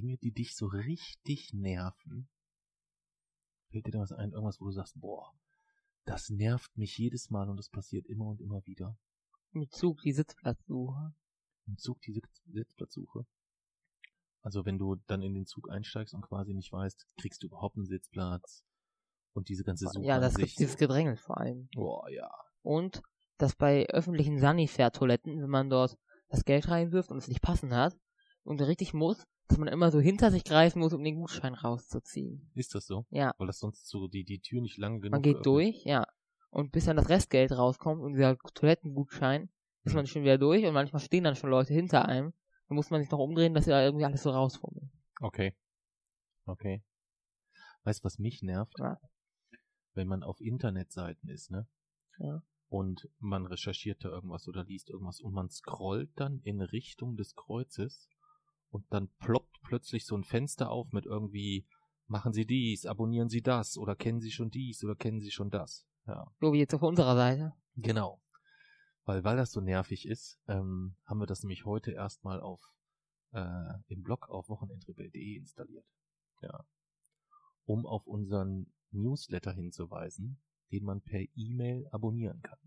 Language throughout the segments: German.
Dinge, die dich so richtig nerven? Fällt dir da was ein, irgendwas, wo du sagst, boah, das nervt mich jedes Mal und das passiert immer und immer wieder? Im Zug die Sitzplatzsuche. Im Zug die Sitz Sitzplatzsuche? Also wenn du dann in den Zug einsteigst und quasi nicht weißt, kriegst du überhaupt einen Sitzplatz und diese ganze Suche Ja, das gibt sich. dieses Gedrängel vor allem. Boah, ja. Und dass bei öffentlichen Sanifair-Toiletten, wenn man dort das Geld reinwirft und es nicht passend hat und richtig muss, dass man immer so hinter sich greifen muss, um den Gutschein rauszuziehen. Ist das so? Ja, Weil das sonst so die, die Tür nicht lang genug man geht geöffnet- durch, ja. Und bis dann das Restgeld rauskommt und dieser Toilettengutschein, ist man schon wieder durch und manchmal stehen dann schon Leute hinter einem. Dann muss man sich noch umdrehen, dass sie da irgendwie alles so rausfummeln. Okay. Okay. Weißt du, was mich nervt? Ja. Wenn man auf Internetseiten ist, ne? Ja. Und man recherchiert da irgendwas oder liest irgendwas und man scrollt dann in Richtung des Kreuzes und dann ploppt plötzlich so ein Fenster auf mit irgendwie, machen Sie dies, abonnieren Sie das oder kennen Sie schon dies oder kennen Sie schon das. Ja. So wie jetzt auf unserer Seite. Genau. Weil, weil das so nervig ist, ähm, haben wir das nämlich heute erstmal auf äh, im Blog auf wochenendrebell.de installiert. Ja. Um auf unseren Newsletter hinzuweisen, den man per E-Mail abonnieren kann.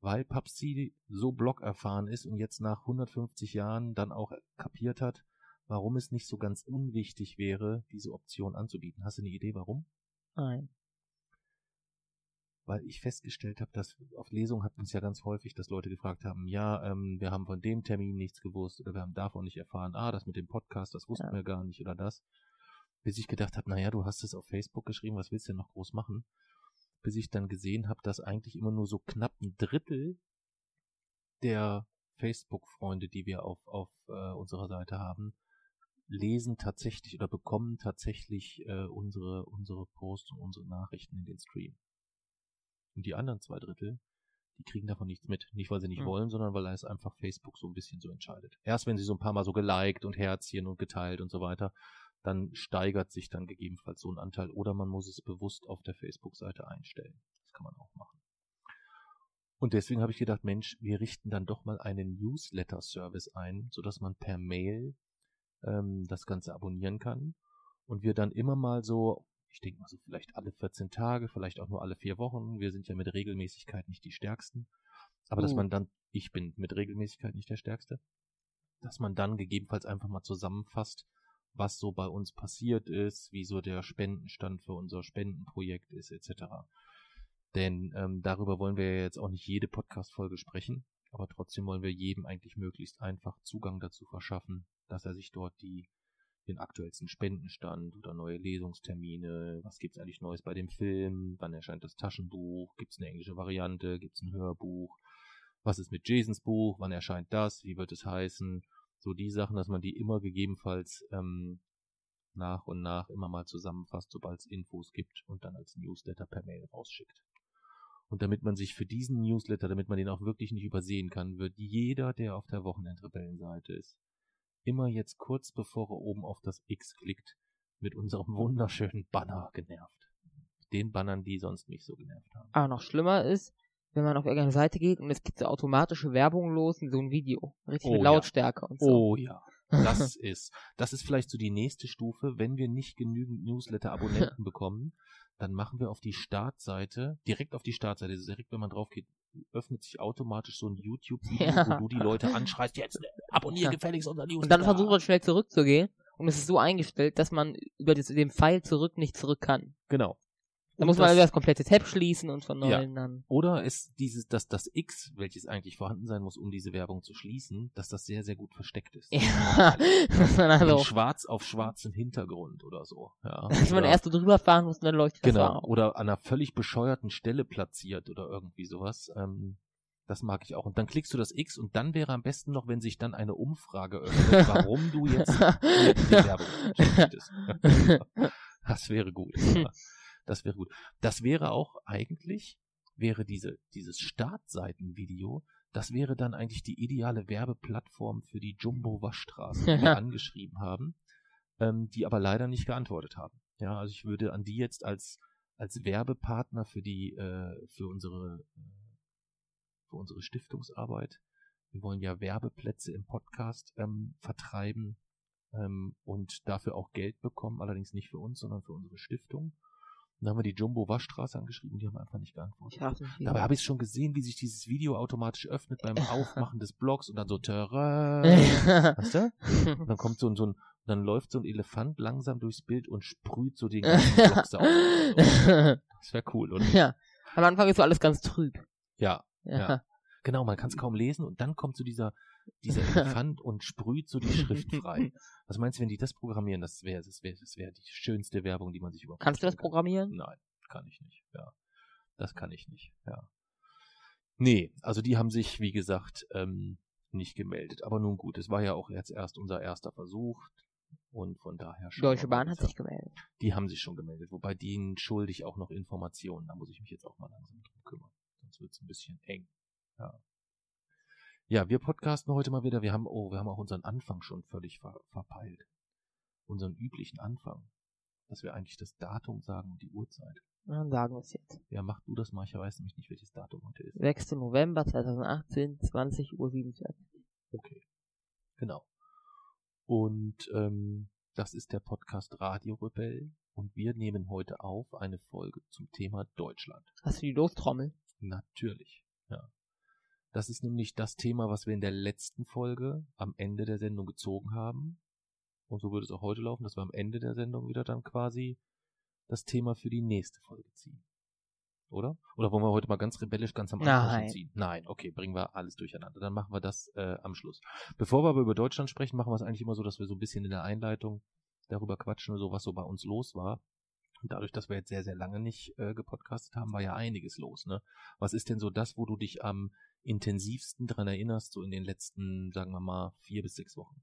Weil Papsi so blog-erfahren ist und jetzt nach 150 Jahren dann auch kapiert hat, warum es nicht so ganz unwichtig wäre, diese Option anzubieten. Hast du eine Idee, warum? Nein. weil ich festgestellt habe, dass auf Lesungen hatten es ja ganz häufig, dass Leute gefragt haben, ja, ähm, wir haben von dem Termin nichts gewusst oder wir haben davon nicht erfahren, ah, das mit dem Podcast, das wussten Ja. wir gar nicht oder das. Bis ich gedacht habe, naja, du hast es auf Facebook geschrieben, was willst du denn noch groß machen? Bis ich dann gesehen habe, dass eigentlich immer nur so knapp ein Drittel der Facebook-Freunde, die wir auf, auf äh, unserer Seite haben, lesen tatsächlich oder bekommen tatsächlich äh, unsere, unsere Posts und unsere Nachrichten in den Stream. Und die anderen zwei Drittel, die kriegen davon nichts mit. Nicht, weil sie nicht Hm. wollen, sondern weil es einfach Facebook so ein bisschen so entscheidet. Erst wenn sie so ein paar Mal so geliked und Herzchen und geteilt und so weiter, dann steigert sich dann gegebenenfalls so ein Anteil oder man muss es bewusst auf der Facebook-Seite einstellen. Das kann man auch machen. Und deswegen habe ich gedacht, Mensch, wir richten dann doch mal einen Newsletter-Service ein, sodass man per Mail ähm, das Ganze abonnieren kann und wir dann immer mal so, ich denke mal so vielleicht alle 14 Tage, vielleicht auch nur alle vier Wochen, wir sind ja mit Regelmäßigkeit nicht die Stärksten, aber dass Uh. man dann, ich bin mit Regelmäßigkeit nicht der Stärkste, dass man dann gegebenenfalls einfach mal zusammenfasst, was so bei uns passiert ist, wie so der Spendenstand für unser Spendenprojekt ist, etc. Denn ähm, darüber wollen wir ja jetzt auch nicht jede Podcast-Folge sprechen, aber trotzdem wollen wir jedem eigentlich möglichst einfach Zugang dazu verschaffen, dass er sich dort die den aktuellsten Spendenstand oder neue Lesungstermine, was gibt's eigentlich Neues bei dem Film, wann erscheint das Taschenbuch, gibt's eine englische Variante, gibt's ein Hörbuch, was ist mit Jasons Buch, wann erscheint das, wie wird es heißen, so die Sachen, dass man die immer gegebenenfalls ähm, nach und nach immer mal zusammenfasst, sobald es Infos gibt und dann als Newsletter per Mail rausschickt. Und damit man sich für diesen Newsletter, damit man den auch wirklich nicht übersehen kann, wird jeder, der auf der Wochenendrebellenseite ist, immer jetzt kurz bevor er oben auf das X klickt, mit unserem wunderschönen Banner genervt. Den Bannern, die sonst nicht so genervt haben. Aber noch schlimmer ist, wenn man auf irgendeine Seite geht und es gibt so automatische Werbung los in so ein Video. Richtig Oh, mit ja. Lautstärke und so. Oh ja. Das ist, das ist vielleicht so die nächste Stufe. Wenn wir nicht genügend Newsletter-Abonnenten bekommen, dann machen wir auf die Startseite, direkt auf die Startseite, also direkt wenn man drauf geht, öffnet sich automatisch so ein YouTube-Video, Ja. wo du die Leute anschreist, jetzt äh, abonnier Ja. gefälligst unser Newsletter. Und dann versucht man schnell zurückzugehen und es ist so eingestellt, dass man über den Pfeil zurück nicht zurück kann. Genau. Da muss man das- das komplette Tab schließen und von Ja. neuem dann. Oder ist dieses, dass das X, welches eigentlich vorhanden sein muss, um diese Werbung zu schließen, dass das sehr, sehr gut versteckt ist. Ja, also, schwarz auf schwarzem Hintergrund oder so. Ja. dass man erst so drüber fahren muss und dann leuchtet das Genau. Oder an einer völlig bescheuerten Stelle platziert oder irgendwie sowas. Ähm, Das mag ich auch. Und dann klickst du das X und dann wäre am besten noch, wenn sich dann eine Umfrage öffnet, warum du jetzt die Werbung möchtest. Das wäre gut. Das wäre gut. Das wäre auch eigentlich, wäre diese, dieses Startseitenvideo, das wäre dann eigentlich die ideale Werbeplattform für die Jumbo Waschstraße, die wir angeschrieben haben, ähm, die aber leider nicht geantwortet haben. Ja, also ich würde an die jetzt als, als Werbepartner für die, äh, für unsere, äh, für unsere Stiftungsarbeit, wir wollen ja Werbeplätze im Podcast ähm, vertreiben ähm, und dafür auch Geld bekommen, allerdings nicht für uns, sondern für unsere Stiftung. Dann haben wir die Jumbo Waschstraße angeschrieben, die haben einfach nicht geantwortet. Nicht Dabei habe ich schon gesehen, wie sich dieses Video automatisch öffnet beim Aufmachen des Blogs und dann so Terrain. Weißt du? Und dann kommt so ein, so ein, dann läuft so ein Elefant langsam durchs Bild und sprüht so den ganzen Blog sauber. Das wäre cool, oder? ja. Am Anfang ist so alles ganz trüb. Ja, Ja. Ja. Genau, man kann es kaum lesen und dann kommt so dieser, dieser Elefant und sprüht so die Schrift frei. Was meinst du, wenn die das programmieren? Das wäre das wäre das wäre die schönste Werbung, die man sich überhaupt Kannst du das kann. programmieren? Nein, kann ich nicht. Ja, das kann ich nicht. Ja. Nee, also die haben sich, wie gesagt, ähm, nicht gemeldet. Aber nun gut, es war ja auch jetzt erst unser erster Versuch und von daher schon. Deutsche Bahn hat sich gemeldet. Die haben sich schon gemeldet, wobei denen schulde ich auch noch Informationen. Da muss ich mich jetzt auch mal langsam drum kümmern. Sonst wird es ein bisschen eng. Ja. Ja, wir podcasten heute mal wieder. Wir haben, oh, wir haben auch unseren Anfang schon völlig ver verpeilt. Unseren üblichen Anfang. Dass wir eigentlich das Datum sagen und die Uhrzeit. Dann sagen wir es jetzt. Ja, mach du das mal. Ich weiß nämlich nicht, welches Datum heute ist. 6. November 2018, 20 Uhr 47. Okay. Genau. Und ähm, das ist der Podcast Radio Rebell. Und wir nehmen heute auf eine Folge zum Thema Deutschland. Hast du die Lostrommel? Natürlich, ja. Das ist nämlich das Thema, was wir in der letzten Folge am Ende der Sendung gezogen haben. Und so wird es auch heute laufen, dass wir am Ende der Sendung wieder dann quasi das Thema für die nächste Folge ziehen. Oder? Oder wollen wir heute mal ganz rebellisch ganz am Anfang Nein. ziehen? Nein, okay, bringen wir alles durcheinander. Dann machen wir das äh, am Schluss. Bevor wir aber über Deutschland sprechen, machen wir es eigentlich immer so, dass wir so ein bisschen in der Einleitung darüber quatschen, so was so bei uns los war. Und dadurch, dass wir jetzt sehr, sehr lange nicht äh, gepodcastet haben, war ja einiges los, ne? Was ist denn so das, wo du dich am intensivsten dran erinnerst, so in den letzten, sagen wir mal, vier bis sechs Wochen?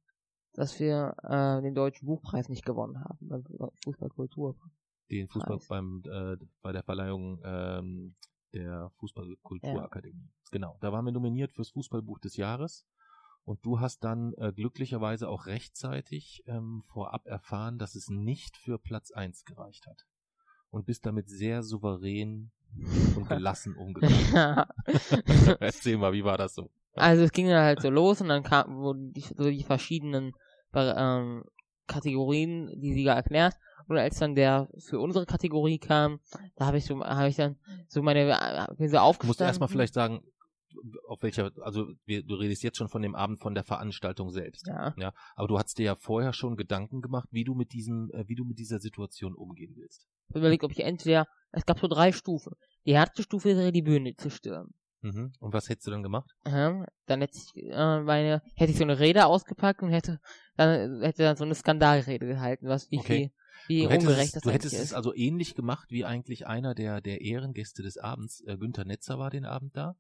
Dass wir äh, den deutschen Buchpreis nicht gewonnen haben beim Fußballkultur. Den Fußball Preis. beim äh, bei der Verleihung ähm, der Fußballkulturakademie. Genau, da waren wir nominiert fürs Fußballbuch des Jahres. Und du hast dann äh, glücklicherweise auch rechtzeitig ähm, vorab erfahren, dass es nicht für Platz eins gereicht hat. Und bist damit sehr souverän und gelassen umgegangen. Erzähl mal, wie war das so? Also es ging dann halt so los und dann kam, wurden die, so die verschiedenen ähm, Kategorien, die Sieger erklärt. Und als dann der für unsere Kategorie kam, da habe ich so, habe ich dann so meine, äh, bin so Du aufgestanden. musst erstmal vielleicht sagen, auf welcher, also wir, du redest jetzt schon von dem Abend von der Veranstaltung selbst. Ja. Ja, aber du hattest dir ja vorher schon Gedanken gemacht, wie du mit diesem, äh, wie du mit dieser Situation umgehen willst. Ich überlegt, ob ich entweder, es gab so drei Stufen. Die erste Stufe wäre die Bühne zu stürmen. Mhm. Und was hättest du dann gemacht? Ähm, dann hätte ich äh, meine, hätte ich so eine Rede ausgepackt und hätte dann hätte dann so eine Skandalrede gehalten, was wie Okay. viel, wie Du hättest, ungerecht das du hättest es also ähnlich gemacht wie eigentlich einer der, der Ehrengäste des Abends. Äh, Günther Netzer war den Abend da.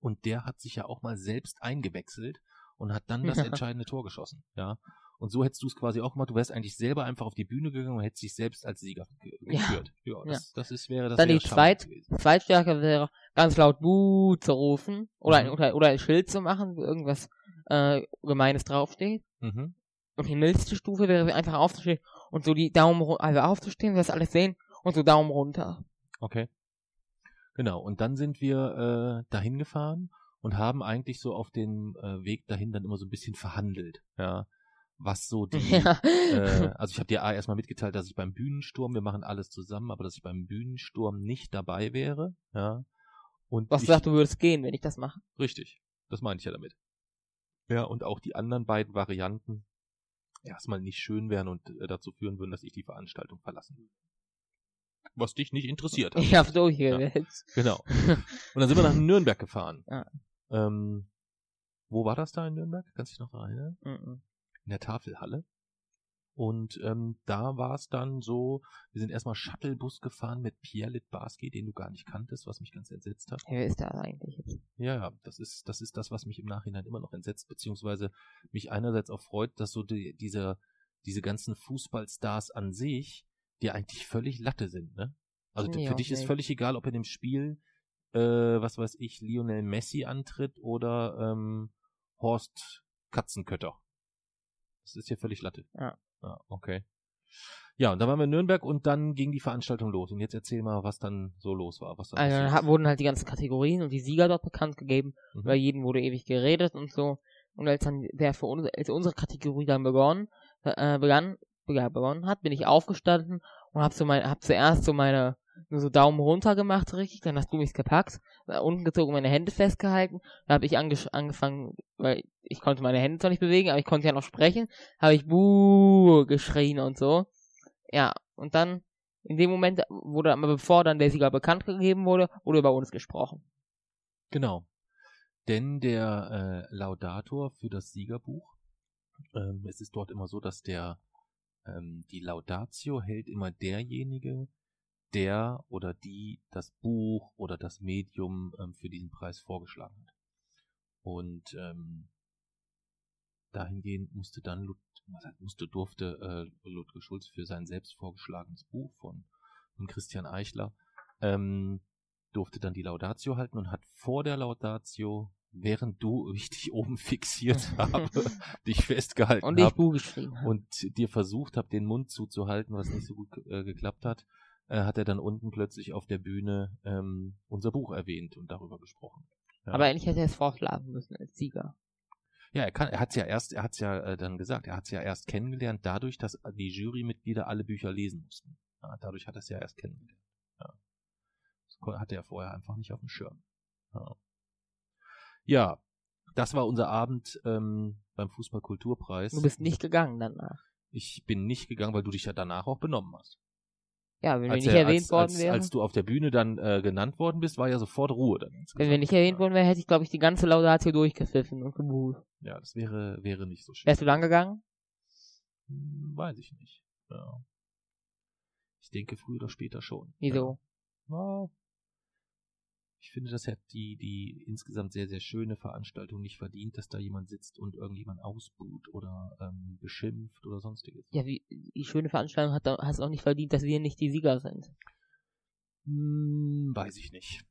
Und der hat sich ja auch mal selbst eingewechselt und hat dann das Ja. entscheidende Tor geschossen. Ja. Und so hättest du es quasi auch gemacht. Du wärst eigentlich selber einfach auf die Bühne gegangen und hättest dich selbst als Sieger ge Ja. geführt. Ja, das, das ist, wäre das Dann wäre die zweit- gewesen. Zweitstärke wäre ganz laut Buh zu rufen oder, Mhm. ein, oder, oder ein Schild zu machen, wo irgendwas äh, Gemeines draufsteht. Mhm. Und die mildste Stufe wäre einfach aufzustehen und so die Daumen runter, also aufzustehen, das alles sehen und so Daumen runter. Okay. Genau, und dann sind wir äh, dahin gefahren und haben eigentlich so auf dem äh, Weg dahin dann immer so ein bisschen verhandelt, ja, was so die, Ja. äh, also ich habe dir A erstmal mitgeteilt, dass ich beim Bühnensturm, wir machen alles zusammen, aber dass ich beim Bühnensturm nicht dabei wäre, ja. Und Was ich, du sagst, du würdest gehen, wenn ich das mache. Richtig, das meine ich ja damit. Ja, und auch die anderen beiden Varianten erstmal nicht schön wären und äh, dazu führen würden, dass ich die Veranstaltung verlassen würde. Was dich nicht interessiert hat. Ich hab durchgewählt. Genau. Und dann sind wir nach Nürnberg gefahren. Ja. Ähm, wo war das da in Nürnberg? Kannst du dich noch daran erinnern? Mhm. In der Tafelhalle. Und ähm, da war es dann so, wir sind erstmal Shuttlebus gefahren mit Pierre Litbarski, den du gar nicht kanntest, was mich ganz entsetzt hat. Wer ist der eigentlich? Ja, ja, das ist, das ist das, was mich im Nachhinein immer noch entsetzt, beziehungsweise mich einerseits auch freut, dass so die, diese, diese ganzen Fußballstars an sich, die eigentlich völlig Latte sind, ne? Also Nee, für dich ist nicht. völlig egal, ob in dem Spiel, äh, was weiß ich, Lionel Messi antritt oder ähm, Horst Katzenkötter. Das ist hier völlig Latte. Ja. Ja, okay. Ja, und dann waren wir in Nürnberg und dann ging die Veranstaltung los. Und jetzt erzähl mal, was dann so los war. Was da Also dann passiert ha- wurden halt die ganzen Kategorien und die Sieger dort bekannt gegeben. Mhm. Über jeden wurde ewig geredet und so. Und als dann der für uns, als unsere Kategorie dann begonnen, äh, begann, begonnen hat, bin ich aufgestanden und hab so mein, hab zuerst so meine, nur so Daumen runter gemacht, richtig, dann hast du mich gepackt, äh, unten gezogen, meine Hände festgehalten, da habe ich ange angefangen, weil ich konnte meine Hände zwar nicht bewegen, aber ich konnte ja noch sprechen, habe ich Buh geschrien und so. Ja, und dann, in dem Moment wurde, bevor dann der Sieger bekannt gegeben wurde, wurde über uns gesprochen. Genau. Denn der äh, Laudator für das Siegerbuch, ähm, es ist dort immer so, dass der ähm, die Laudatio hält immer derjenige, der oder die das Buch oder das Medium ähm, für diesen Preis vorgeschlagen hat. Und ähm, dahingehend musste dann Lud musste, durfte äh, Ludwig Schulz für sein selbst vorgeschlagenes Buch von, von Christian Eichler ähm, durfte dann die Laudatio halten und hat vor der Laudatio, während du ich dich oben fixiert habe, dich festgehalten Und hab und dir versucht habe, den Mund zuzuhalten, was nicht so gut äh, geklappt hat, äh, hat er dann unten plötzlich auf der Bühne ähm, unser Buch erwähnt und darüber gesprochen. Ja. Aber eigentlich hätte er es vorschlagen müssen als Sieger. Ja, er kann, er hat's ja erst, er hat's ja äh, dann gesagt, er hat's ja erst kennengelernt, dadurch, dass die Jurymitglieder alle Bücher lesen mussten. Ja, dadurch hat er es ja erst kennengelernt. Ja. Das hatte er vorher einfach nicht auf dem Schirm. Ja, ja das war unser Abend ähm, beim Fußballkulturpreis. Du bist nicht gegangen danach. Ich bin nicht gegangen, weil du dich ja danach auch benommen hast. Ja, wenn wir Als, nicht er, erwähnt als, worden als, wären. als du auf der Bühne dann äh, genannt worden bist, war ja sofort Ruhe dann. wenn wir nicht erwähnt worden wären, hätte ich, glaube ich, die ganze Laudatio durchgepfiffen und gebuht. Ja, das wäre, wäre nicht so schön. Wärst du dann gegangen? Hm, Weiß ich nicht. Ja. Ich denke früher oder später schon. Wieso? Ja. Ich finde, das hat die, die insgesamt sehr, sehr schöne Veranstaltung nicht verdient, dass da jemand sitzt und irgendjemand ausbuht oder ähm, beschimpft oder sonstiges. Ja, wie, die schöne Veranstaltung hat, hast auch nicht verdient, dass wir nicht die Sieger sind. Hm, weiß ich nicht.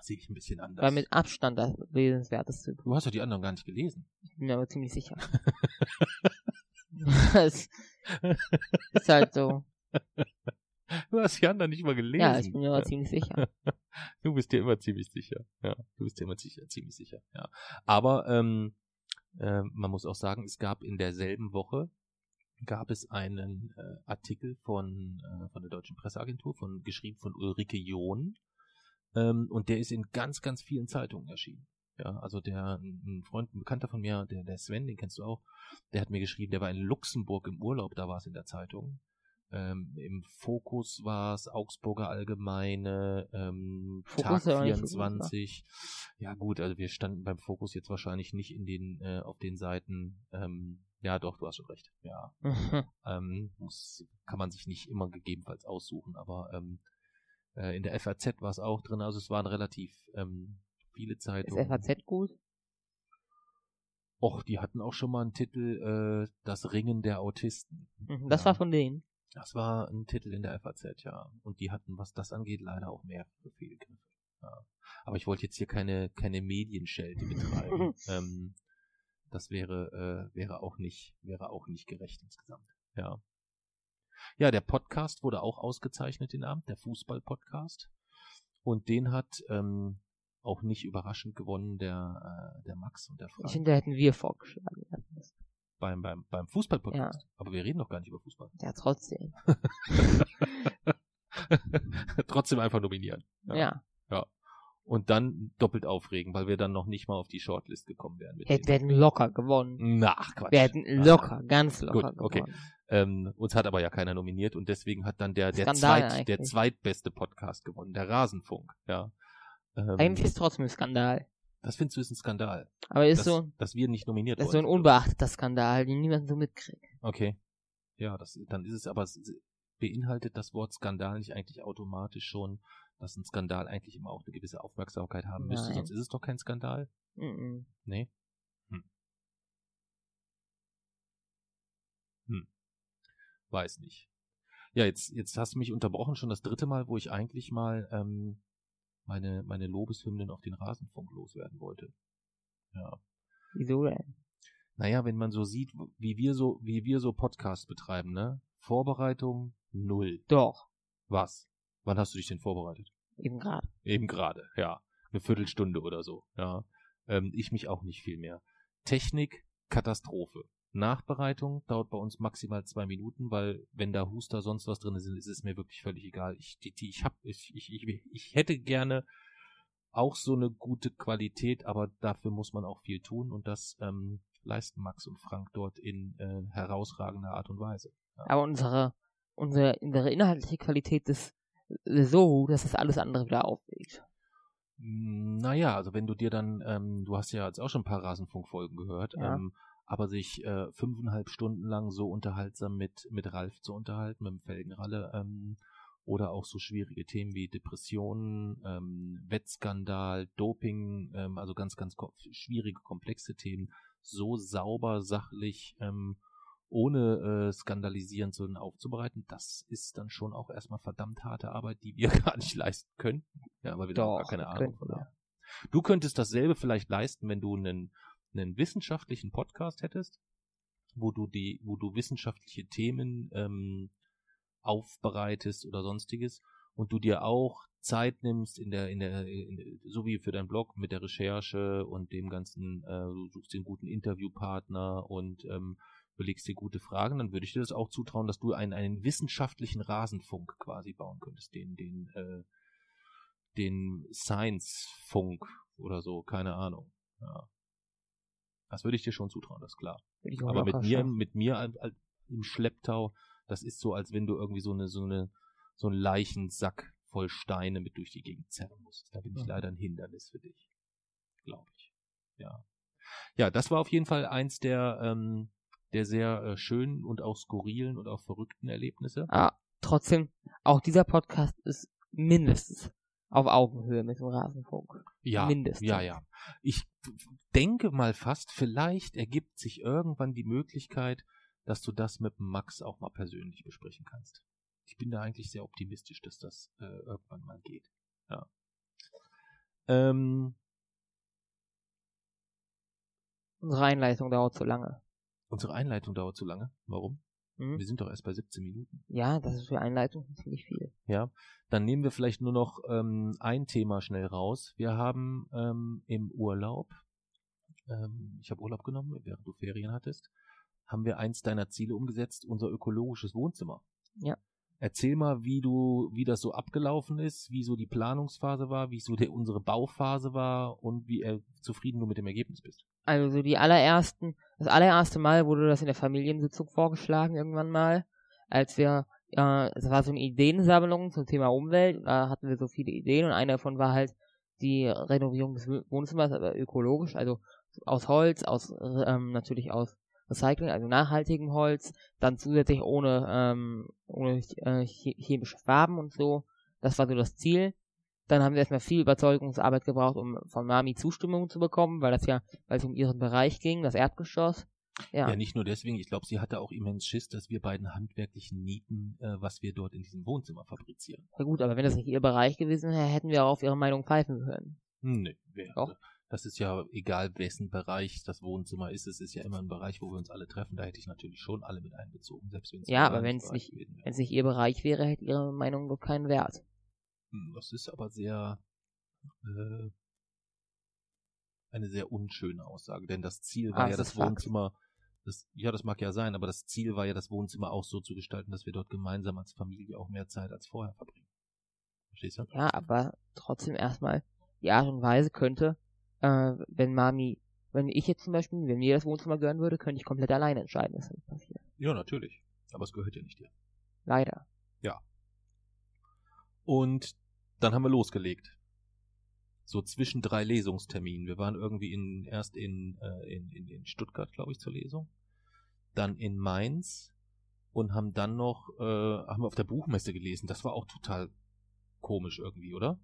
Sehe ich ein bisschen anders. Weil mit Abstand das lesenswerteste du hast doch die anderen gar nicht gelesen. Ich bin mir aber ziemlich sicher. das ist halt so. Du hast die anderen nicht mal gelesen. Ja, ich bin mir aber ziemlich sicher. Du bist dir immer ziemlich sicher. Ja, du bist dir immer sicher, ziemlich sicher. Ja. Aber ähm, äh, man muss auch sagen, es gab in derselben Woche gab es einen äh, Artikel von äh, von der deutschen Presseagentur, von geschrieben von Ulrike John, ähm, und der ist in ganz ganz vielen Zeitungen erschienen. Ja, also der ein Freund, ein Bekannter von mir, der der Sven, den kennst du auch, der hat mir geschrieben, der war in Luxemburg im Urlaub, da war es in der Zeitung. Ähm, Im Fokus war es Augsburger Allgemeine, ähm, Fokus Tag ist aber nicht so gut, 24. ja gut, also wir standen beim Fokus jetzt wahrscheinlich nicht in den äh, auf den Seiten. Ähm, ja, doch, du hast schon recht. Ja, ähm, muss, kann man sich nicht immer gegebenenfalls aussuchen, aber ähm, äh, in der FAZ war es auch drin. Also es waren relativ ähm, viele ist Zeitungen. FAZ gut? Och, die hatten auch schon mal einen Titel, äh, Das Ringen der Autisten. Mhm, Das Ja. war von denen. Das war ein Titel in der FAZ, ja. Und die hatten, was das angeht, leider auch mehr Fehlgriffe. Ja. Aber ich wollte jetzt hier keine, keine Medienschelte betreiben. ähm, das wäre, äh, wäre auch nicht, wäre auch nicht gerecht insgesamt. Ja. Ja, der Podcast wurde auch ausgezeichnet den Abend, der Fußball-Podcast. Und den hat ähm, auch nicht überraschend gewonnen der, äh, der Max und der Ich Frank finde, da hätten wir vorgeschlagen. Beim, beim, beim Fußball-Podcast. Aber wir reden doch gar nicht über Fußball. Ja, trotzdem. Trotzdem einfach nominieren. Ja. Und dann doppelt aufregen, weil wir dann noch nicht mal auf die Shortlist gekommen wären. Mit Wir hätten locker gewonnen. Na, ach Quatsch. Wir hätten locker, ganz locker Gut, okay. gewonnen. Ähm, uns hat aber ja keiner nominiert und deswegen hat dann der, der, Skandal zweit, der zweitbeste Podcast gewonnen, der Rasenfunk. Ja. Ähm, Eigentlich ist trotzdem ein Skandal. Das findest du ist ein Skandal, Aber ist dass, so, dass wir nicht nominiert das ist so ein unbeachteter Skandal, den niemand so mitkriegt. Okay. Ja, das, dann ist es aber, es beinhaltet das Wort Skandal nicht eigentlich automatisch schon, dass ein Skandal eigentlich immer auch eine gewisse Aufmerksamkeit haben müsste, Nein. sonst ist es doch kein Skandal. Mhm. Nee? Hm. Hm. Weiß nicht. Ja, jetzt, jetzt hast du mich unterbrochen, schon das dritte Mal, wo ich eigentlich mal ähm, meine, meine Lobeshymnen auf den Rasenfunk loswerden wollte. Ja. Wieso denn? Naja, wenn man so sieht, wie wir so, wie wir so Podcasts betreiben, ne? Vorbereitung null. Doch, Was? Wann hast du dich denn vorbereitet? eben gerade. Eben gerade, ja. Eine Viertelstunde oder so, ja. Ähm, ich mich auch nicht viel mehr. Technik, Katastrophe. Nachbereitung dauert bei uns maximal zwei Minuten, weil wenn da Huster sonst was drin sind, ist es mir wirklich völlig egal. Ich, die, die, ich hab, ich, ich, ich, ich hätte gerne auch so eine gute Qualität, aber dafür muss man auch viel tun und das ähm, leisten Max und Frank dort in äh, herausragender Art und Weise. Aber unsere, unsere, unsere inhaltliche Qualität ist so dass das alles andere wieder aufwiegt. Mm, Naja, also wenn du dir dann, ähm, du hast ja jetzt auch schon ein paar Rasenfunkfolgen gehört, Ja. ähm, aber sich äh, fünfeinhalb Stunden lang so unterhaltsam mit, mit Ralf zu unterhalten, mit dem Felgenralle, ähm, oder auch so schwierige Themen wie Depressionen, ähm, Wettskandal, Doping, ähm, also ganz, ganz ko schwierige, komplexe Themen, so sauber, sachlich, ähm, ohne äh, skandalisieren zu aufzubereiten, das ist dann schon auch erstmal verdammt harte Arbeit, die wir gar nicht leisten könnten. Ja, weil wir da auch gar Doch, keine Ahnung von haben. Du könntest dasselbe vielleicht leisten, wenn du einen, einen wissenschaftlichen Podcast hättest, wo du die, wo du wissenschaftliche Themen ähm, aufbereitest oder sonstiges und du dir auch Zeit nimmst in der, in der, in so wie für deinen Blog mit der Recherche und dem ganzen, äh, du suchst den guten Interviewpartner und ähm, überlegst dir gute Fragen, dann würde ich dir das auch zutrauen, dass du einen, einen wissenschaftlichen Rasenfunk quasi bauen könntest, den, den, äh, den Science-Funk oder so, keine Ahnung. Ja. Das würde ich dir schon zutrauen, das ist klar. Aber mit mir, schaffen. mit mir im Schlepptau, das ist so, als wenn du irgendwie so eine, so eine, so einen Leichensack voll Steine mit durch die Gegend zerren musst. Da bin ich Mhm. leider ein Hindernis für dich. Glaube ich. Ja. Ja, das war auf jeden Fall eins der, ähm, der sehr äh, schönen und auch skurrilen und auch verrückten Erlebnisse. Ah, trotzdem, auch dieser Podcast ist mindestens auf Augenhöhe mit dem Rasenfunk. Ja, Mindestens. ja, ja. Ich denke mal fast, vielleicht ergibt sich irgendwann die Möglichkeit, dass du das mit Max auch mal persönlich besprechen kannst. Ich bin da eigentlich sehr optimistisch, dass das äh, irgendwann mal geht. Ja. Ähm, Unsere Einleitung dauert zu lange. unsere Einleitung dauert zu lange. Warum? Hm? Wir sind doch erst bei 17 Minuten. Ja, das ist für Einleitung ziemlich viel. Ja, dann nehmen wir vielleicht nur noch ähm, ein Thema schnell raus. Wir haben ähm, im Urlaub, ähm, ich habe Urlaub genommen, während du Ferien hattest, haben wir eins deiner Ziele umgesetzt, unser ökologisches Wohnzimmer. Ja. Erzähl mal, wie du, wie das so abgelaufen ist, wie so die Planungsphase war, wie so der, unsere Bauphase war und wie äh, zufrieden du mit dem Ergebnis bist. Also so die allerersten, das allererste Mal wurde das in der Familiensitzung vorgeschlagen irgendwann mal, als wir, äh, es war so eine Ideensammlung zum Thema Umwelt, da hatten wir so viele Ideen und eine davon war halt die Renovierung des Wohnzimmers, aber ökologisch, also aus Holz, aus ähm, natürlich aus Recycling, also nachhaltigem Holz, dann zusätzlich ohne, ähm, ohne äh, che- chemische Farben und so. Das war so das Ziel. Dann haben wir erstmal viel Überzeugungsarbeit gebraucht, um von Mami Zustimmung zu bekommen, weil das ja, weil es um ihren Bereich ging, das Erdgeschoss. Ja, Ja, nicht nur deswegen, ich glaube, sie hatte auch immens Schiss, dass wir beiden handwerklichen Nieten, äh, was wir dort in diesem Wohnzimmer fabrizieren. ja gut, aber wenn das nicht ihr Bereich gewesen wäre, hätten wir auch auf ihre Meinung pfeifen können. Hm, Nee, wäre. Doch. Das ist ja egal, wessen Bereich das Wohnzimmer ist. Es ist ja immer ein Bereich, wo wir uns alle treffen. Da hätte ich natürlich schon alle mit einbezogen, selbst wenn es Ja, aber nicht-. Wenn es nicht ihr Bereich wäre, hätte ihre Meinung doch keinen Wert. Hm, Das ist aber sehr äh, eine sehr unschöne Aussage, denn das Ziel war Ah, ja das Fakt. Wohnzimmer. Das, ja, das mag ja sein, aber das Ziel war ja das Wohnzimmer auch so zu gestalten, dass wir dort gemeinsam als Familie auch mehr Zeit als vorher verbringen. Verstehst du? Ja, aber trotzdem erstmal, die Art und Weise könnte, äh, wenn Mami, wenn ich jetzt zum Beispiel, wenn mir das Wohnzimmer gehören würde, könnte ich komplett alleine entscheiden, was damit passiert. Ja, natürlich. Aber es gehört ja nicht dir. Leider. Und dann haben wir losgelegt. So zwischen drei Lesungsterminen. Wir waren irgendwie in, erst in, äh, in, in, in Stuttgart, glaube ich, zur Lesung. Dann in Mainz. und haben dann noch, äh, haben wir auf der Buchmesse gelesen. Das war auch total komisch irgendwie, oder?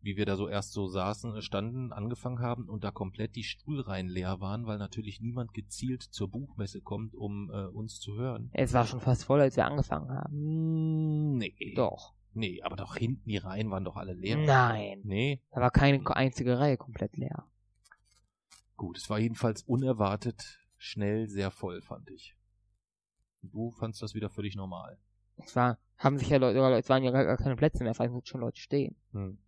Wie wir da so erst so saßen, standen, angefangen haben und da komplett die Stuhlreihen leer waren, weil natürlich niemand gezielt zur Buchmesse kommt, um äh, uns zu hören. Es war schon fast voll, als wir angefangen haben. Mm, Nee. Doch. Nee, aber doch hinten die Reihen waren doch alle leer. Nein. Nee. Da war keine einzige Reihe komplett leer. Gut, es war jedenfalls unerwartet schnell sehr voll, fand ich. Du fandst das wieder völlig normal. Es war, haben sich ja Leute, es waren ja gar keine Plätze mehr, vor allem schon Leute stehen. Hm.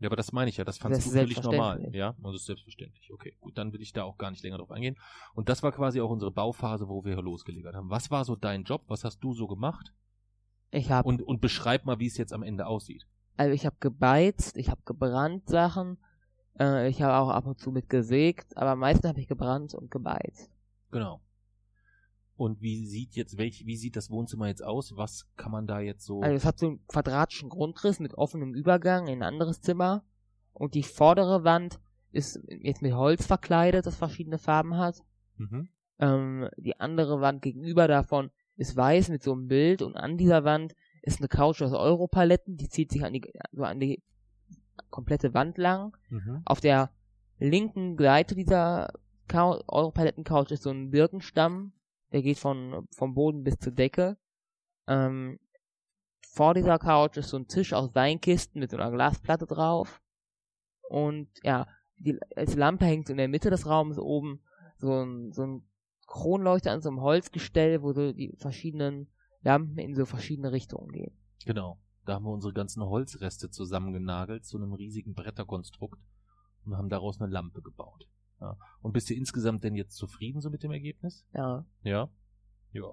Ja, aber das meine ich ja, das fandst Das du völlig normal. Ja, das ist selbstverständlich. Okay, gut, dann will ich da auch gar nicht länger drauf eingehen. Und das war quasi auch unsere Bauphase, wo wir losgelegt haben. Was war so dein Job? Was hast du so gemacht? Ich habe Und, und beschreib mal, wie es jetzt am Ende aussieht. Also ich habe gebeizt, ich habe gebrannt Sachen, äh, ich habe auch ab und zu mit gesägt, aber meistens habe ich gebrannt und gebeizt. Genau. Und wie sieht jetzt, welch, wie sieht das Wohnzimmer jetzt aus? Was kann man da jetzt so. Also es hat so einen quadratischen Grundriss mit offenem Übergang in ein anderes Zimmer und die vordere Wand ist jetzt mit Holz verkleidet, das verschiedene Farben hat. mhm. Ähm, die andere Wand gegenüber davon ist weiß mit so einem Bild und an dieser Wand ist eine Couch aus Europaletten, die zieht sich an die, so an die komplette Wand lang. Mhm. Auf der linken Seite dieser Cou- Europaletten-Couch ist so ein Birkenstamm, der geht von, vom Boden bis zur Decke. Ähm, vor dieser Couch ist so ein Tisch aus Weinkisten mit so einer Glasplatte drauf. Und ja, die, als Lampe hängt in der Mitte des Raumes oben so ein, so ein Kronleuchter an so einem Holzgestell, wo so die verschiedenen Lampen in so verschiedene Richtungen gehen. Genau. Da haben wir unsere ganzen Holzreste zusammengenagelt zu einem riesigen Bretterkonstrukt und haben daraus eine Lampe gebaut. Ja. Und bist du insgesamt denn jetzt zufrieden so mit dem Ergebnis? Ja. Ja. Ja.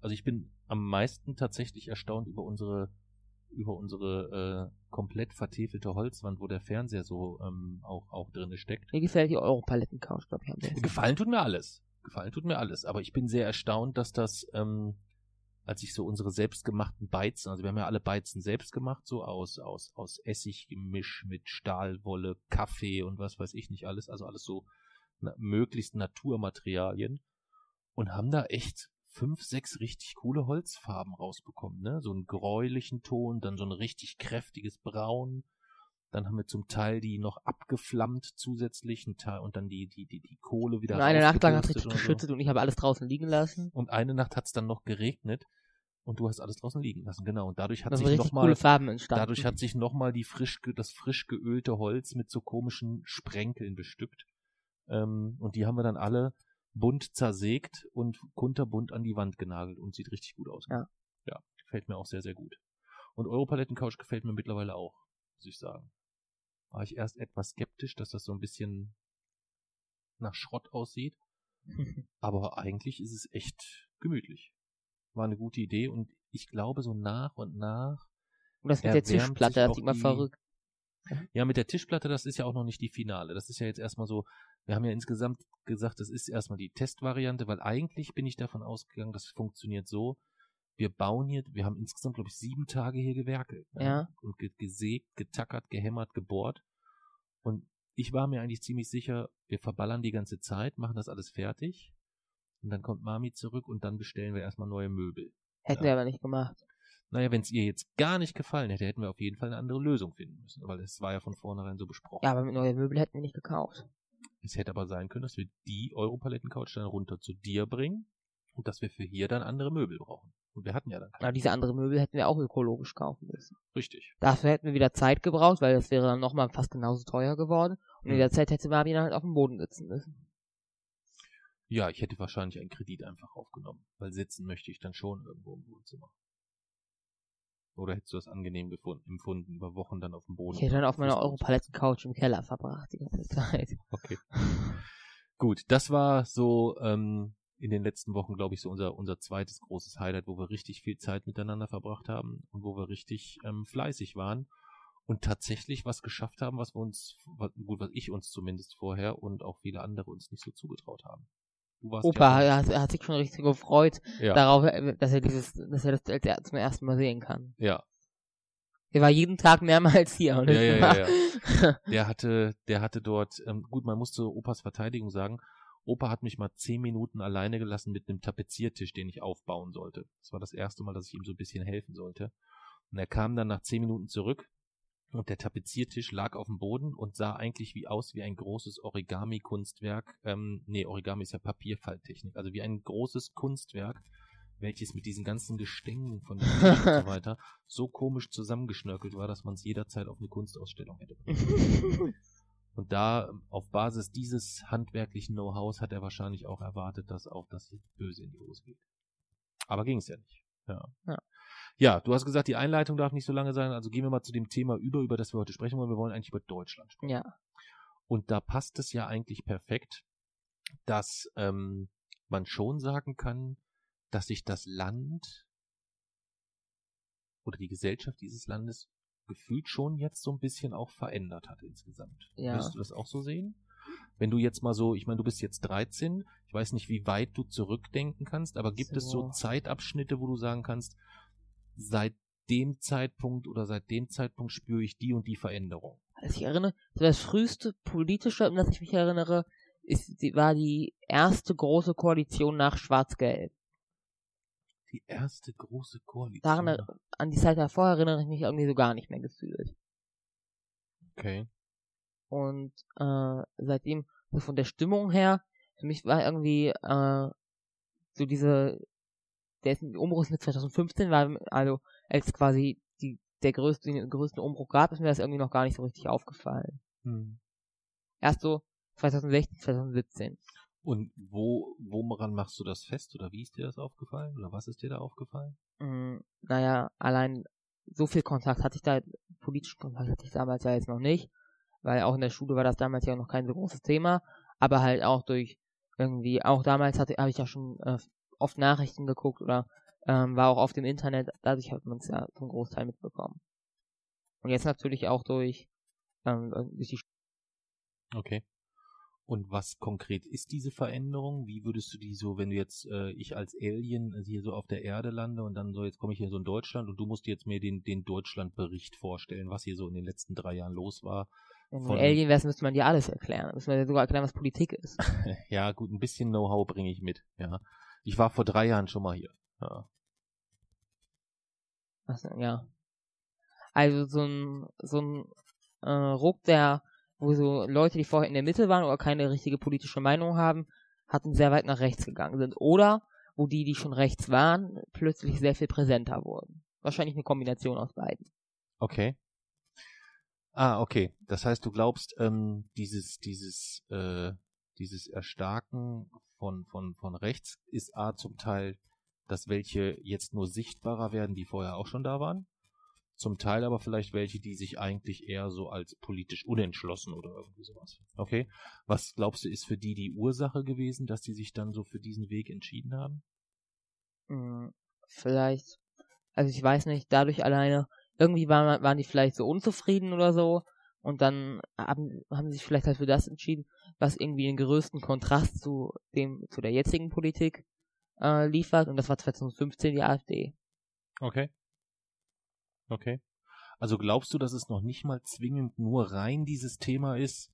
Also ich bin am meisten tatsächlich erstaunt über unsere über unsere äh, komplett vertäfelte Holzwand, wo der Fernseher so ähm, auch auch drinne steckt. Mir gefällt die Europaletten-Couch, glaube ich, am besten. Gefallen tut mir alles. Gefallen tut mir alles. Aber ich bin sehr erstaunt, dass das, ähm, als ich so unsere selbstgemachten Beizen, also wir haben ja alle Beizen selbst gemacht, so aus, aus, aus Essiggemisch mit Stahlwolle, Kaffee und was weiß ich nicht alles, also alles so na, möglichst Naturmaterialien und haben da echt fünf, sechs richtig coole Holzfarben rausbekommen, ne? So einen gräulichen Ton, dann so ein richtig kräftiges Braun, dann haben wir zum Teil die noch abgeflammt zusätzlich ein Teil, und dann die, die, die, die Kohle wieder Und eine Nacht lang hat es richtig und so. geschüttet und ich habe alles draußen liegen lassen. Und eine Nacht hat es dann noch geregnet und du hast alles draußen liegen lassen, genau. Und dadurch hat Da sind sich nochmal dadurch hat sich nochmal die frisch, das frisch geölte Holz mit so komischen Sprenkeln bestückt. Ähm, und die haben wir dann alle bunt zersägt und kunterbunt an die Wand genagelt und sieht richtig gut aus. Ja. Ja, gefällt mir auch sehr, sehr gut. Und Europaletten-Couch gefällt mir mittlerweile auch, muss ich sagen. War ich erst etwas skeptisch, dass das so ein bisschen nach Schrott aussieht. Aber eigentlich ist es echt gemütlich. War eine gute Idee und ich glaube so nach und nach und das mit der Tischplatte, das sieht man verrückt. ja, mit der Tischplatte, das ist ja auch noch nicht die Finale. Das ist ja jetzt erstmal so, wir haben ja insgesamt gesagt, das ist erstmal die Testvariante, weil eigentlich bin ich davon ausgegangen, das funktioniert so. Wir bauen hier, wir haben insgesamt, glaube ich, sieben Tage hier gewerkelt. ne? Ja. Und ge gesägt, getackert, gehämmert, gebohrt. Und ich war mir eigentlich ziemlich sicher, wir verballern die ganze Zeit, machen das alles fertig. Und dann kommt Mami zurück und dann bestellen wir erstmal neue Möbel. Hätten Ja. wir aber nicht gemacht. Naja, wenn es ihr jetzt gar nicht gefallen hätte, hätten wir auf jeden Fall eine andere Lösung finden müssen, weil es war ja von vornherein so besprochen. Ja, aber mit neuen Möbel hätten wir nicht gekauft. Es hätte aber sein können, dass wir die Europaletten-Couch dann runter zu dir bringen und dass wir für hier dann andere Möbel brauchen. Und wir hatten ja dann keine. Aber diese andere Möbel hätten wir auch ökologisch kaufen müssen. Richtig. Dafür hätten wir wieder Zeit gebraucht, weil das wäre dann nochmal fast genauso teuer geworden. Und in Mhm. der Zeit hätte Marvin halt auf dem Boden sitzen müssen. Ja, ich hätte wahrscheinlich einen Kredit einfach aufgenommen, weil sitzen möchte ich dann schon irgendwo im Wohnzimmer. Oder hättest du das angenehm gefunden, empfunden, über Wochen dann auf dem Boden? Ich hätte dann auf meiner Europaletten-Couch im Keller verbracht die ganze Zeit. Okay. Gut, das war so ähm, in den letzten Wochen, glaube ich, so unser, unser zweites großes Highlight, wo wir richtig viel Zeit miteinander verbracht haben und wo wir richtig ähm, fleißig waren und tatsächlich was geschafft haben, was wir uns, was, gut, was ich uns zumindest vorher und auch viele andere uns nicht so zugetraut haben. Opa ja, hat, hat sich schon richtig gefreut ja, darauf, äh, dass er dieses, dass er das zum ersten Mal sehen kann. ja, Er war jeden Tag mehrmals hier. Und Ja, ja, war- ja, der hatte, der hatte dort, ähm, gut, man muss zu Opas Verteidigung sagen, Opa hat mich mal zehn Minuten alleine gelassen mit einem Tapeziertisch, den ich aufbauen sollte. Das war das erste Mal, dass ich ihm so ein bisschen helfen sollte. Und er kam dann nach zehn Minuten zurück und der Tapeziertisch lag auf dem Boden und sah eigentlich wie aus wie ein großes Origami-Kunstwerk. Ähm, nee, Origami ist ja Papierfalttechnik. Also wie ein großes Kunstwerk, welches mit diesen ganzen Gestängen von und so weiter so komisch zusammengeschnörkelt war, dass man es jederzeit auf eine Kunstausstellung hätte. und da, auf Basis dieses handwerklichen Know-hows, hat er wahrscheinlich auch erwartet, dass auch das böse in die Hose geht. Aber ging es ja nicht. Ja. Ja. Ja, du hast gesagt, die Einleitung darf nicht so lange sein, also gehen wir mal zu dem Thema über, über das wir heute sprechen wollen. Wir wollen eigentlich über Deutschland sprechen. Ja. Und da passt es ja eigentlich perfekt, dass ähm, man schon sagen kann, dass sich das Land oder die Gesellschaft dieses Landes gefühlt schon jetzt so ein bisschen auch verändert hat insgesamt. Ja. Würdest du das auch so sehen? Wenn du jetzt mal so, ich meine, du bist jetzt 13, ich weiß nicht, wie weit du zurückdenken kannst, aber gibt es so So. Zeitabschnitte, wo du sagen kannst, seit dem Zeitpunkt oder seit dem Zeitpunkt spüre ich die und die Veränderung? Also ich erinnere, so das früheste politische, an das ich mich erinnere, ist, war die erste große Koalition nach Schwarz-Gelb. Die erste große Koalition. Daran, an die Zeit davor erinnere ich mich irgendwie so gar nicht mehr gefühlt. Okay. Und äh, seitdem, so von der Stimmung her, für mich war irgendwie äh, so diese, der ist- Umbruch mit 2015 war, also als quasi die, der größte, den größten Umbruch gab, ist mir das irgendwie noch gar nicht so richtig aufgefallen. Hm. Erst so 2016, 2017. Und wo, woran machst du das fest oder wie ist dir das aufgefallen oder was ist dir da aufgefallen? Mm, naja, allein so viel Kontakt hatte ich da, politischen Kontakt hatte ich damals ja jetzt noch nicht, weil auch in der Schule war das damals ja noch kein so großes Thema, aber halt auch durch irgendwie, auch damals hatte habe ich ja schon äh, oft Nachrichten geguckt oder ähm, war auch auf dem Internet, dadurch hat man es ja zum Großteil mitbekommen. Und jetzt natürlich auch durch, ähm, durch die Okay. Und was konkret ist diese Veränderung? Wie würdest du die so, wenn du jetzt, äh, ich als Alien äh, hier so auf der Erde lande und dann so, jetzt komme ich hier so in Deutschland und du musst jetzt mir den, den Deutschland-Bericht vorstellen, was hier so in den letzten drei Jahren los war. wenn du von- ein Alien wärst, müsste man dir alles erklären. Müsste man dir sogar erklären, was Politik ist. ja, gut, ein bisschen Know-how bringe ich mit, ja. Ich war vor drei Jahren schon mal hier. Ja. Also, ja. Also so ein, so ein äh, Ruck, der, wo so Leute, die vorher in der Mitte waren oder keine richtige politische Meinung haben, hatten sehr weit nach rechts gegangen sind. Oder wo die, die schon rechts waren, plötzlich sehr viel präsenter wurden. Wahrscheinlich eine Kombination aus beiden. Okay. Ah, okay. Das heißt, du glaubst, ähm, dieses, dieses, äh, dieses Erstarken von, von, von rechts ist A zum Teil, dass welche jetzt nur sichtbarer werden, die vorher auch schon da waren. Zum Teil aber vielleicht welche, die sich eigentlich eher so als politisch unentschlossen oder irgendwie sowas. Okay. Was glaubst du, ist für die die Ursache gewesen, dass die sich dann so für diesen Weg entschieden haben? Hm, vielleicht, also ich weiß nicht, dadurch alleine, irgendwie waren, waren die vielleicht so unzufrieden oder so und dann haben, haben sie sich vielleicht halt für das entschieden, was irgendwie den größten Kontrast zu dem, zu der jetzigen Politik äh, liefert und das war 2015 die AfD. Okay. Okay. Also glaubst du, dass es noch nicht mal zwingend nur rein dieses Thema ist,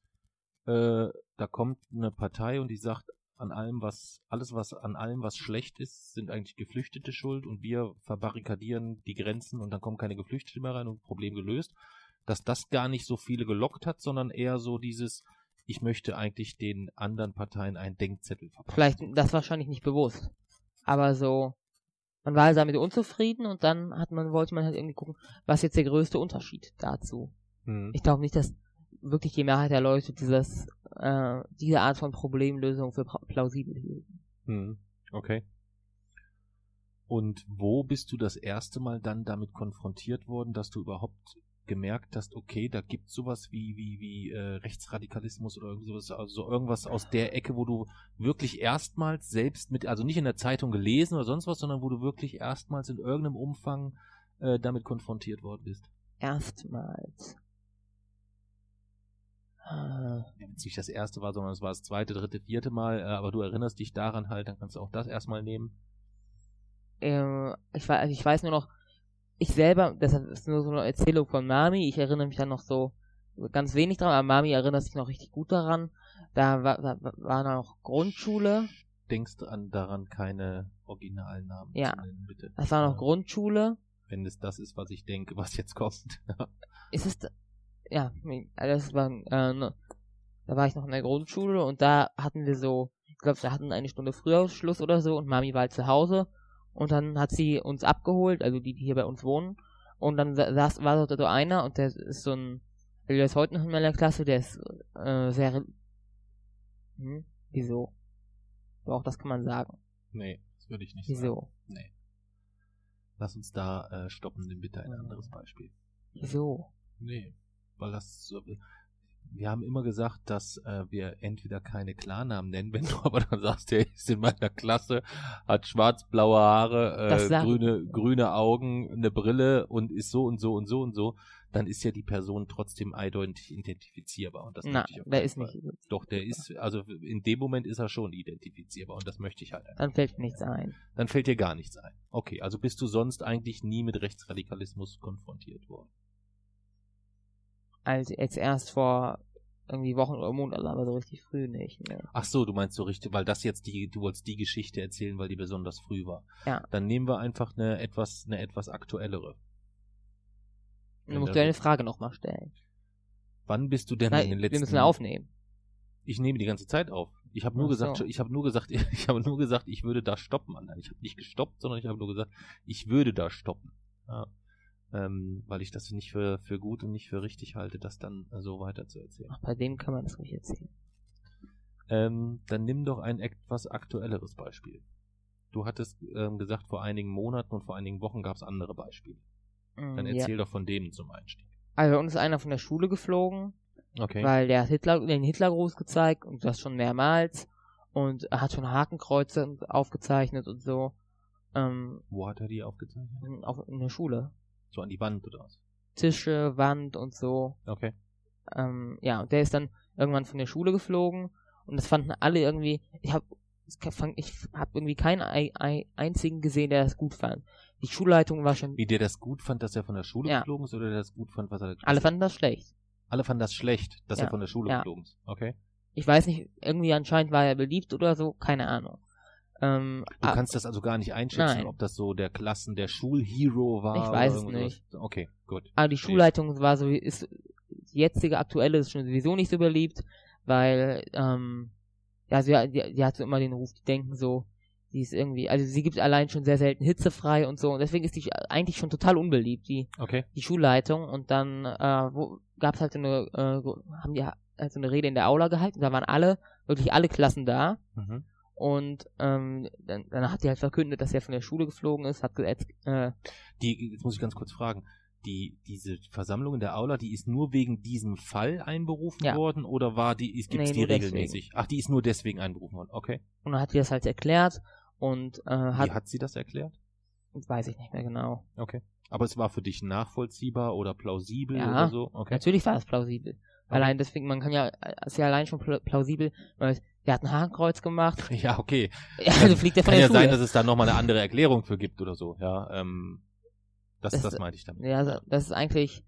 äh, da kommt eine Partei und die sagt, an allem, was, alles, was an allem, was schlecht ist, sind eigentlich Geflüchtete schuld und wir verbarrikadieren die Grenzen und dann kommen keine Geflüchtete mehr rein und Problem gelöst, dass das gar nicht so viele gelockt hat, sondern eher so dieses, ich möchte eigentlich den anderen Parteien einen Denkzettel verpassen. Vielleicht, das wahrscheinlich nicht bewusst. Aber so, man war halt damit unzufrieden und dann hat man, wollte man halt irgendwie gucken, was jetzt der größte Unterschied dazu. Hm. Ich glaube nicht, dass wirklich die Mehrheit der Leute dieses, äh, diese Art von Problemlösung für plausibel hielten. Hm, okay. Und wo bist du das erste Mal dann damit konfrontiert worden, dass du überhaupt gemerkt hast, okay, da gibt sowas wie wie wie äh, Rechtsradikalismus oder irgendwie sowas, also so irgendwas aus der Ecke, wo du wirklich erstmals selbst mit, also nicht in der Zeitung gelesen oder sonst was, sondern wo du wirklich erstmals in irgendeinem Umfang äh, damit konfrontiert worden bist. Erstmals. Äh, Ja, wenn es nicht das erste war, sondern es war das zweite, dritte, vierte Mal, äh, aber du erinnerst dich daran halt, dann kannst du auch das erstmal nehmen. ähm, ich, also ich weiß nur noch, ich selber, das ist nur so eine Erzählung von Mami, ich erinnere mich dann noch so ganz wenig dran, aber Mami erinnert sich noch richtig gut daran, Da war, da war noch Grundschule. Denkst du an daran, keine Originalnamen Ja. zu nennen, bitte? Das war noch. Grundschule. Wenn es das ist, was ich denke, was jetzt kommt. Ist es, da- ja, das war, äh, ne, da war ich noch in der Grundschule und da hatten wir so, ich glaube, wir hatten eine Stunde früher Schluss oder so und Mami war halt zu Hause und dann hat sie uns abgeholt, also die, die hier bei uns wohnen und dann sa- saß, war dort so einer und der ist so ein, der ist heute noch in meiner Klasse, der ist äh, sehr, hm, wieso? Doch, das kann man sagen. nee, das würde ich nicht sagen. Wieso? Nee. Lass uns da äh, stoppen, nimm bitte ein anderes Beispiel. Wieso? Nee, weil das so, wir haben immer gesagt, dass äh, wir entweder keine Klarnamen nennen, wenn du aber dann sagst, der ist in meiner Klasse, hat schwarz-blaue Haare, äh, grüne, grüne Augen, eine Brille und ist so und so und so und so, dann ist ja die Person trotzdem eindeutig identifizierbar und das Na, möchte ich der ist Fall. nicht, Doch, der ist, also in dem Moment ist er schon identifizierbar und das möchte ich halt. dann fällt nichts ein. Dann fällt dir gar nichts ein. Okay, also bist du sonst eigentlich nie mit Rechtsradikalismus konfrontiert worden. Also jetzt erst vor irgendwie Wochen oder Monaten, aber so richtig früh nicht. Ne. Ach so, du meinst so richtig, weil das jetzt die, du wolltest die Geschichte erzählen, weil die besonders früh war. Ja. Dann nehmen wir einfach eine etwas, eine etwas aktuellere. Du musst dir eine Frage nochmal stellen. Wann bist du denn in Nein, den wir letzten? müssen aufnehmen. Ich nehme die ganze Zeit auf. Ich habe nur Ach gesagt, so. ich habe nur gesagt, ich habe nur gesagt, ich würde da stoppen. Ich habe nicht gestoppt, sondern ich habe nur gesagt, ich würde da stoppen. Ja. Ähm, weil ich das nicht für, für gut und nicht für richtig halte, das dann so weiter zu erzählen. Ach, bei denen kann man das ruhig erzählen. Ähm, dann nimm doch ein etwas aktuelleres Beispiel. Du hattest ähm, gesagt, vor einigen Monaten und vor einigen Wochen gab es andere Beispiele. Mm, Dann ja. erzähl doch von denen zum Einstieg. Also uns ist einer von der Schule geflogen, Okay. weil der hat Hitler, den Hitlergruß gezeigt und das schon mehrmals und er hat schon Hakenkreuze aufgezeichnet und so. Ähm, Wo hat er die aufgezeichnet? auch in der Schule. So an die Wand oder was? Tische, Wand und so. Okay. Ähm, ja, und der ist dann irgendwann von der Schule geflogen und das fanden alle irgendwie, ich habe ich hab irgendwie keinen ei- ei- einzigen gesehen, der das gut fand. Die Schulleitung war schon, Wie der das gut fand, dass er von der Schule Ja. geflogen ist oder der das gut fand, was er alle fanden das schlecht. Alle fanden das schlecht, dass Ja. er von der Schule Ja. geflogen ist. Okay. Ich weiß nicht, irgendwie anscheinend war er beliebt oder so, keine Ahnung. Ähm, Du ah, kannst das also gar nicht einschätzen, Nein. ob das so der Klassen, der Schulhero war. Ich weiß es nicht. Okay, gut. aber die Schulleitung war so, ist, die jetzige aktuelle ist schon sowieso nicht so beliebt, weil, ähm, ja, sie, die, die hat so immer den Ruf, die denken so, die ist irgendwie, also sie gibt allein schon sehr selten hitzefrei und so, und deswegen ist die eigentlich schon total unbeliebt, die, Okay. die Schulleitung, und dann, äh, wo, gab's halt so eine, äh, haben die halt so eine Rede in der Aula gehalten, da waren alle, wirklich alle Klassen da, Mhm. Und, ähm, dann, dann hat die halt verkündet, dass er von der Schule geflogen ist, hat ge- äh, Die, jetzt muss ich ganz kurz fragen. Die, diese Versammlung in der Aula, die ist nur wegen diesem Fall einberufen Ja. worden oder war die, gibt es Nee, die regelmäßig? Ach, die ist nur deswegen einberufen worden. Okay. und dann hat die das halt erklärt, und, äh, hat, Wie hat sie das erklärt? weiß ich nicht mehr genau. Okay. Aber es war für dich nachvollziehbar oder plausibel Ja. oder so? Okay. Natürlich war das plausibel. Allein deswegen, man kann ja, ist ja allein schon pla- plausibel, weil der hat ein Hakenkreuz gemacht. Ja, okay. Ja, also fliegt er von Kann der ja Schule. sein, dass es da nochmal eine andere Erklärung für gibt oder so. Ja, ähm, das, das, Das- meinte ich damit. ja, das ist eigentlich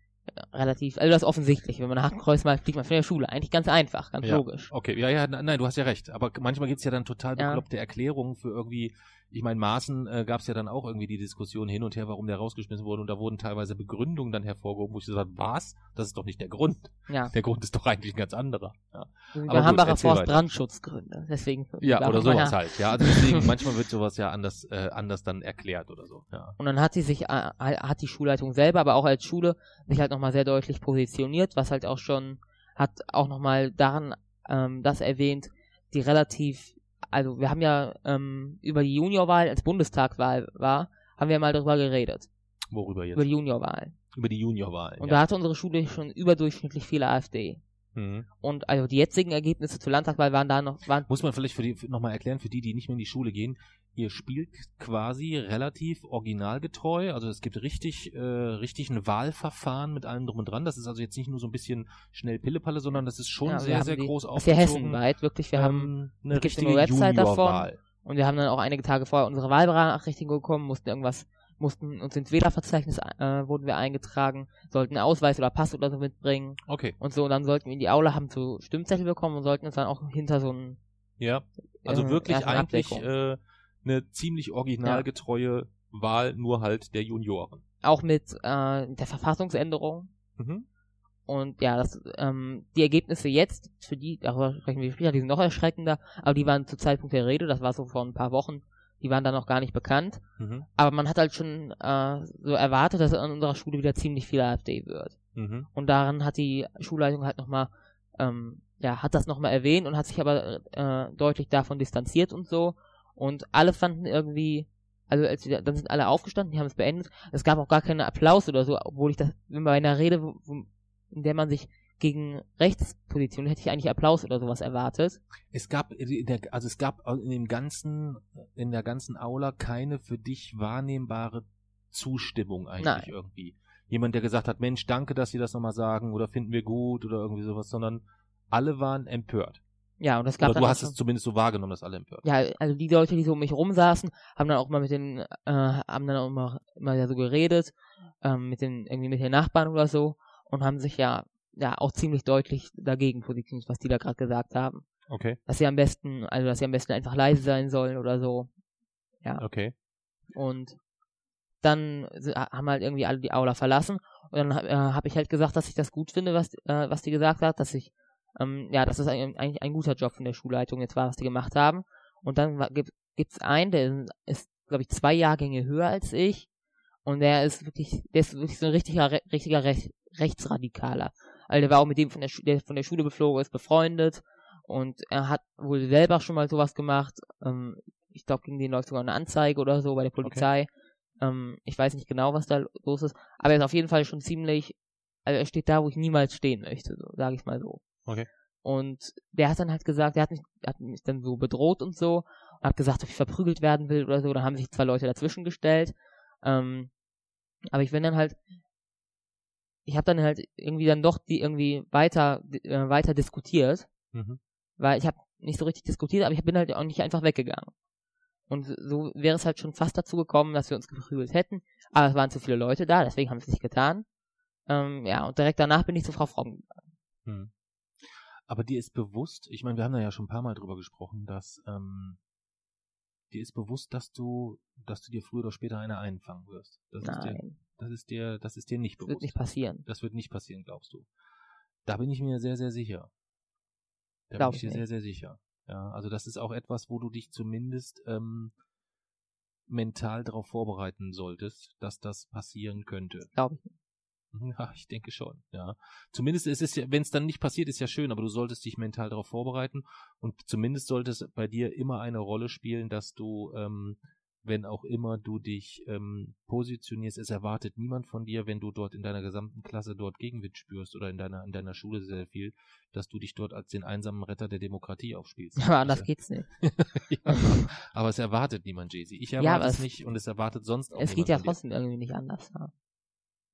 relativ, also das ist offensichtlich. Wenn man ein Hakenkreuz macht, fliegt man von der Schule. Eigentlich ganz einfach, ganz Ja. logisch. Okay, ja, ja, nein, du hast ja recht. Aber manchmal gibt's ja dann total Ja. bekloppte Erklärungen für irgendwie, ich meine, Maaßen äh, gab's ja dann auch irgendwie die Diskussion hin und her, warum der rausgeschmissen wurde und da wurden teilweise Begründungen dann hervorgehoben, wo ich gesagt habe, was? Das ist doch nicht der Grund. Ja. Der Grund ist doch eigentlich ein ganz anderer. Ja, aber erzähl Forst weiter. Brandschutzgründe. Deswegen. ja oder sowas halt. Ja, also deswegen, manchmal wird sowas ja anders, äh, anders dann erklärt oder so. Ja. Und dann hat sie sich, äh, hat die Schulleitung selber, aber auch als Schule, sich halt nochmal sehr deutlich positioniert, was halt auch schon, hat auch nochmal daran ähm, das erwähnt, die relativ, also wir haben ja ähm, über die Juniorwahl, als Bundestagswahl war, haben wir mal darüber geredet. Worüber jetzt? Über die Juniorwahl. Über die Juniorwahlen. Und ja. da hatte unsere Schule schon überdurchschnittlich viele AfD. Mhm. Und also die jetzigen Ergebnisse zur Landtagswahl waren da noch, waren, Muss man vielleicht für die nochmal erklären, für die, die nicht mehr in die Schule gehen, ihr spielt quasi relativ originalgetreu, also es gibt richtig, äh, richtig ein Wahlverfahren mit allem drum und dran. Das ist also jetzt nicht nur so ein bisschen schnell Pillepalle, sondern das ist schon ja, sehr, haben sehr groß aufgezogen. hessenweit, wirklich. Wir haben ähm, eine es gibt richtige eine Website davon. Und wir haben dann auch einige Tage vorher unsere Wahlbenachrichtigung bekommen, mussten irgendwas mussten uns ins Wählerverzeichnis äh, wurden wir eingetragen, sollten einen Ausweis oder Pass oder so mitbringen Okay. und so. Und dann sollten wir in die Aula, haben so Stimmzettel bekommen und sollten uns dann auch hinter so ein Ja. Also äh, wirklich eigentlich äh, eine ziemlich originalgetreue Wahl, nur halt der Junioren. auch mit äh, der Verfassungsänderung. Mhm. Und ja, das, ähm, die Ergebnisse jetzt, für die, darüber sprechen wir später, die sind noch erschreckender, aber die waren zu Zeitpunkt der Rede, das war so vor ein paar Wochen, die waren dann noch gar nicht bekannt. Mhm. Aber man hat halt schon äh, so erwartet, dass an unserer Schule wieder ziemlich viel AfD wird. Mhm. Und daran hat die Schulleitung halt nochmal, ähm, ja, hat das nochmal erwähnt und hat sich aber äh, deutlich davon distanziert und so. Und alle fanden irgendwie, also als wir, dann sind alle aufgestanden, die haben es beendet. Es gab auch gar keinen Applaus oder so, obwohl ich das, wenn bei einer Rede, wo, in der man sich gegen rechts positioniert, hätte ich eigentlich Applaus oder sowas erwartet. Es gab in der, also es gab in dem ganzen, in der ganzen Aula keine für dich wahrnehmbare Zustimmung eigentlich Nein. irgendwie. Jemand, der gesagt hat, Mensch, danke, dass Sie das nochmal sagen oder finden wir gut oder irgendwie sowas, sondern alle waren empört. Ja, und es gab Oder du hast es zumindest so wahrgenommen, dass alle empört. ja, also die Leute, die so um mich rumsaßen, haben dann auch mal mit den, äh, haben dann auch immer, immer so geredet, ähm, mit den, irgendwie mit den Nachbarn oder so und haben sich ja, ja, auch ziemlich deutlich dagegen positioniert, was die da gerade gesagt haben. Okay. Dass sie am besten, also dass sie am besten einfach leise sein sollen oder so. Okay. Und dann haben halt irgendwie alle die Aula verlassen und dann äh, habe ich halt gesagt, dass ich das gut finde, was, äh, was die gesagt hat, dass ich, ähm, ja, es ein, eigentlich ein guter Job von der Schulleitung jetzt war, was die gemacht haben. Und dann gibt gibt's einen, der ist, glaube ich, zwei Jahrgänge höher als ich und der ist wirklich, der ist wirklich so ein richtiger, richtiger Rech Rechtsradikaler. Also der war auch mit dem von der, Schu der von der Schule geflogen ist, befreundet und er hat wohl selber schon mal sowas gemacht. Ähm, ich glaube, gegen den läuft sogar eine Anzeige oder so bei der Polizei. Ähm, ich weiß nicht genau, was da los ist, aber er ist auf jeden Fall schon ziemlich, also er steht da, wo ich niemals stehen möchte, so, sage ich mal so. Okay. Und der hat dann halt gesagt, der hat mich, hat mich dann so bedroht und so und hat gesagt, ob ich verprügelt werden will oder so. Da haben sich zwei Leute dazwischen gestellt. Ähm, aber ich bin dann halt, ich habe dann halt irgendwie dann doch die irgendwie weiter äh, weiter diskutiert, Mhm. weil ich habe nicht so richtig diskutiert, aber ich bin halt auch nicht einfach weggegangen. Und so wäre es halt schon fast dazu gekommen, dass wir uns geprügelt hätten, aber es waren zu viele Leute da, deswegen haben wir es nicht getan. Ähm, ja, und direkt danach bin ich zu Frau Fromm gegangen. Hm. Aber dir ist bewusst, ich meine, wir haben da ja schon ein paar Mal drüber gesprochen, dass ähm, dir ist bewusst, dass du, dass du dir früher oder später eine einfangen wirst. Das ist dir, Nein, das ist dir, das ist dir nicht das bewusst. wird nicht passieren. Das wird nicht passieren, glaubst du? Da bin ich mir sehr, sehr sicher. Da Glaub bin ich ich dir sehr, sehr sicher. Ja, also das ist auch etwas, wo du dich zumindest ähm, mental darauf vorbereiten solltest, dass das passieren könnte. Glaube ich nicht. Ja, ich denke schon, ja. Zumindest ist es ja, wenn es dann nicht passiert, ist ja schön, aber du solltest dich mental darauf vorbereiten und zumindest sollte es bei dir immer eine Rolle spielen, dass du, ähm, wenn auch immer du dich ähm, positionierst, es erwartet niemand von dir, wenn du dort in deiner gesamten Klasse dort Gegenwind spürst oder in deiner, in deiner Schule sehr viel, dass du dich dort als den einsamen Retter der Demokratie aufspielst. Aber anders Das- geht's nicht. ja, aber es erwartet niemand, Jay-Z. Ich erwarte aber es es- nicht und es erwartet sonst auch Es geht niemand ja von dir. trotzdem irgendwie nicht anders. Ja.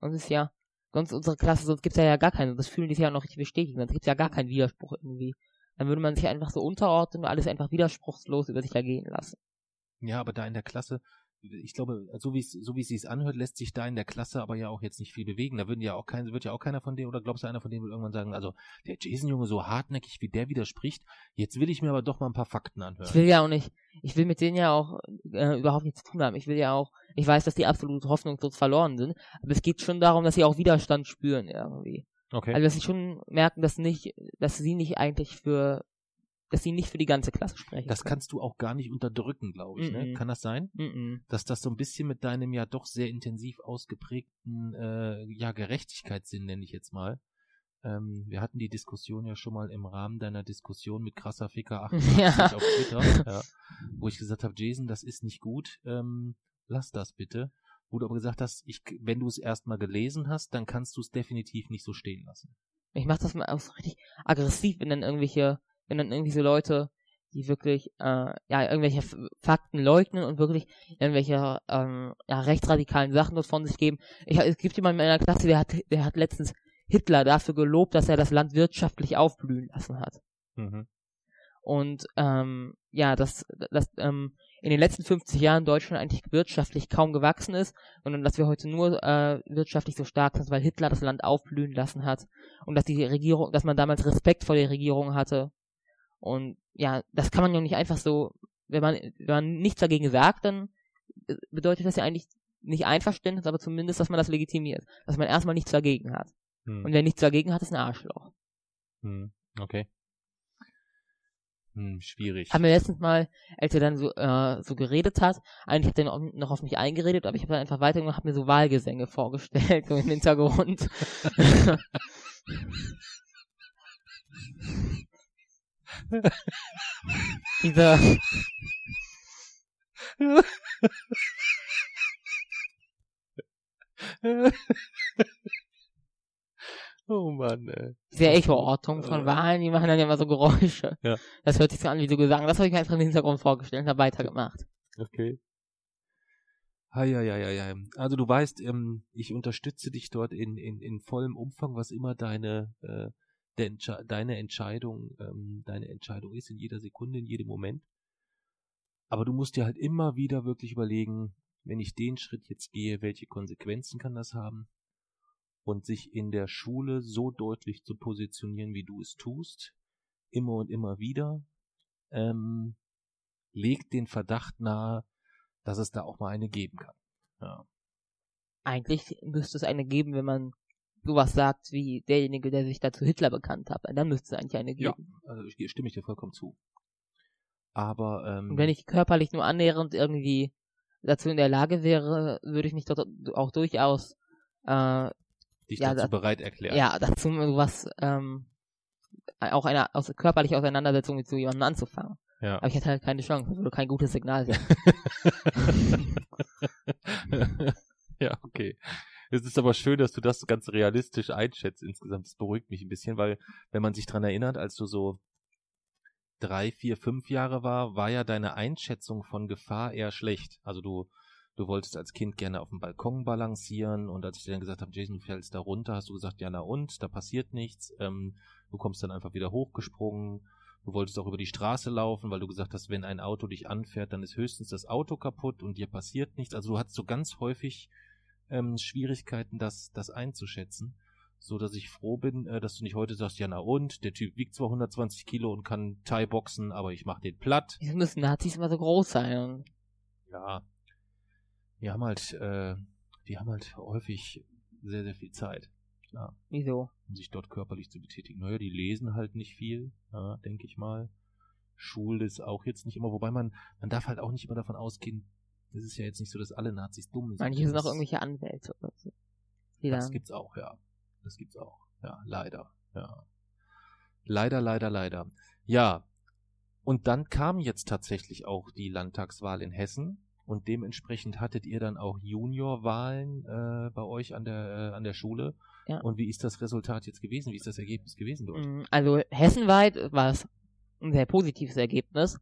Sonst ist ja, sonst unsere Klasse, sonst gibt's ja, ja gar keinen. Das fühlen die sich ja noch richtig bestätigen. Sonst gibt's ja gar keinen Widerspruch irgendwie. Dann würde man sich einfach so unterordnen und alles einfach widerspruchslos über sich ergehen lassen. Ja, aber da in der Klasse, ich glaube, so wie es so wie es sich anhört, lässt sich da in der Klasse aber ja auch jetzt nicht viel bewegen. Da würden ja auch kein, wird ja auch keiner von denen, oder glaubst du, einer von denen wird irgendwann sagen, also der Jason-Junge so hartnäckig, wie der widerspricht, jetzt will ich mir aber doch mal ein paar Fakten Ich anhören. will ja auch nicht, ich will mit denen ja auch äh, überhaupt nichts zu tun haben. Ich will ja auch, ich weiß, dass die absolut hoffnungslos verloren sind, aber es geht schon darum, dass sie auch Widerstand spüren irgendwie. Okay. Also dass sie schon merken, dass nicht, dass sie nicht eigentlich für, dass sie nicht für die ganze Klasse sprechen. das kannst du auch gar nicht unterdrücken, glaube ich. Ne? Mhm. Kann das sein? Mhm. Dass das so ein bisschen mit deinem ja doch sehr intensiv ausgeprägten äh, ja, Gerechtigkeitssinn, nenne ich jetzt mal. Ähm, wir hatten die Diskussion ja schon mal im Rahmen deiner Diskussion mit krasser Ficker 88 Ja. auf Twitter, ja, wo ich gesagt habe, Jason, das ist nicht gut, ähm, lass das bitte. Wo du aber gesagt hast, ich, wenn du es erstmal gelesen hast, dann kannst du es definitiv nicht so stehen lassen. Ich mach das mal auch so richtig aggressiv, wenn dann irgendwelche, wenn dann irgendwie so Leute, die wirklich, äh, ja, irgendwelche Fakten leugnen und wirklich irgendwelche, ähm, ja, rechtsradikalen Sachen dort von sich geben. Ich, es gibt jemanden in meiner Klasse, der hat, der hat letztens Hitler dafür gelobt, dass er das Land wirtschaftlich aufblühen lassen hat. Mhm. Und ähm, ja, das, das, ähm, in den letzten 50 Jahren Deutschland eigentlich wirtschaftlich kaum gewachsen ist, sondern dass wir heute nur äh, wirtschaftlich so stark sind, weil Hitler das Land aufblühen lassen hat und dass die Regierung, dass man damals Respekt vor der Regierung hatte. Und ja, das kann man ja nicht einfach so, wenn man, wenn man nichts dagegen sagt, dann äh, bedeutet das ja eigentlich nicht Einverständnis, aber zumindest, dass man das legitimiert. Dass man erstmal nichts dagegen hat. Hm. Und wer nichts dagegen hat, ist ein Arschloch. Hm. Okay. Hm, schwierig. Haben wir letztens mal, als er dann so, äh, so geredet hat, eigentlich hat er noch, noch auf mich eingeredet, aber ich habe dann einfach weitergemacht, hab mir so Wahlgesänge vorgestellt, so im Hintergrund. Dieser, oh Mann, ey. diese Echo-Ortung von Äh. Wahlen, die machen dann ja immer so Geräusche. Ja. Das hört sich so an wie so Gesang. Das habe ich mir einfach im Hintergrund vorgestellt und habe weitergemacht. Okay. Heieieiei. Also du weißt, ähm, ich unterstütze dich dort in, in, in vollem Umfang, was immer deine, äh, Entsche deine Entscheidung, ähm, deine Entscheidung ist, in jeder Sekunde, in jedem Moment. Aber du musst dir halt immer wieder wirklich überlegen, wenn ich den Schritt jetzt gehe, welche Konsequenzen kann das haben? Und sich in der Schule so deutlich zu positionieren, wie du es tust, immer und immer wieder, ähm, legt den Verdacht nahe, dass es da auch mal eine geben kann. Ja. Eigentlich müsste es eine geben, wenn man sowas sagt wie derjenige, der sich da zu Hitler bekannt hat. Dann müsste es eigentlich eine Ja. geben. Also ich, stimme ich dir vollkommen zu. Aber ähm, Und wenn ich körperlich nur annähernd irgendwie dazu in der Lage wäre, würde ich mich dort auch durchaus äh, dich ja, dazu da- bereit erklären. ja dazu sowas ähm, auch eine aus, körperliche Auseinandersetzung mit so jemandem anzufangen. Ja. Aber ich hätte halt keine Chance, das würde kein gutes Signal sein. ja, okay. Es ist aber schön, dass du das ganz realistisch einschätzt insgesamt. Das beruhigt mich ein bisschen, weil wenn man sich dran erinnert, als du so drei, vier, fünf Jahre war, war ja deine Einschätzung von Gefahr eher schlecht. Also du, du wolltest als Kind gerne auf dem Balkon balancieren und als ich dir dann gesagt habe, Jason, du fällst da runter, hast du gesagt, ja na und, da passiert nichts. Ähm, du kommst dann einfach wieder hochgesprungen. Du wolltest auch über die Straße laufen, weil du gesagt hast, wenn ein Auto dich anfährt, dann ist höchstens das Auto kaputt und dir passiert nichts. Also du hattest so ganz häufig ähm, Schwierigkeiten, das, das einzuschätzen. So dass ich froh bin, äh, dass du nicht heute sagst, ja na und, der Typ wiegt zwar 120 Kilo und kann Thai-Boxen, aber ich mach den platt. Wieso müssen Nazis immer so groß sein? Ja, die haben halt, äh, die haben halt häufig sehr, sehr viel Zeit, wieso? um sich dort körperlich zu betätigen. Naja, die lesen halt nicht viel, ja, denke ich mal. Schule ist auch jetzt nicht immer, wobei man, man darf halt auch nicht immer davon ausgehen, es ist ja jetzt nicht so, dass alle Nazis dumm sind. Manche sind auch irgendwelche Anwälte oder so. Das gibt's auch, ja. Das gibt's auch. Ja, leider. Ja. Leider, leider, leider. Ja. Und dann kam jetzt tatsächlich auch die Landtagswahl in Hessen und dementsprechend hattet ihr dann auch Juniorwahlen äh, bei euch an der äh, an der Schule. Ja. Und wie ist das Resultat jetzt gewesen? Wie ist das Ergebnis gewesen dort? Mm, Also hessenweit war es ein sehr positives Ergebnis.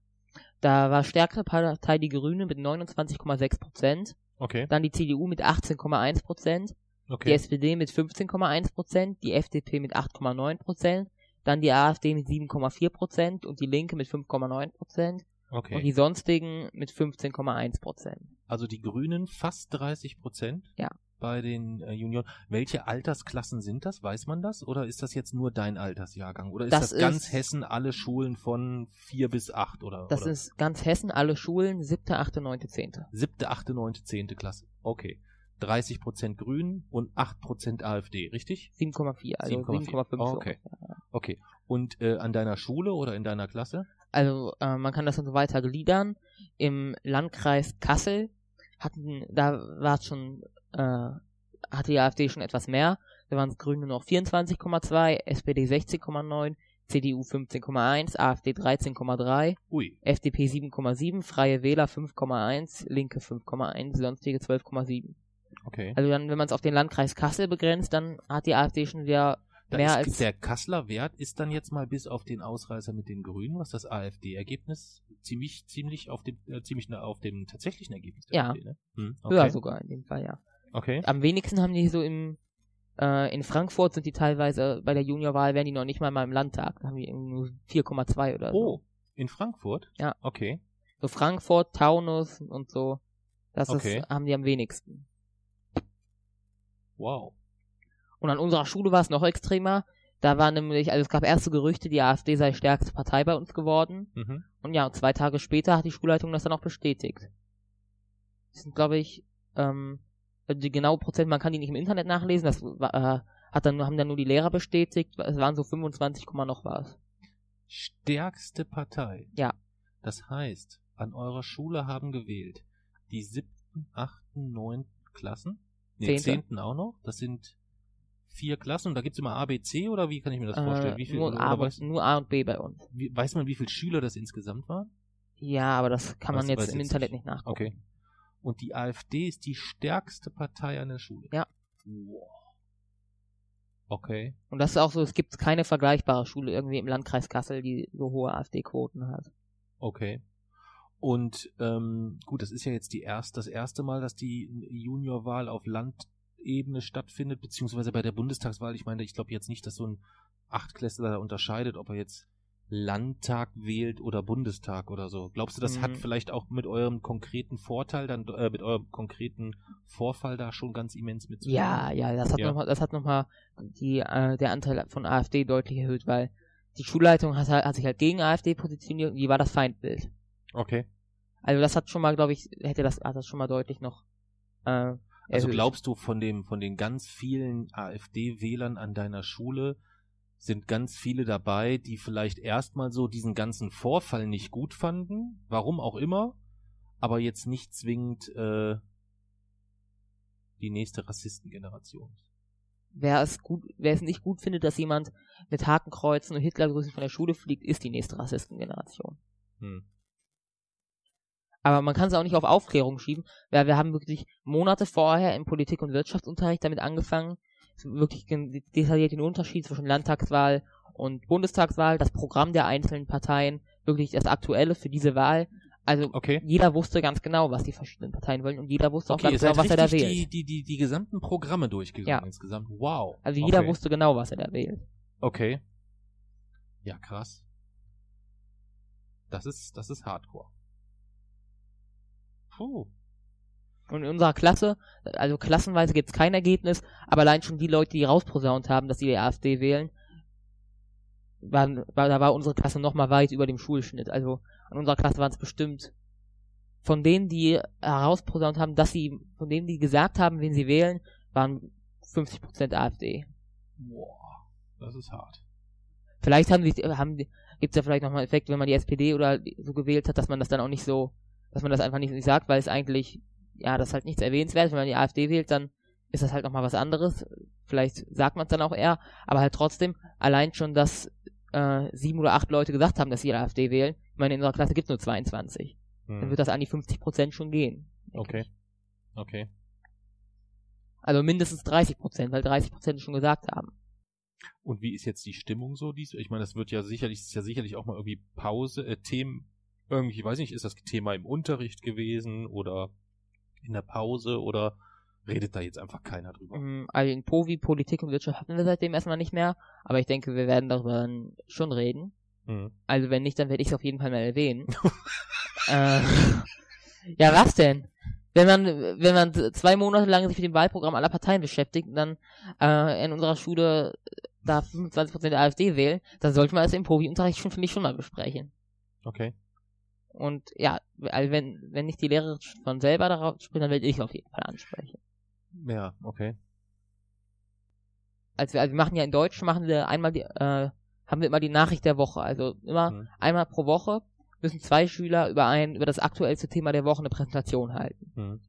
Da war stärkere Partei die Grüne mit 29,6 Prozent, Okay. dann die CDU mit 18,1 Prozent, die Okay. SPD mit 15,1 Prozent, die FDP mit 8,9 Prozent, dann die AfD mit 7,4 Prozent und die Linke mit 5,9 Prozent und die Okay. sonstigen mit 15,1 Prozent. Also die Grünen fast 30 Prozent. Ja. Bei den äh, Junioren. Welche Altersklassen sind das? Weiß man das? Oder ist das jetzt nur dein Altersjahrgang? Oder ist das, Das ganz ist- Hessen alle Schulen von vier bis acht oder? Das oder? ist ganz Hessen, alle Schulen, siebte, achte, neunte, zehnte. siebte, achte, neunte, zehnte Klasse. Okay. 30 Prozent Grün und 8 Prozent AfD, richtig? 7,4, also 7,4. 7,5 so. Okay. Okay. Und äh, an deiner Schule oder in deiner Klasse? Also äh, man kann das dann so weiter gliedern. Im Landkreis Kassel hatten, da war es schon, äh, hatte die AfD schon etwas mehr. Da waren es Grüne noch 24,2, SPD 16,9, CDU 15,1, AfD 13,3, Ui. FDP 7,7, Freie Wähler 5,1, Linke 5,1, sonstige 12,7. Okay. Also dann, wenn man es auf den Landkreis Kassel begrenzt, dann hat die AfD schon wieder Da mehr ist, als der Kasseler Wert ist dann jetzt mal bis auf den Ausreißer mit den Grünen, was das AfD-Ergebnis ziemlich, ziemlich auf dem, äh, ziemlich auf dem tatsächlichen Ergebnis der Ja. AfD, ne? Hm, okay. höher sogar in dem Fall, ja. Okay. Am wenigsten haben die so im äh, in Frankfurt sind die teilweise bei der Juniorwahl werden die noch nicht mal mal im Landtag. Da haben die irgendwie nur 4,2 oder so. Oh, in Frankfurt? Ja. Okay. So Frankfurt, Taunus und so. Das Okay. ist, haben die am wenigsten. Wow. Und an unserer Schule war es noch extremer. Da war nämlich, also es gab erste Gerüchte, die AfD sei stärkste Partei bei uns geworden. Mhm. Und ja, und zwei Tage später hat die Schulleitung das dann auch bestätigt. Das sind, glaube ich, ähm, die genaue Prozent, man kann die nicht im Internet nachlesen, das äh, hat dann, haben dann nur die Lehrer bestätigt, es waren so 25, Komma noch was. Stärkste Partei. Ja. Das heißt, an eurer Schule haben gewählt die siebten, achten, neunten Klassen. Nee, Zehnte. zehnten auch noch. Das sind vier Klassen und da gibt's immer A, B, C oder wie kann ich mir das vorstellen? Äh, Wie viel, nur, A, weiß, nur A und B bei uns. wie, weiß man, wie viele Schüler das insgesamt waren? Ja, aber das kann man jetzt im Internet nicht. nicht nachgucken. Okay. Und die AfD ist die stärkste Partei an der Schule. Ja. Wow. Okay. Und das ist auch so, es gibt keine vergleichbare Schule irgendwie im Landkreis Kassel, die so hohe AfD-Quoten hat. Okay. Und ähm, gut, das ist ja jetzt die erst, das erste Mal, dass die Juniorwahl auf Landebene stattfindet, beziehungsweise bei der Bundestagswahl. Ich meine, ich glaube jetzt nicht, dass so ein Achtklässler da unterscheidet, ob er jetzt Landtag wählt oder Bundestag oder so. Glaubst du, das Mhm. hat vielleicht auch mit eurem konkreten Vorteil, dann äh, mit eurem konkreten Vorfall da schon ganz immens mit zu tun? Ja, ja, das hat Ja. nochmal, das hat nochmal die, äh, der Anteil von AfD deutlich erhöht, weil die Schulleitung hat, hat sich halt gegen AfD positioniert und die war das Feindbild. Okay. Also das hat schon mal, glaube ich, hätte das, hat das schon mal deutlich noch, äh, Also glaubst du, von dem, von den ganz vielen AfD-Wählern an deiner Schule sind ganz viele dabei, die vielleicht erstmal so diesen ganzen Vorfall nicht gut fanden, warum auch immer, aber jetzt nicht zwingend äh, die nächste Rassistengeneration. Wer es gut, wer es nicht gut findet, dass jemand mit Hakenkreuzen und Hitlergrüßen von der Schule fliegt, ist die nächste Rassistengeneration. Hm. Aber man kann es auch nicht auf Aufklärung schieben, weil wir haben wirklich Monate vorher im Politik- und Wirtschaftsunterricht damit angefangen, wirklich detailliert den Unterschied zwischen Landtagswahl und Bundestagswahl, das Programm der einzelnen Parteien, wirklich das Aktuelle für diese Wahl. Also Okay. jeder wusste ganz genau, was die verschiedenen Parteien wollen und jeder wusste auch Okay, ganz genau, was er da wählt. die, die, die, die gesamten Programme durchgegangen Ja. insgesamt. Wow. Also jeder okay. wusste genau, was er da wählt. Okay. Ja, krass. Das ist, das ist Hardcore. Puh. Und in unserer Klasse, also klassenweise gibt's kein Ergebnis, aber allein schon die Leute, die rausposaunt haben, dass sie die AfD wählen, waren, war, da war unsere Klasse noch mal weit über dem Schulschnitt. Also an unserer Klasse waren es bestimmt von denen, die herausposaunt haben, dass sie, von denen, die gesagt haben, wen sie wählen, waren 50% AfD. Boah. Das ist hart. Vielleicht haben sie, haben, gibt's ja vielleicht nochmal einen Effekt, wenn man die SPD oder so gewählt hat, dass man das dann auch nicht so, dass man das einfach nicht, nicht sagt, weil es eigentlich, ja, das ist halt nichts erwähnenswert. Wenn man die AfD wählt, dann ist das halt nochmal was anderes. Vielleicht sagt man es dann auch eher, aber halt trotzdem, allein schon, dass äh, sieben oder acht Leute gesagt haben, dass sie die AfD wählen. Ich meine, in unserer Klasse gibt's nur 22. Dann Hm. wird das an die 50% schon gehen. Okay. ich. Okay. Also mindestens 30%, weil 30% es schon gesagt haben. Und wie ist jetzt die Stimmung so? Dies? Ich meine, das wird ja sicherlich, ist ja sicherlich auch mal irgendwie Pause, äh, Themen, irgendwie, ich weiß nicht, ist das Thema im Unterricht gewesen oder in der Pause oder redet da jetzt einfach keiner drüber? Ähm, Also in Povi, Politik und Wirtschaft hatten wir seitdem erstmal nicht mehr, aber ich denke, wir werden darüber schon reden. Hm. Also wenn nicht, dann werde ich es auf jeden Fall mal erwähnen. äh, ja, was denn? Wenn man, wenn man zwei Monate lang sich mit dem Wahlprogramm aller Parteien beschäftigt und dann äh, in unserer Schule da 25% der AfD wählen, dann sollte man es im Povi-Unterricht schon, finde ich, schon mal besprechen. Okay. Und ja, also wenn, wenn nicht die Lehrerin von selber darauf spricht, dann werde ich auf jeden Fall ansprechen. Ja, okay. Also wir, also wir machen ja in Deutsch, machen wir einmal die, äh, haben wir immer die Nachricht der Woche. Also immer Hm. einmal pro Woche müssen zwei Schüler über ein, über das aktuellste Thema der Woche eine Präsentation halten. Hm.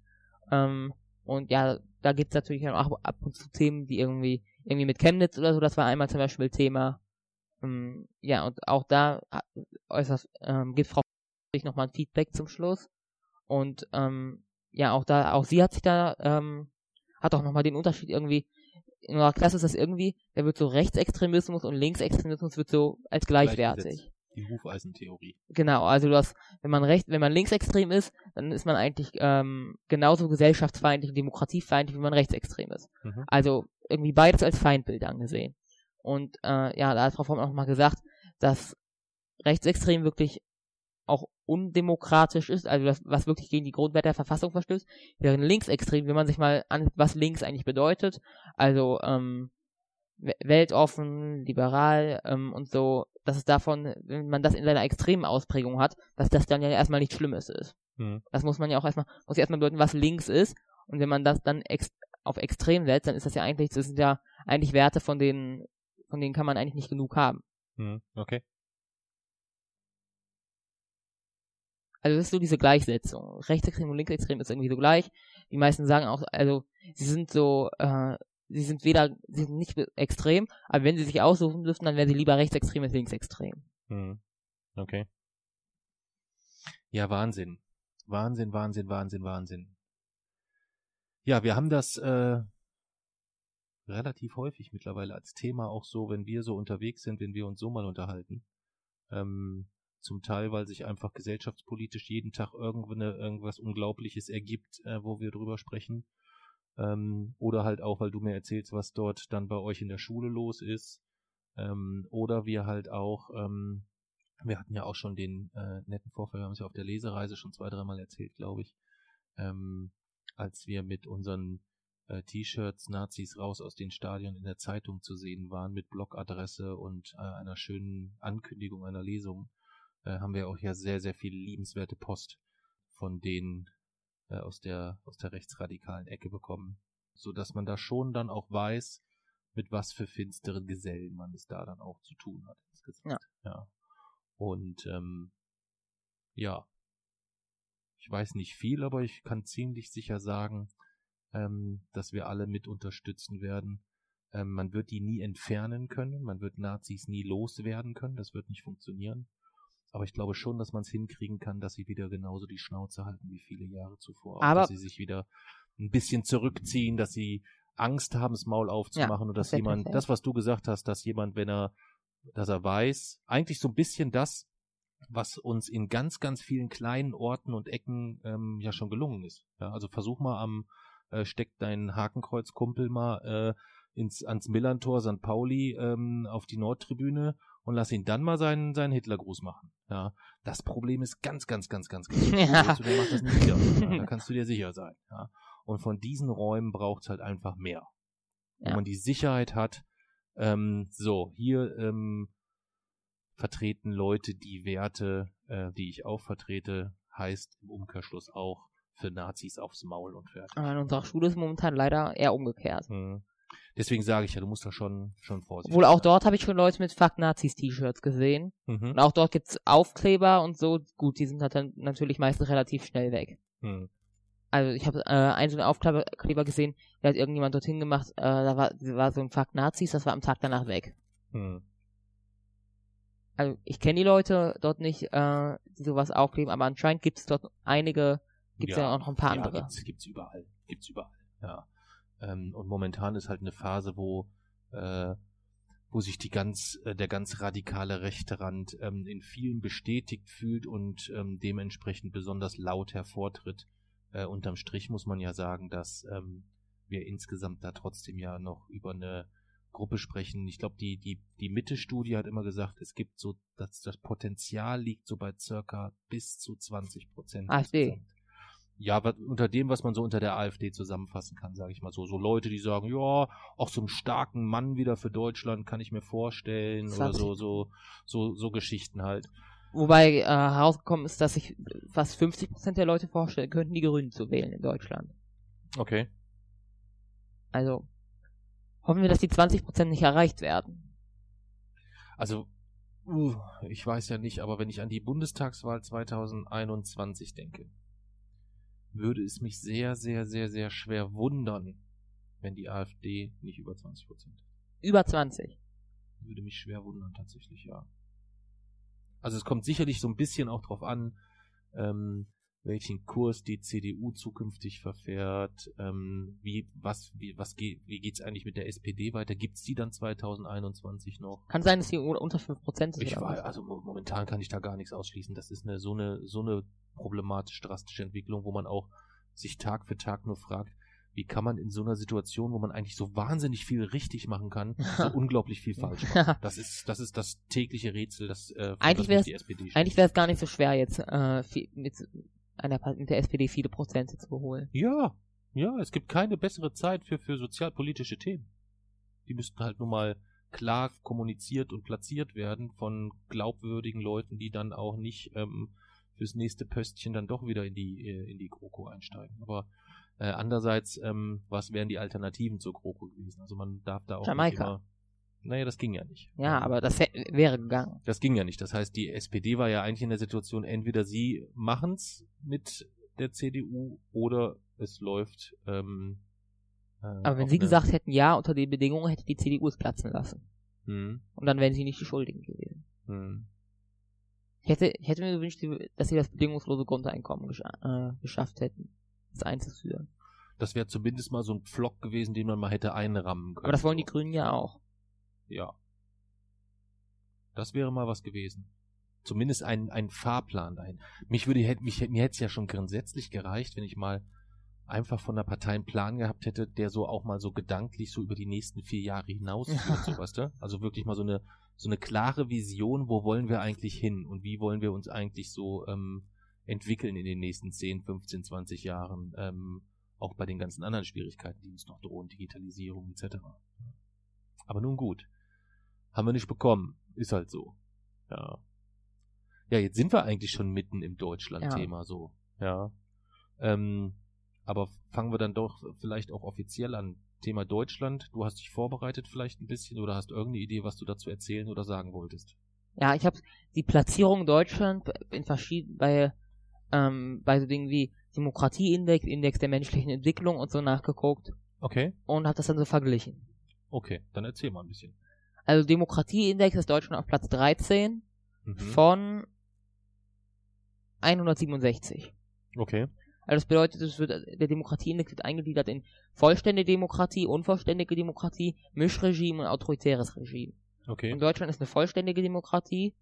Ähm, und ja, da gibt's natürlich auch ab und zu Themen, die irgendwie, irgendwie mit Chemnitz oder so, das war einmal zum Beispiel Thema. Ähm, ja, und auch da hat- äußerst, ähm, gibt Frau sich nochmal ein Feedback zum Schluss. Und ähm, ja, auch da, auch sie hat sich da, ähm, hat auch nochmal den Unterschied irgendwie, in unserer Klasse ist das irgendwie, da wird so Rechtsextremismus und Linksextremismus wird so als gleichwertig. Die Hufeisentheorie. Genau, also du hast, wenn man recht, wenn man linksextrem ist, dann ist man eigentlich ähm, genauso gesellschaftsfeindlich und demokratiefeindlich, wie man rechtsextrem ist. Mhm. Also irgendwie beides als Feindbild angesehen. Und äh, ja, da hat Frau Form auch mal gesagt, dass Rechtsextrem wirklich auch undemokratisch ist, also das, was wirklich gegen die Grundwerte der Verfassung verstößt, während linksextrem, wenn man sich mal an, was links eigentlich bedeutet, also ähm, weltoffen, liberal ähm, und so, dass es davon, wenn man das in seiner extremen Ausprägung hat, dass das dann ja erstmal nichts Schlimmes ist. Mhm. Das muss man ja auch erstmal, muss ja erstmal bedeuten, was links ist. Und wenn man das dann ex auf extrem setzt, dann ist das ja eigentlich, das sind ja eigentlich Werte, von denen, von denen kann man eigentlich nicht genug haben. Mhm. Okay. Also das ist so diese Gleichsetzung. Rechtsextrem und linksextrem ist irgendwie so gleich. Die meisten sagen auch, also sie sind so, äh, sie sind weder, sie sind nicht extrem, aber wenn sie sich aussuchen dürften, dann wären sie lieber rechtsextrem als linksextrem. Hm. Okay. Ja, Wahnsinn. Wahnsinn, Wahnsinn, Wahnsinn, Wahnsinn. Ja, wir haben das äh, relativ häufig mittlerweile als Thema auch so, wenn wir so unterwegs sind, wenn wir uns so mal unterhalten. Ähm, zum Teil, weil sich einfach gesellschaftspolitisch jeden Tag irgendwas Unglaubliches ergibt, äh, wo wir drüber sprechen. Ähm, oder halt auch, weil du mir erzählst, was dort dann bei euch in der Schule los ist. Ähm, oder wir halt auch, ähm, wir hatten ja auch schon den äh, netten Vorfall, wir haben es ja auf der Lesereise schon zwei, dreimal erzählt, glaube ich, ähm, als wir mit unseren äh, T-Shirts Nazis raus aus den Stadien in der Zeitung zu sehen waren, mit Blogadresse und äh, einer schönen Ankündigung einer Lesung, äh, haben wir auch ja sehr, sehr viel liebenswerte Post von den äh, aus der aus der rechtsradikalen Ecke bekommen, so dass man da schon dann auch weiß, mit was für finsteren Gesellen man es da dann auch zu tun hat insgesamt. Ja. ja. Und ähm, ja, ich weiß nicht viel, aber ich kann ziemlich sicher sagen, ähm, dass wir alle mit unterstützen werden. Ähm, man wird die nie entfernen können, man wird Nazis nie loswerden können, das wird nicht funktionieren. Aber ich glaube schon, dass man es hinkriegen kann, dass sie wieder genauso die Schnauze halten wie viele Jahre zuvor. Aber dass sie sich wieder ein bisschen zurückziehen, dass sie Angst haben, das Maul aufzumachen ja, und dass das jemand, das, was du gesagt hast, dass jemand, wenn er, dass er weiß, eigentlich so ein bisschen das, was uns in ganz, ganz vielen kleinen Orten und Ecken ähm, ja schon gelungen ist. Ja, also versuch mal am, äh, steck deinen Hakenkreuzkumpel mal äh, ins, ans Millantor St. Pauli ähm, auf die Nordtribüne und lass ihn dann mal seinen, seinen Hitlergruß machen. Ja, das Problem ist ganz, ganz, ganz, ganz, ganz. Ja. Also, der macht das nicht wieder. Ja, da kannst du dir sicher sein. Ja. Und von diesen Räumen braucht es halt einfach mehr. Ja. Wo man die Sicherheit hat, ähm, so, hier ähm, vertreten Leute die Werte, äh, die ich auch vertrete, heißt im Umkehrschluss auch für Nazis aufs Maul und fertig. Aber in unserer Schule ist momentan leider eher umgekehrt. Mhm. Deswegen sage ich ja, du musst da schon, schon vorsichtig Obwohl auch sein. dort habe ich schon Leute mit Fuck Nazis T-Shirts gesehen. Mhm. Und auch dort gibt's Aufkleber und so. Gut, die sind halt dann natürlich meistens relativ schnell weg. Mhm. Also ich habe äh, einen so einen Aufkleber gesehen, der hat irgendjemand dorthin gemacht, äh, da war, war so ein Fuck Nazis, das war am Tag danach weg. Mhm. Also ich kenne die Leute dort nicht, äh, die sowas aufkleben, aber anscheinend gibt's dort einige, gibt's ja, ja auch noch ein paar ja, andere. Gibt's, gibt's überall, gibt's überall, ja. Ähm, und momentan ist halt eine Phase, wo, äh, wo sich die ganz, äh, der ganz radikale rechte Rand ähm, in vielen bestätigt fühlt und ähm, dementsprechend besonders laut hervortritt. Äh, unterm Strich muss man ja sagen, dass ähm, wir insgesamt da trotzdem ja noch über eine Gruppe sprechen. Ich glaube, die, die, die Mitte-Studie hat immer gesagt, es gibt so, dass das Potenzial liegt so bei circa bis zu 20 Prozent. AfD. Insgesamt ja, unter dem, was man so unter der AfD zusammenfassen kann, sage ich mal so. So Leute, die sagen, ja, auch so einen starken Mann wieder für Deutschland kann ich mir vorstellen oder so, so, so, so Geschichten halt. Wobei äh, herausgekommen ist, dass sich fast 50% der Leute vorstellen könnten, die Grünen zu wählen in Deutschland. Okay. Also hoffen wir, dass die 20% nicht erreicht werden. Also, uh, ich weiß ja nicht, aber wenn ich an die Bundestagswahl 2021 denke, würde es mich sehr, sehr, sehr, sehr schwer wundern, wenn die AfD nicht über 20 Prozent. Über 20? Würde mich schwer wundern, tatsächlich, ja. Also es kommt sicherlich so ein bisschen auch drauf an, ähm, welchen Kurs die CDU zukünftig verfährt, ähm, wie, was, wie, was geht, wie geht's eigentlich mit der SPD weiter? Gibt's die dann 2021 noch? Kann sein, dass die unter 5% ist. Ich war, also momentan kann ich da gar nichts ausschließen. Das ist eine, so eine, so eine problematisch drastische Entwicklung, wo man auch sich Tag für Tag nur fragt, wie kann man in so einer Situation, wo man eigentlich so wahnsinnig viel richtig machen kann, so unglaublich viel falsch machen. Das ist, das ist das tägliche Rätsel, das, äh, eigentlich wäre es eigentlich wäre es gar nicht so schwer jetzt äh, mit einer mit der SPD viele Prozente zu beholen. Ja, ja, es gibt keine bessere Zeit für für sozialpolitische Themen. Die müssten halt nur mal klar kommuniziert und platziert werden von glaubwürdigen Leuten, die dann auch nicht ähm, fürs nächste Pöstchen dann doch wieder in die äh, in die GroKo einsteigen. Aber äh, andererseits, ähm, was wären die Alternativen zur GroKo gewesen? Also man darf da auch Jamaika. nicht immer. Naja, das ging ja nicht. Ja, aber das wäre gegangen. Das ging ja nicht. Das heißt, die SPD war ja eigentlich in der Situation, entweder sie machen's mit der CDU oder es läuft. Ähm, äh, aber wenn sie gesagt hätten, ja, unter den Bedingungen hätte die CDU es platzen lassen. Hm. Und dann wären sie nicht die Schuldigen gewesen. Hm. Ich hätte, ich hätte mir gewünscht, dass sie das bedingungslose Grundeinkommen gesch äh, geschafft hätten, das einzuführen. Das wäre zumindest mal so ein Pflock gewesen, den man mal hätte einrammen können. Aber das wollen die Grünen ja auch. Ja. Das wäre mal was gewesen. Zumindest ein, ein Fahrplan dahin. Mich würde, mich, mir hätte es ja schon grundsätzlich gereicht, wenn ich mal einfach von der Partei einen Plan gehabt hätte, der so auch mal so gedanklich so über die nächsten vier Jahre hinaus ja. so, weißt du? Also wirklich mal so eine, so eine klare Vision, wo wollen wir eigentlich hin und wie wollen wir uns eigentlich so ähm, entwickeln in den nächsten 10, 15, 20 Jahren, ähm, auch bei den ganzen anderen Schwierigkeiten, die uns noch drohen, Digitalisierung etc. Aber nun gut. Haben wir nicht bekommen. Ist halt so. Ja. Ja, jetzt sind wir eigentlich schon mitten im Deutschland-Thema ja. so. Ja. Ähm, aber fangen wir dann doch vielleicht auch offiziell an. Thema Deutschland. Du hast dich vorbereitet vielleicht ein bisschen oder hast irgendeine Idee, was du dazu erzählen oder sagen wolltest? Ja, ich habe die Platzierung Deutschland in verschiedenen bei ähm, bei so Dingen wie Demokratieindex, Index der menschlichen Entwicklung und so nachgeguckt. Okay. Und habe das dann so verglichen. Okay, dann erzähl mal ein bisschen. Also Demokratieindex ist Deutschland auf Platz 13 mhm. von 167. Okay. Also das bedeutet, es wird, der Demokratieindex wird eingegliedert in vollständige Demokratie, unvollständige Demokratie, Mischregime und autoritäres Regime. Okay. Und Deutschland ist eine vollständige Demokratie.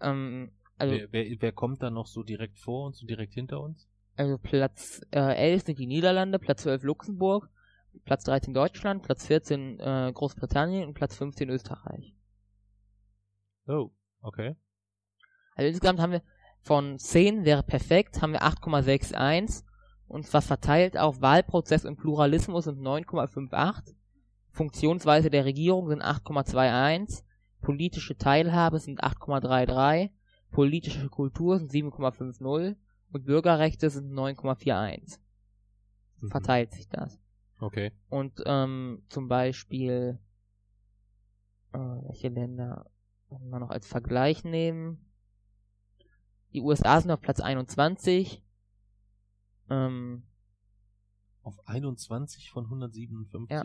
Ähm, also, wer, wer, wer kommt da noch so direkt vor uns, so direkt hinter uns? Also Platz äh, 11 sind die Niederlande, Platz 12 Luxemburg, Platz 13 Deutschland, Platz 14 äh, Großbritannien und Platz 15 Österreich. Oh, okay. Also insgesamt haben wir von 10 wäre perfekt, haben wir 8,61 und was verteilt auf Wahlprozess und Pluralismus sind 9,58, Funktionsweise der Regierung sind 8,21, politische Teilhabe sind 8,33, politische Kultur sind 7,50 und Bürgerrechte sind 9,41. Mhm. Verteilt sich das. Okay. Und ähm, zum Beispiel äh, welche Länder wollen wir noch als Vergleich nehmen? Die USA sind auf Platz 21. Ähm, auf 21 von 157? Ja.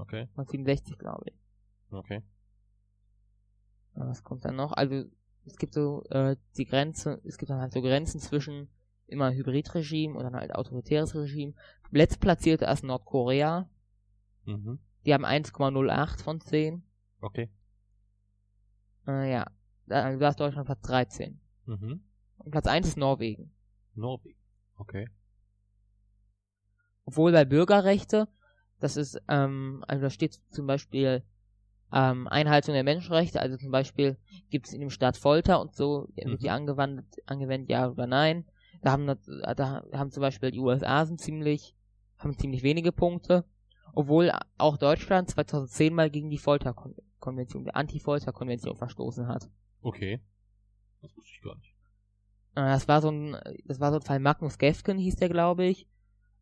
Okay. 167, glaube ich. Okay. Was kommt dann noch? Also, es gibt so äh, die Grenze, es gibt dann halt so Grenzen zwischen immer Hybridregime und dann halt autoritäres Regime. Letztplatzierte ist Nordkorea. Mhm. Die haben 1,08 von 10. Okay. Äh, ja. Da, da ist Deutschland Platz 13. Mhm. Und Platz 1 ist Norwegen. Norwegen. Okay. Obwohl bei Bürgerrechte, das ist, ähm, also da steht zum Beispiel ähm, Einhaltung der Menschenrechte, also zum Beispiel gibt es in dem Staat Folter und so, wird mhm. die angewandt, angewendet, ja oder nein. Da haben, da haben zum Beispiel die USA sind ziemlich, haben ziemlich wenige Punkte, obwohl auch Deutschland 2010 mal gegen die Folterkonvention, die Anti-Folter-Konvention verstoßen hat. Okay. Das wusste ich gar nicht. Äh, das war so ein, das war so ein Fall Magnus Gefgen hieß der, glaube ich.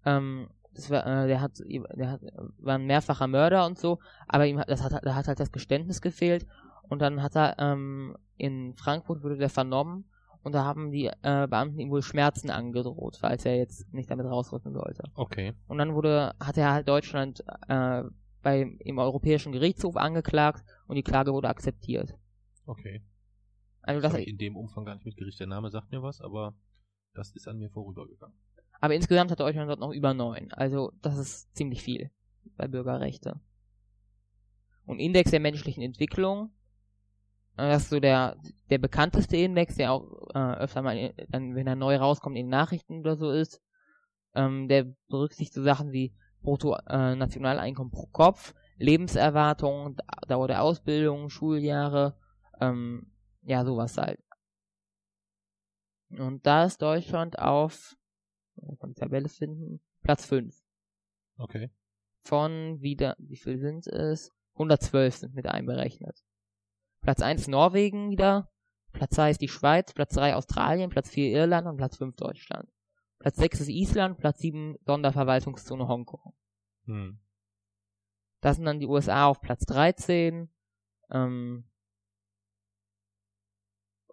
Ähm, das war, äh, der hat, der hat, war ein mehrfacher Mörder und so, aber ihm hat, das hat, da hat halt das Geständnis gefehlt und dann hat er, ähm, in Frankfurt wurde der vernommen und da haben die äh, Beamten ihm wohl Schmerzen angedroht, falls er jetzt nicht damit rausrücken sollte. Okay. Und dann wurde, hat er halt Deutschland äh, bei, im Europäischen Gerichtshof angeklagt und die Klage wurde akzeptiert. Okay. Also das habe ich in dem Umfang gar nicht mitgerichtet. Der Name sagt mir was, aber das ist an mir vorübergegangen. Aber insgesamt hat Deutschland dort noch über neun. Also das ist ziemlich viel bei Bürgerrechte. Und Index der menschlichen Entwicklung das ist so der, der bekannteste Index, der auch äh, öfter mal, dann, wenn er neu rauskommt, in den Nachrichten oder so ist. Ähm, der berücksichtigt so Sachen wie Bruttonationaleinkommen pro Kopf, Lebenserwartung, Dauer der Ausbildung, Schuljahre, ähm, ja, sowas halt. Und da ist Deutschland auf, von Tabelle finden, Platz 5. Okay. Von wieder, wie viel sind es? 112 sind mit einberechnet. Platz 1 Norwegen wieder, Platz 2 ist die Schweiz, Platz 3 Australien, Platz 4 Irland und Platz 5 Deutschland. Platz 6 ist Island, Platz 7 Sonderverwaltungszone Hongkong. Hm. Das sind dann die USA auf Platz 13, ähm,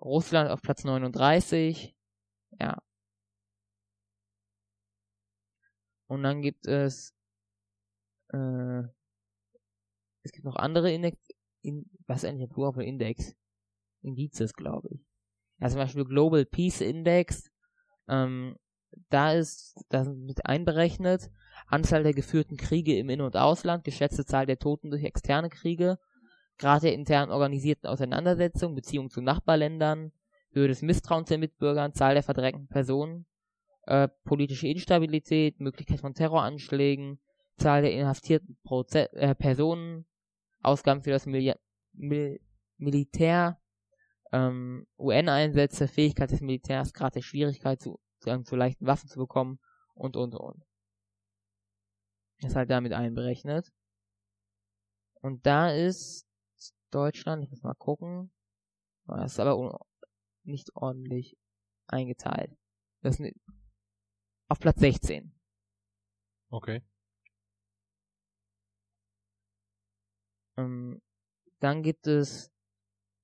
Russland auf Platz 39, ja. Und dann gibt es, äh, es gibt noch andere Index, in, was ist eigentlich der Plural Index? Indizes, glaube ich. Ja, zum Beispiel Global Peace Index, ähm, da ist, da sind mit einberechnet, Anzahl der geführten Kriege im In- und Ausland, geschätzte Zahl der Toten durch externe Kriege, Grad der intern organisierten Auseinandersetzung, Beziehung zu Nachbarländern, Höhe des Misstrauens der Mitbürger, Zahl der verdrängten Personen, äh, politische Instabilität, Möglichkeit von Terroranschlägen, Zahl der inhaftierten Proze äh, Personen, Ausgaben für das Mil Mil Militär, ähm, UN-Einsätze, Fähigkeit des Militärs, Grad der Schwierigkeit zu, zu, zu leichten Waffen zu bekommen und und und. Ist halt damit einberechnet. Und da ist Deutschland, ich muss mal gucken, das ist aber nicht ordentlich eingeteilt. Das ist auf Platz 16. Okay. Ähm, dann gibt es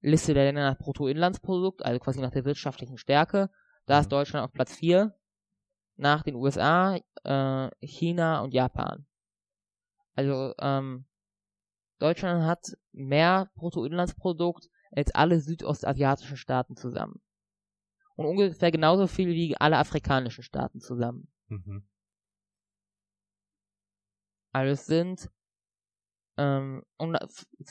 Liste der Länder nach Bruttoinlandsprodukt, also quasi nach der wirtschaftlichen Stärke. Da ist Mhm. Deutschland auf Platz 4, nach den USA, äh, China und Japan. Also ähm, Deutschland hat mehr Bruttoinlandsprodukt als alle südostasiatischen Staaten zusammen. Und ungefähr genauso viel wie alle afrikanischen Staaten zusammen. Mhm. Also es sind ähm, und,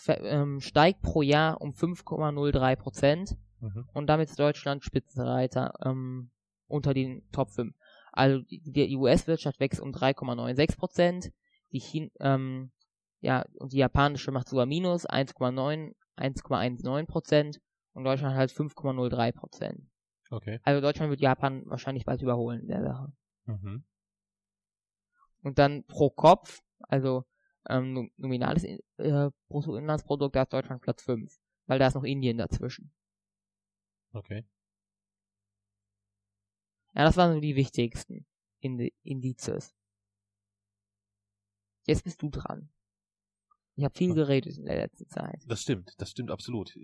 ähm, steigt pro Jahr um 5,03 Prozent Mhm. und damit ist Deutschland Spitzenreiter ähm, unter den Top 5. Also die, die US-Wirtschaft wächst um 3,96 Prozent, die Chin ähm, ja und die japanische macht sogar minus 1,9 1,19 Prozent und Deutschland halt 5,03 Prozent. Okay. Also Deutschland wird Japan wahrscheinlich bald überholen in der Sache. Mhm. Und dann pro Kopf, also ähm, nom- nominales In- äh, Bruttoinlandsprodukt, da ist Deutschland Platz 5, weil da ist noch Indien dazwischen. Okay. Ja, das waren so die wichtigsten Indi Indizes. Jetzt bist du dran. Ich habe viel geredet in der letzten Zeit. Das stimmt, das stimmt absolut.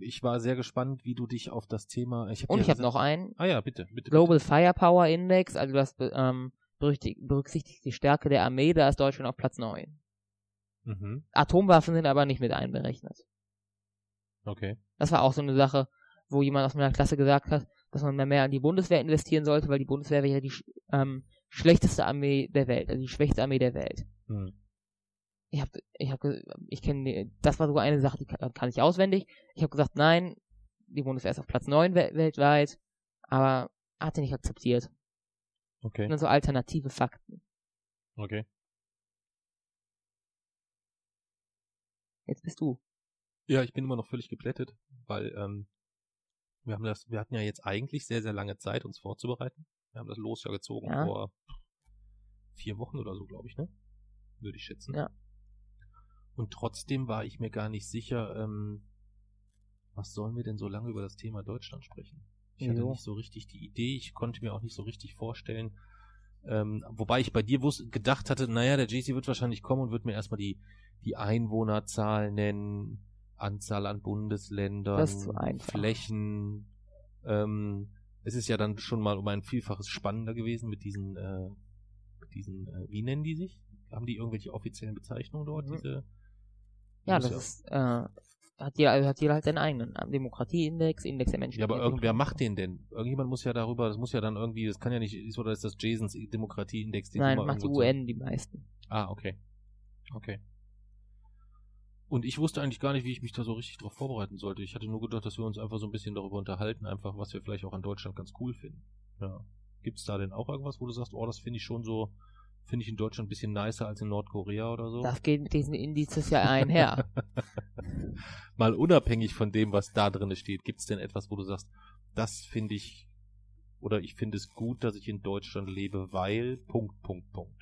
Ich war sehr gespannt, wie du dich auf das Thema. Ich hab Und ich habe noch einen Ah ja, bitte, bitte. Global Firepower Index, also das ähm, berücksichtigt die Stärke der Armee, da ist Deutschland auf Platz 9. Mhm. Atomwaffen sind aber nicht mit einberechnet. Okay. Das war auch so eine Sache, wo jemand aus meiner Klasse gesagt hat, dass man mehr, an die Bundeswehr investieren sollte, weil die Bundeswehr wäre ja die ähm, schlechteste Armee der Welt, also die schwächste Armee der Welt. Hm. Ich habe, ich habe, ich kenne, das war sogar eine Sache, die kann, kann ich auswendig. Ich habe gesagt, nein, die Bundeswehr ist auf Platz 9 we weltweit, aber hat er nicht akzeptiert. Okay. Nur so alternative Fakten. Okay. Jetzt bist du. Ja, ich bin immer noch völlig geplättet, weil ähm, wir haben das, wir hatten ja jetzt eigentlich sehr, sehr lange Zeit, uns vorzubereiten. Wir haben das Los ja gezogen Ja. vor vier Wochen oder so, glaube ich, ne? Würde ich schätzen. Ja. Und trotzdem war ich mir gar nicht sicher, ähm, was sollen wir denn so lange über das Thema Deutschland sprechen? Ich hatte nicht so richtig die Idee, ich konnte mir auch nicht so richtig vorstellen, ähm, wobei ich bei dir wus gedacht hatte, naja, der JC wird wahrscheinlich kommen und wird mir erstmal die, die Einwohnerzahl nennen, Anzahl an Bundesländern. Flächen. Ähm, es ist ja dann schon mal um ein Vielfaches spannender gewesen mit diesen, äh, mit diesen, äh, wie nennen die sich? Haben die irgendwelche offiziellen Bezeichnungen dort? Mhm. Diese? Ja, das ist, äh, hat jeder, hat jeder halt seinen eigenen. äh, Demokratieindex, Index der Menschen. Ja, aber irgendwer macht den denn? Irgendjemand muss ja darüber, das muss ja dann irgendwie, das kann ja nicht, ist oder ist das Jasons Demokratieindex? den Nein, macht die UN die meisten. Ah, okay. Okay. Und ich wusste eigentlich gar nicht, wie ich mich da so richtig drauf vorbereiten sollte. Ich hatte nur gedacht, dass wir uns einfach so ein bisschen darüber unterhalten, einfach was wir vielleicht auch an Deutschland ganz cool finden. Ja. Gibt's da denn auch irgendwas, wo du sagst, oh, das finde ich schon so Finde ich in Deutschland ein bisschen nicer als in Nordkorea oder so. Das geht mit diesen Indizes ja einher. Mal unabhängig von dem, was da drin steht, gibt es denn etwas, wo du sagst, das finde ich oder ich finde es gut, dass ich in Deutschland lebe, weil Punkt, Punkt, Punkt.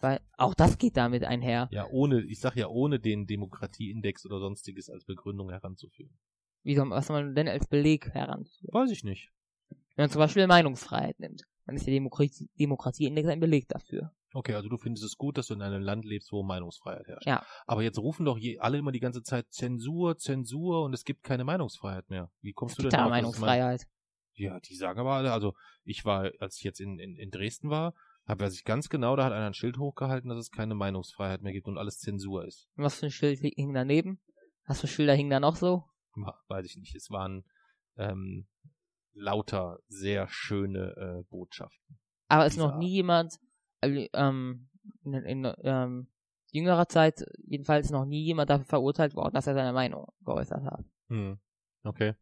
Weil auch das geht damit einher. Ja, ohne, ich sag ja, ohne den Demokratieindex oder sonstiges als Begründung heranzuführen. Wie soll, was soll man denn als Beleg heranführen? Weiß ich nicht. Wenn man zum Beispiel Meinungsfreiheit nimmt, dann ist der Demokratie, Demokratieindex ein Beleg dafür. Okay, also du findest es gut, dass du in einem Land lebst, wo Meinungsfreiheit herrscht. Ja. Aber jetzt rufen doch je, alle immer die ganze Zeit Zensur, Zensur und es gibt keine Meinungsfreiheit mehr. Wie kommst Es du denn da Meinungsfreiheit. Ja, die sagen aber alle, also ich war, als ich jetzt in, in, in Dresden war, hab weiß ich ganz genau, da hat einer ein Schild hochgehalten, dass es keine Meinungsfreiheit mehr gibt und alles Zensur ist. Und was für ein Schild hing daneben? Was für Schilder hingen da noch so? Weiß ich nicht. Es waren ähm, lauter sehr schöne äh, Botschaften. Aber ist noch nie jemand, äh, ähm, in, in ähm, jüngerer Zeit jedenfalls noch nie jemand dafür verurteilt worden, dass er seine Meinung geäußert hat. Hm. Okay.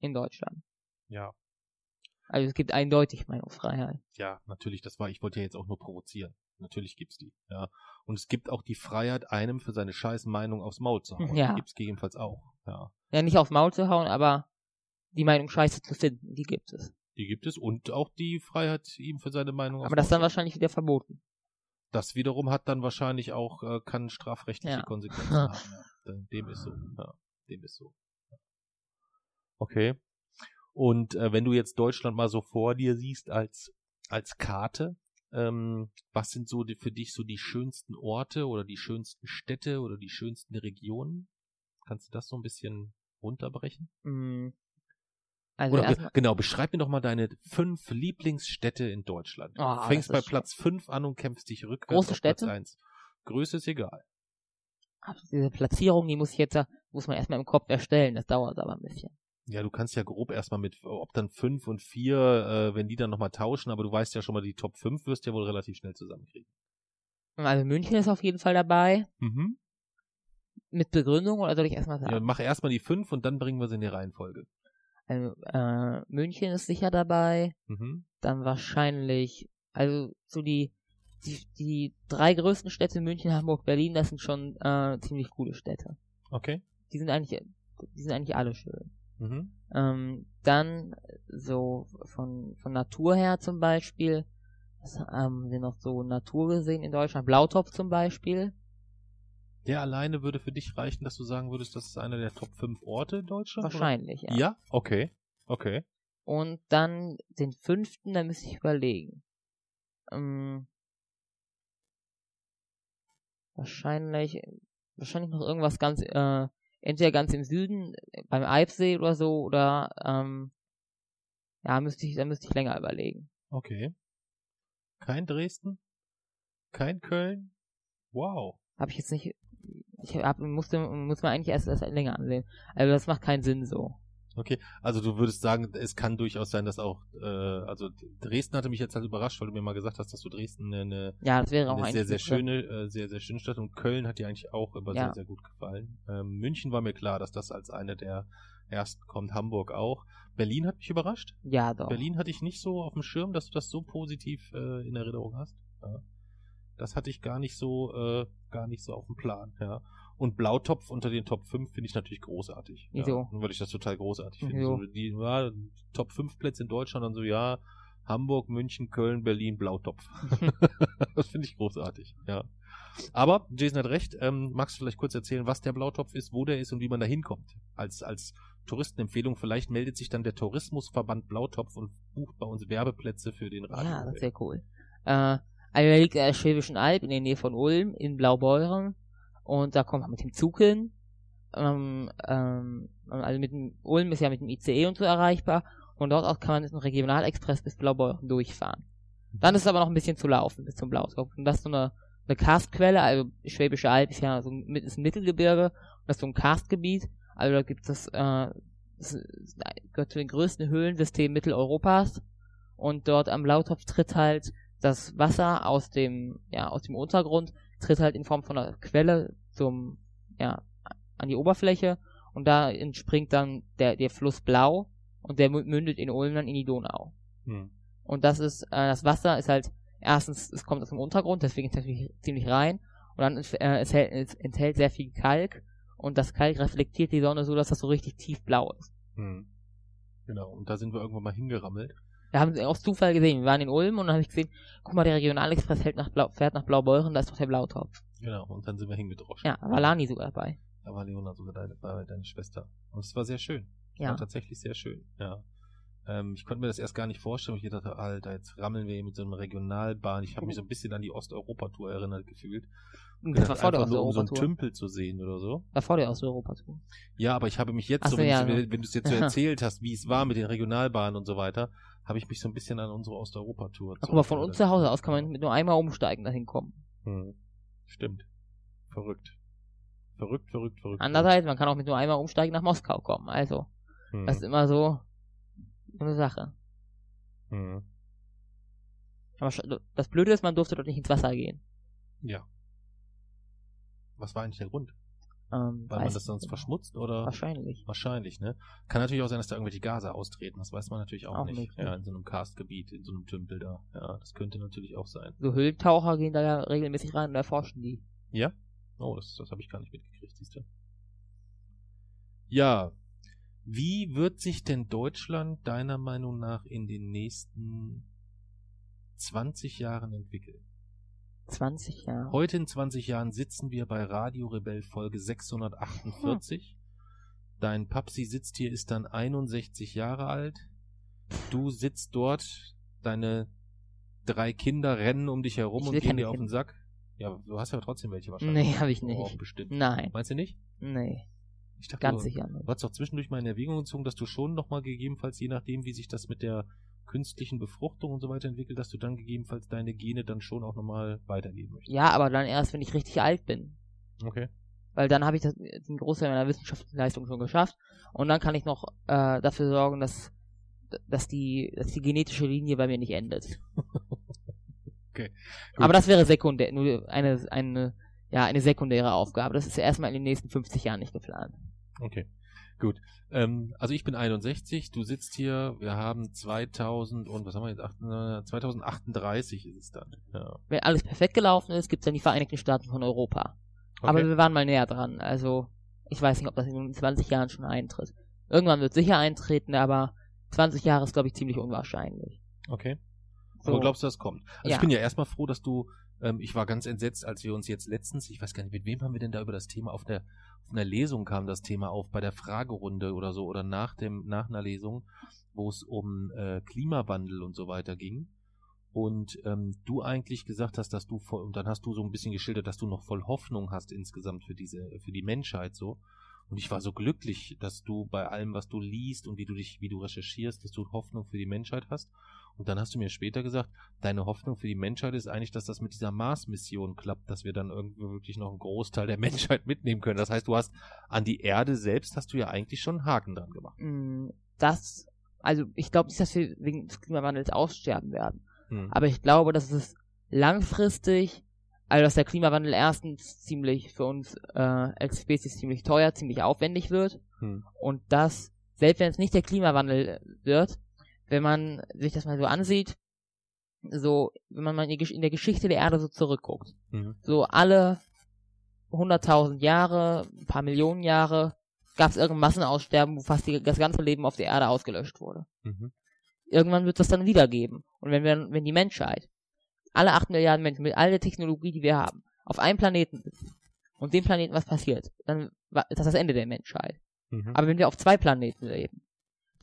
In Deutschland. Ja. Also es gibt eindeutig Meinungsfreiheit. Ja, natürlich, das war, ich wollte ja jetzt auch nur provozieren. Natürlich gibt's die, ja. Und es gibt auch die Freiheit, einem für seine scheiß Meinung aufs Maul zu hauen. Ja. Die gibt's gegebenenfalls auch, ja. Ja, nicht aufs Maul zu hauen, aber die Meinung scheiße zu finden, die gibt es. Die gibt es und auch die Freiheit, ihm für seine Meinung aufs Aber das ist Maul dann wahrscheinlich wieder verboten. Das wiederum hat dann wahrscheinlich auch, äh, kann strafrechtliche Ja. Konsequenzen haben. Ja. Dem ist so. Ja. Dem ist so. Okay. Und äh, wenn du jetzt Deutschland mal so vor dir siehst als, als Karte, ähm, was sind so die, für dich so die schönsten Orte oder die schönsten Städte oder die schönsten Regionen? Kannst du das so ein bisschen runterbrechen? Mm. Also Oder genau, beschreib mir doch mal deine fünf Lieblingsstädte in Deutschland. Oh, du fängst bei Platz fünf an und kämpfst dich rückwärts Große auf Platz Städte? eins. Größe ist egal. diese Platzierung, die muss ich jetzt, muss man erstmal im Kopf erstellen, das dauert aber ein bisschen. Ja, du kannst ja grob erstmal mit, ob dann fünf und vier, äh, wenn die dann nochmal tauschen, aber du weißt ja schon mal, die Top 5 wirst du ja wohl relativ schnell zusammenkriegen. Also München ist auf jeden Fall dabei, Mhm. mit Begründung, oder soll ich erstmal Ja, sagen? mach erstmal die fünf und dann bringen wir sie in die Reihenfolge. Also, äh, München ist sicher dabei, Mhm. dann wahrscheinlich, also so die, die, die drei größten Städte, München, Hamburg, Berlin, das sind schon äh, ziemlich coole Städte. Okay. Die sind eigentlich, die sind eigentlich alle schön. Mhm. Ähm, dann so von, von Natur her zum Beispiel, was haben wir noch so Natur gesehen in Deutschland? Blautopf zum Beispiel. Der alleine würde für dich reichen, dass du sagen würdest, das ist einer der Top 5 Orte in Deutschland? Wahrscheinlich, Oder? ja. Ja? Okay. Okay. Und dann den fünften, da müsste ich überlegen. Ähm, wahrscheinlich, wahrscheinlich noch irgendwas ganz, äh, entweder ganz im Süden, äh, beim Eibsee oder so, oder, ähm, ja, müsste ich, da müsste ich länger überlegen. Okay. Kein Dresden? Kein Köln? Wow. Habe ich jetzt nicht, ich hab, musste, muss man eigentlich erst, erst länger ansehen. Also das macht keinen Sinn so. Okay, also du würdest sagen, es kann durchaus sein, dass auch, äh, also Dresden hatte mich jetzt halt überrascht, weil du mir mal gesagt hast, dass du Dresden eine, Ja, das wäre auch eine sehr, sehr schöne, äh, sehr, sehr schöne Stadt und Köln hat dir eigentlich auch immer Ja. sehr, sehr gut gefallen. Ähm, München war mir klar, dass das als eine der ersten kommt, Hamburg auch. Berlin hat mich überrascht. Ja, doch. Berlin hatte ich nicht so auf dem Schirm, dass du das so positiv äh, in Erinnerung hast. Ja. Das hatte ich gar nicht so, äh, gar nicht so auf dem Plan, ja. Und Blautopf unter den Top 5 finde ich natürlich großartig. Ja, Wieso? weil ich das total großartig finde. So, die ja, Top 5 Plätze in Deutschland und so, ja, Hamburg, München, Köln, Berlin, Blautopf. das finde ich großartig, ja. Aber Jason hat recht. Ähm, magst du vielleicht kurz erzählen, was der Blautopf ist, wo der ist und wie man da hinkommt? Als, als Touristenempfehlung. Vielleicht meldet sich dann der Tourismusverband Blautopf und bucht bei uns Werbeplätze für den Radio. Ja, das wäre cool. Äh, also er liegt in der Schwäbischen Alb in der Nähe von Ulm in Blaubeuren und da kommt man mit dem Zug hin. Ähm, ähm, also mit dem Ulm ist ja mit dem ICE und so erreichbar. Und dort aus kann man mit dem Regionalexpress bis Blaubeuren durchfahren. Dann ist es aber noch ein bisschen zu laufen bis zum Blautopf und das ist so eine, eine Karstquelle, also Schwäbische Alb ist ja so ein, ist ein Mittelgebirge. Und das ist so ein Karstgebiet, also da gibt es äh, das gehört zu den größten Höhlensystemen Mitteleuropas. Und dort am Blautopf tritt halt das Wasser aus dem, ja, aus dem Untergrund, tritt halt in Form von einer Quelle zum, ja, an die Oberfläche und da entspringt dann der, der Fluss Blau und der mü- mündet in Ulm dann in die Donau. Hm. Und das ist, äh, das Wasser ist halt erstens, es kommt aus dem Untergrund, deswegen ist es natürlich ziemlich rein. Und dann äh, es, hält, es enthält sehr viel Kalk und das Kalk reflektiert die Sonne so, dass das so richtig tiefblau ist. Hm. Genau, und da sind wir irgendwann mal hingerammelt. Wir haben aus Zufall gesehen, wir waren in Ulm und dann habe ich gesehen, guck mal, der Regionalexpress hält nach Blau, fährt nach Blaubeuren, da ist doch der Blautopf. Genau, und dann sind wir hingedroschen. Ja, war Lani sogar dabei. Da war Leona sogar deine, war deine Schwester. Und es war sehr schön. Es Ja. war tatsächlich sehr schön, ja. Ähm, ich konnte mir das erst gar nicht vorstellen. Ich dachte, Alter, jetzt rammeln wir hier mit so einer Regionalbahn. Ich habe mich so ein bisschen an die Osteuropa-Tour erinnert gefühlt. Und das war vor der nur, um so einen Osteuropa-Tour. Tümpel zu sehen oder so. War vor der Osteuropa-Tour. Ja, aber ich habe mich jetzt so, so, wenn, ja, du, so. wenn du es jetzt so erzählt hast, wie es war mit den Regionalbahnen und so weiter, habe ich mich so ein bisschen an unsere Osteuropa-Tour Ach, guck mal, von uns zu Hause aus kann man mit nur einmal umsteigen dahin kommen. Hm. Stimmt. Verrückt. Verrückt, verrückt, verrückt. Andererseits, man kann auch mit nur einmal umsteigen nach Moskau kommen. Also, Hm. das ist immer so so eine Sache. Hm. Aber das Blöde ist, man durfte dort nicht ins Wasser gehen. Ja. Was war eigentlich der Grund? Ähm, Weil man das sonst nicht. verschmutzt oder? Wahrscheinlich. Wahrscheinlich, ne? Kann natürlich auch sein, dass da irgendwelche Gase austreten. Das weiß man natürlich auch, Auch nicht. möglich. Ja, in so einem Karstgebiet, in so einem Tümpel da. Ja, das könnte natürlich auch sein. So Höhlentaucher gehen da ja regelmäßig rein und erforschen die. Ja? Oh, das, das habe ich gar nicht mitgekriegt, siehst du. Ja. Wie wird sich denn Deutschland deiner Meinung nach in den nächsten 20 Jahren entwickeln? 20 Jahre. Heute in 20 Jahren sitzen wir bei Radio Rebell Folge 648. Dein Papsi sitzt hier, ist dann 61 Jahre alt. Du sitzt dort, deine drei Kinder rennen um dich herum Ich und gehen dir auf den. Sack. Ja, du hast ja trotzdem welche wahrscheinlich. Nee, hab ich nicht. Oh, bestimmt. Nein. Meinst du nicht? Nee, Ich dachte, ganz du, sicher nicht. du hast doch zwischendurch mal in Erwägung gezogen, dass du schon nochmal gegebenenfalls, je nachdem, wie sich das mit der künstlichen Befruchtung und so weiter entwickelt, dass du dann gegebenenfalls deine Gene dann schon auch nochmal weitergeben möchtest. Ja, aber dann erst, wenn ich richtig alt bin. Okay. Weil dann habe ich das, den Großteil meiner wissenschaftlichen Leistung schon geschafft. Und dann kann ich noch äh, dafür sorgen, dass, dass, die, dass die genetische Linie bei mir nicht endet. Okay, gut. Aber das wäre sekundär, nur eine, eine, ja, eine sekundäre Aufgabe. Das ist erstmal in den nächsten 50 Jahren nicht geplant. Okay, gut. Ähm, also ich bin 61, du sitzt hier, wir haben 2000 und was haben wir jetzt? Acht- äh, 2038 ist es dann. Ja. Wenn alles perfekt gelaufen ist, gibt es dann die Vereinigten Staaten von Europa. Okay. Aber wir waren mal näher dran. Also, ich weiß nicht, ob das in 20 Jahren schon eintritt. Irgendwann wird sicher eintreten, aber 20 Jahre ist, glaube ich, ziemlich unwahrscheinlich. okay. So. Aber glaubst du, das kommt? Also Ja. ich bin ja erstmal froh, dass du, ähm, ich war ganz entsetzt, als wir uns jetzt letztens, ich weiß gar nicht, mit wem haben wir denn da über das Thema auf der, auf einer Lesung kam das Thema auf, bei der Fragerunde oder so, oder nach dem, nach einer Lesung, wo es um äh, Klimawandel und so weiter ging. Und ähm, du eigentlich gesagt hast, dass du voll, und dann hast du so ein bisschen geschildert, dass du noch voll Hoffnung hast insgesamt für diese, für die Menschheit so. Und ich war so glücklich, dass du bei allem, was du liest und wie du dich, wie du recherchierst, dass du Hoffnung für die Menschheit hast. Und dann hast du mir später gesagt, deine Hoffnung für die Menschheit ist eigentlich, dass das mit dieser Mars-Mission klappt, dass wir dann irgendwie wirklich noch einen Großteil der Menschheit mitnehmen können. Das heißt, du hast an die Erde selbst hast du ja eigentlich schon einen Haken dran gemacht. Mm, Das, also, ich glaube nicht, dass wir wegen des Klimawandels aussterben werden. Hm. Aber ich glaube, dass es langfristig, also dass der Klimawandel erstens ziemlich für uns äh, als Spezies ziemlich teuer, ziemlich aufwendig wird. Hm. Und dass, selbst wenn es nicht der Klimawandel wird, wenn man sich das mal so ansieht, so, wenn man mal in, der Geschichte der Erde so zurückguckt, Mhm. so alle 100.000 Jahre, ein paar Millionen Jahre, gab es irgendein Massenaussterben, wo fast die, das ganze Leben auf der Erde ausgelöscht wurde. Mhm. Irgendwann wird es das dann wieder geben. Und wenn wir, wenn die Menschheit, alle 8 Milliarden Menschen mit all der Technologie, die wir haben, auf einem Planeten sind und dem Planeten was passiert, dann ist das das Ende der Menschheit. Mhm. Aber wenn wir auf zwei Planeten leben,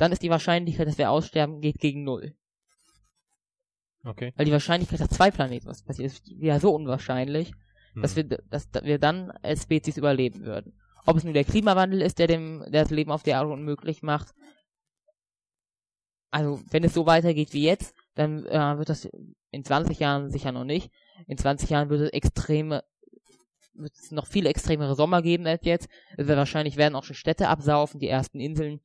dann ist die Wahrscheinlichkeit, dass wir aussterben, geht gegen null. Okay. Weil die Wahrscheinlichkeit, dass zwei Planeten was passiert, ist ja so unwahrscheinlich, Mhm. dass wir, dass wir dann als Spezies überleben würden. Ob es nun der Klimawandel ist, der dem, der das Leben auf der Erde unmöglich macht. Also, wenn es so weitergeht wie jetzt, dann äh, wird das in 20 Jahren sicher noch nicht. In 20 Jahren wird es extreme, wird es noch viel extremere Sommer geben als jetzt. Es wird wahrscheinlich werden auch schon Städte absaufen, die ersten Inseln.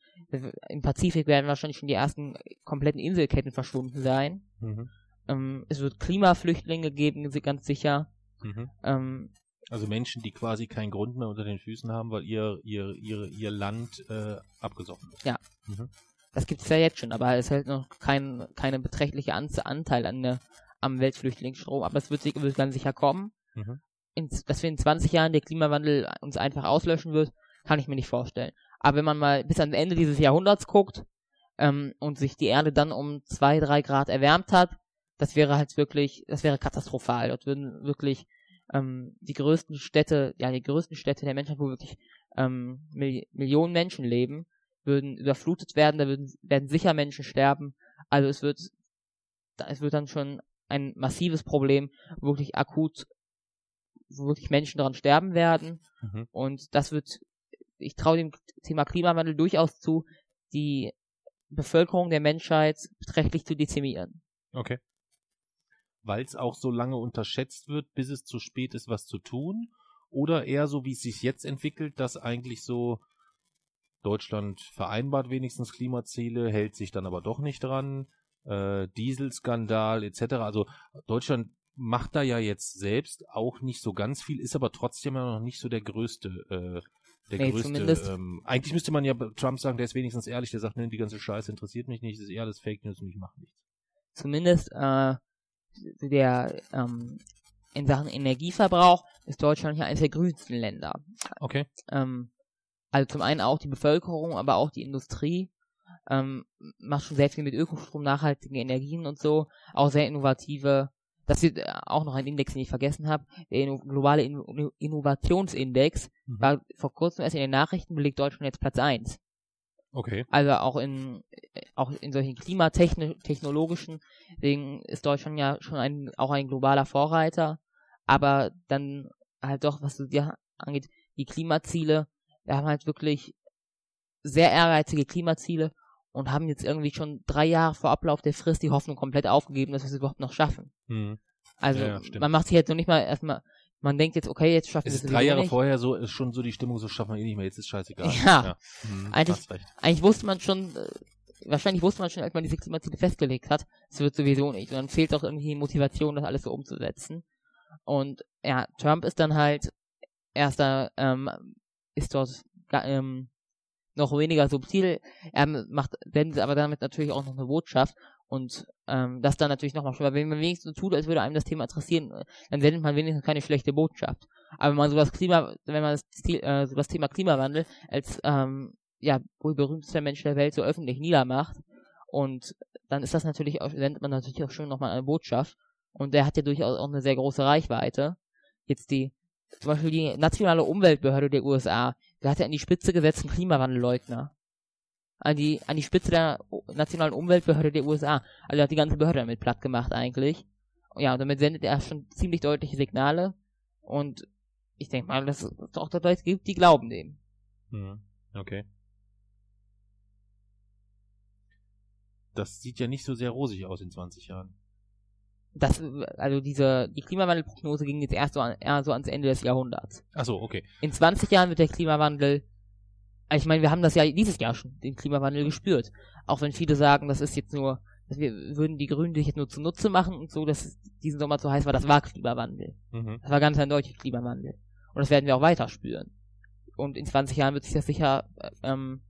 Im Pazifik werden wahrscheinlich schon die ersten kompletten Inselketten verschwunden sein. Mhm. Ähm, es wird Klimaflüchtlinge geben, ganz sicher. Mhm. Ähm, Also Menschen, die quasi keinen Grund mehr unter den Füßen haben, weil ihr, ihr, ihr, ihr Land äh, abgesoffen ist. Ja. Mhm. Das gibt es ja jetzt schon, aber es hält noch kein keine beträchtliche Anze Anteil an der am Weltflüchtlingsstrom, aber es wird, wird ganz sicher kommen. Mhm. In, dass wir in 20 Jahren der Klimawandel uns einfach auslöschen wird, kann ich mir nicht vorstellen. Aber wenn man mal bis ans Ende dieses Jahrhunderts guckt ähm, und sich die Erde dann um zwei, drei Grad erwärmt hat, das wäre halt wirklich, das wäre katastrophal. Dort würden wirklich ähm, die größten Städte, ja die größten Städte der Menschheit, wo wirklich ähm, Mil Millionen Menschen leben, würden überflutet werden, da würden, werden sicher Menschen sterben. Also es wird, es wird dann schon ein massives Problem, wirklich akut, wo wirklich Menschen daran sterben werden. Mhm. Und das wird, ich traue dem Thema Klimawandel durchaus zu, die Bevölkerung der Menschheit beträchtlich zu dezimieren. Okay. Weil es auch so lange unterschätzt wird, bis es zu spät ist, was zu tun? Oder eher so, wie es sich jetzt entwickelt, dass eigentlich so Deutschland vereinbart wenigstens Klimaziele, hält sich dann aber doch nicht dran, äh, Dieselskandal etc. Also Deutschland macht da ja jetzt selbst auch nicht so ganz viel, ist aber trotzdem ja noch nicht so der größte. Äh, der Nee, größte. zumindest- Ähm, eigentlich müsste man ja Trump sagen, der ist wenigstens ehrlich, der sagt, ne, die ganze Scheiße interessiert mich nicht, das ist eher alles Fake News und ich mache nichts. Zumindest äh, der ähm, in Sachen Energieverbrauch ist Deutschland ja eines der grünsten Länder. Okay. Ähm, also zum einen auch die Bevölkerung, aber auch die Industrie ähm, macht schon sehr viel mit Ökostrom, nachhaltigen Energien und so, auch sehr innovative. Das ist äh, auch noch ein Index, den ich vergessen habe. Der globale Inno Innovationsindex Mhm. war vor kurzem erst in den Nachrichten belegt Deutschland jetzt Platz 1. Okay. Also auch in äh, auch in solchen klimatechnologischen Dingen ist Deutschland ja schon ein auch ein globaler Vorreiter, aber dann halt doch, was so dir angeht, die Klimaziele, wir haben halt wirklich sehr ehrgeizige Klimaziele und haben jetzt irgendwie schon drei Jahre vor Ablauf der Frist die Hoffnung komplett aufgegeben, dass wir es überhaupt noch schaffen. Mhm. Also Ja, ja, man macht sich jetzt noch nicht mal erstmal, man denkt jetzt, okay, jetzt schaffen wir Es ist drei Jahre nicht. vorher so, ist schon so die Stimmung, so schaffen wir eh nicht mehr, jetzt ist scheißegal. Ja. Mhm, Eigentlich- eigentlich wusste man schon, äh, wahrscheinlich wusste man schon, als man diese Klimaziele festgelegt hat, es wird sowieso nicht. Und dann fehlt doch irgendwie die Motivation, das alles so umzusetzen. Und ja, Trump ist dann halt erster, ähm, ist dort ähm, noch weniger subtil. Er macht, sendet aber damit natürlich auch noch eine Botschaft. Und ähm, das dann natürlich nochmal schlimmer. Wenn man wenigstens so tut, als würde einem das Thema interessieren, dann sendet man wenigstens keine schlechte Botschaft. Aber wenn man sowas Klima, wenn man das, äh, so das Thema Klimawandel als ähm, ja, wohl berühmtester Mensch der Welt so öffentlich niedermacht. Und dann ist das natürlich auch, sendet man natürlich auch schon nochmal eine Botschaft. Und der hat ja durchaus auch eine sehr große Reichweite. Jetzt die, zum Beispiel die nationale Umweltbehörde der USA, der hat ja an die Spitze gesetzt einen Klimawandelleugner. An die, an die Spitze der nationalen Umweltbehörde der USA. Also er hat die ganze Behörde damit platt gemacht eigentlich. Ja, und damit sendet er schon ziemlich deutliche Signale. Und ich denke mal, dass es auch da Leute gibt, die glauben dem. Mhm. Okay. Das sieht ja nicht so sehr rosig aus in 20 Jahren. Das, also diese, die Klimawandelprognose ging jetzt erst so, an, eher so ans Ende des Jahrhunderts. Achso, okay. In 20 Jahren wird der Klimawandel, also ich meine, wir haben das ja dieses Jahr schon, den Klimawandel gespürt. Auch wenn viele sagen, das ist jetzt nur, dass wir würden die Grünen sich jetzt nur zunutze machen und so, dass es diesen Sommer so heiß war, das war Klimawandel. Mhm. Das war ganz eindeutig Klimawandel. Und das werden wir auch weiter spüren. Und in 20 Jahren wird sich das sicher äh, ähm,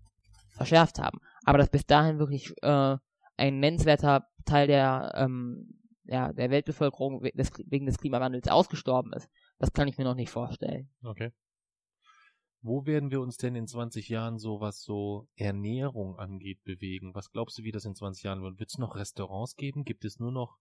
verschärft haben. Aber dass bis dahin wirklich äh, ein nennenswerter Teil der, ähm, ja, der Weltbevölkerung wegen des Klimawandels ausgestorben ist, das kann ich mir noch nicht vorstellen. Okay. Wo werden wir uns denn in 20 Jahren so, was so Ernährung angeht, bewegen? Was glaubst du, wie das in 20 Jahren wird? Wird es noch Restaurants geben? Gibt es nur noch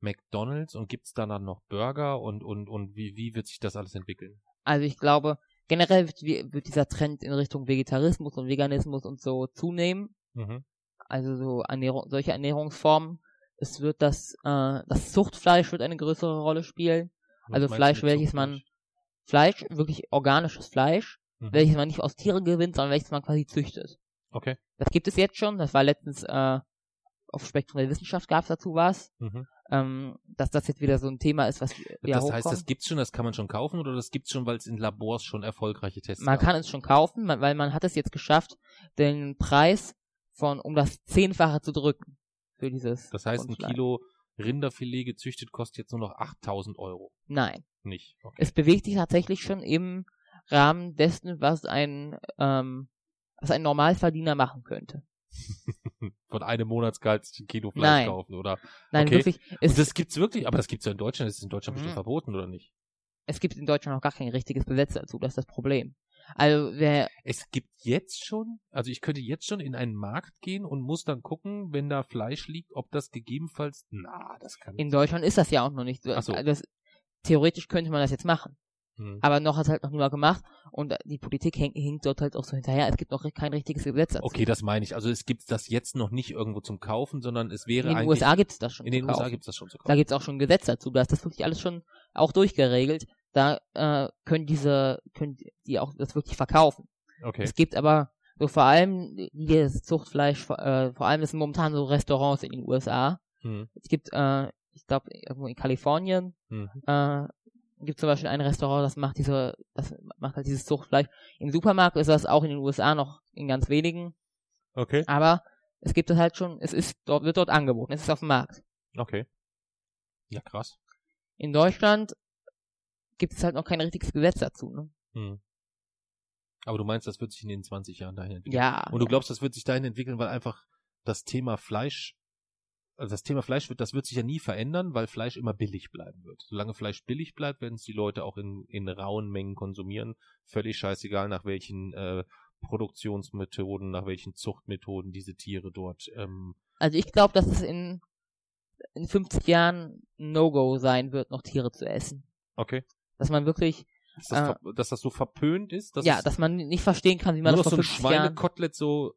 McDonalds und gibt es dann noch Burger und, und, und wie, wie wird sich das alles entwickeln? Also ich glaube, generell wird, wird dieser Trend in Richtung Vegetarismus und Veganismus und so zunehmen. Mhm. also so Ernährung, solche Ernährungsformen. Es wird das, äh, das Zuchtfleisch wird eine größere Rolle spielen. Was Also Fleisch, welches man-? Fleisch, wirklich organisches Fleisch, Mhm. welches man nicht aus Tieren gewinnt, sondern welches man quasi züchtet. Okay. Das gibt es jetzt schon, das war letztens, äh, auf Spektrum der Wissenschaft gab es dazu was, Mhm. ähm, dass das jetzt wieder so ein Thema ist, was wieder Das hochkommt. heißt, das gibt's schon, das kann man schon kaufen oder das gibt's schon, weil es in Labors schon erfolgreiche Tests man gab? kann es schon kaufen, weil man hat es jetzt geschafft, den Preis von um das Zehnfache zu drücken für dieses Das heißt, ein. Kilo Rinderfilet gezüchtet kostet jetzt nur noch 8000 Euro. Nein. Nicht. Okay. es bewegt sich tatsächlich schon im Rahmen dessen, was ein, ähm, was ein Normalverdiener machen könnte. Von einem Monatsgehalt ein Kilo Fleisch Nein. kaufen, oder? Nein, Okay. wirklich. Es, Und das gibt's wirklich, aber das gibt's ja in Deutschland, das ist in Deutschland Mhm. bestimmt verboten, oder nicht? es gibt in Deutschland noch gar kein richtiges Gesetz dazu, das ist das Problem. Also wer Es gibt jetzt schon, also ich könnte jetzt schon in einen Markt gehen und muss dann gucken, wenn da Fleisch liegt, ob das gegebenenfalls, na, das kann in nicht Deutschland ist das ja auch noch nicht so. Ach so. Das, theoretisch könnte man das jetzt machen. Hm. Aber noch hat halt noch niemand gemacht und die Politik hängt, hinkt dort halt auch so hinterher. Es gibt noch kein richtiges Gesetz dazu. Okay, das meine ich. Also es gibt das jetzt noch nicht irgendwo zum Kaufen, sondern es wäre in den. USA gibt es das schon. in den USA kaufen. gibt's das schon zu Da kaufen. gibt es auch schon ein Gesetz dazu. Da ist das wirklich alles schon auch durchgeregelt. Da äh, können diese, können die auch das wirklich verkaufen. Okay. Es gibt aber so vor allem dieses Zuchtfleisch, vor- äh, vor allem das sind momentan so Restaurants in den USA. Hm. Es gibt, äh, ich glaube, irgendwo in Kalifornien Hm. äh, gibt zum Beispiel ein Restaurant, das macht diese, das macht halt dieses Zuchtfleisch. Im Supermarkt ist das auch in den USA noch in ganz wenigen, Okay. aber es gibt es halt schon, es ist dort, wird dort angeboten, es ist auf dem Markt. Okay. Ja, krass. In Deutschland gibt es halt noch kein richtiges Gesetz dazu, ne? Hm. Aber du meinst, das wird sich in den 20 Jahren dahin entwickeln? Ja. Und du glaubst, das wird sich dahin entwickeln, weil einfach das Thema Fleisch, also das Thema Fleisch wird, das wird sich ja nie verändern, weil Fleisch immer billig bleiben wird. Solange Fleisch billig bleibt, werden es die Leute auch in, in rauen Mengen konsumieren. Völlig scheißegal, nach welchen äh, Produktionsmethoden, nach welchen Zuchtmethoden diese Tiere dort. Ähm, Also ich glaube, dass es in, in 50 Jahren ein No-Go sein wird, noch Tiere zu essen. okay. Dass man wirklich, Dass das, Äh, dass das so verpönt ist, dass ja, dass man nicht verstehen kann, wie man nur das so vor ein 50 Jahren, Schweinekotelett so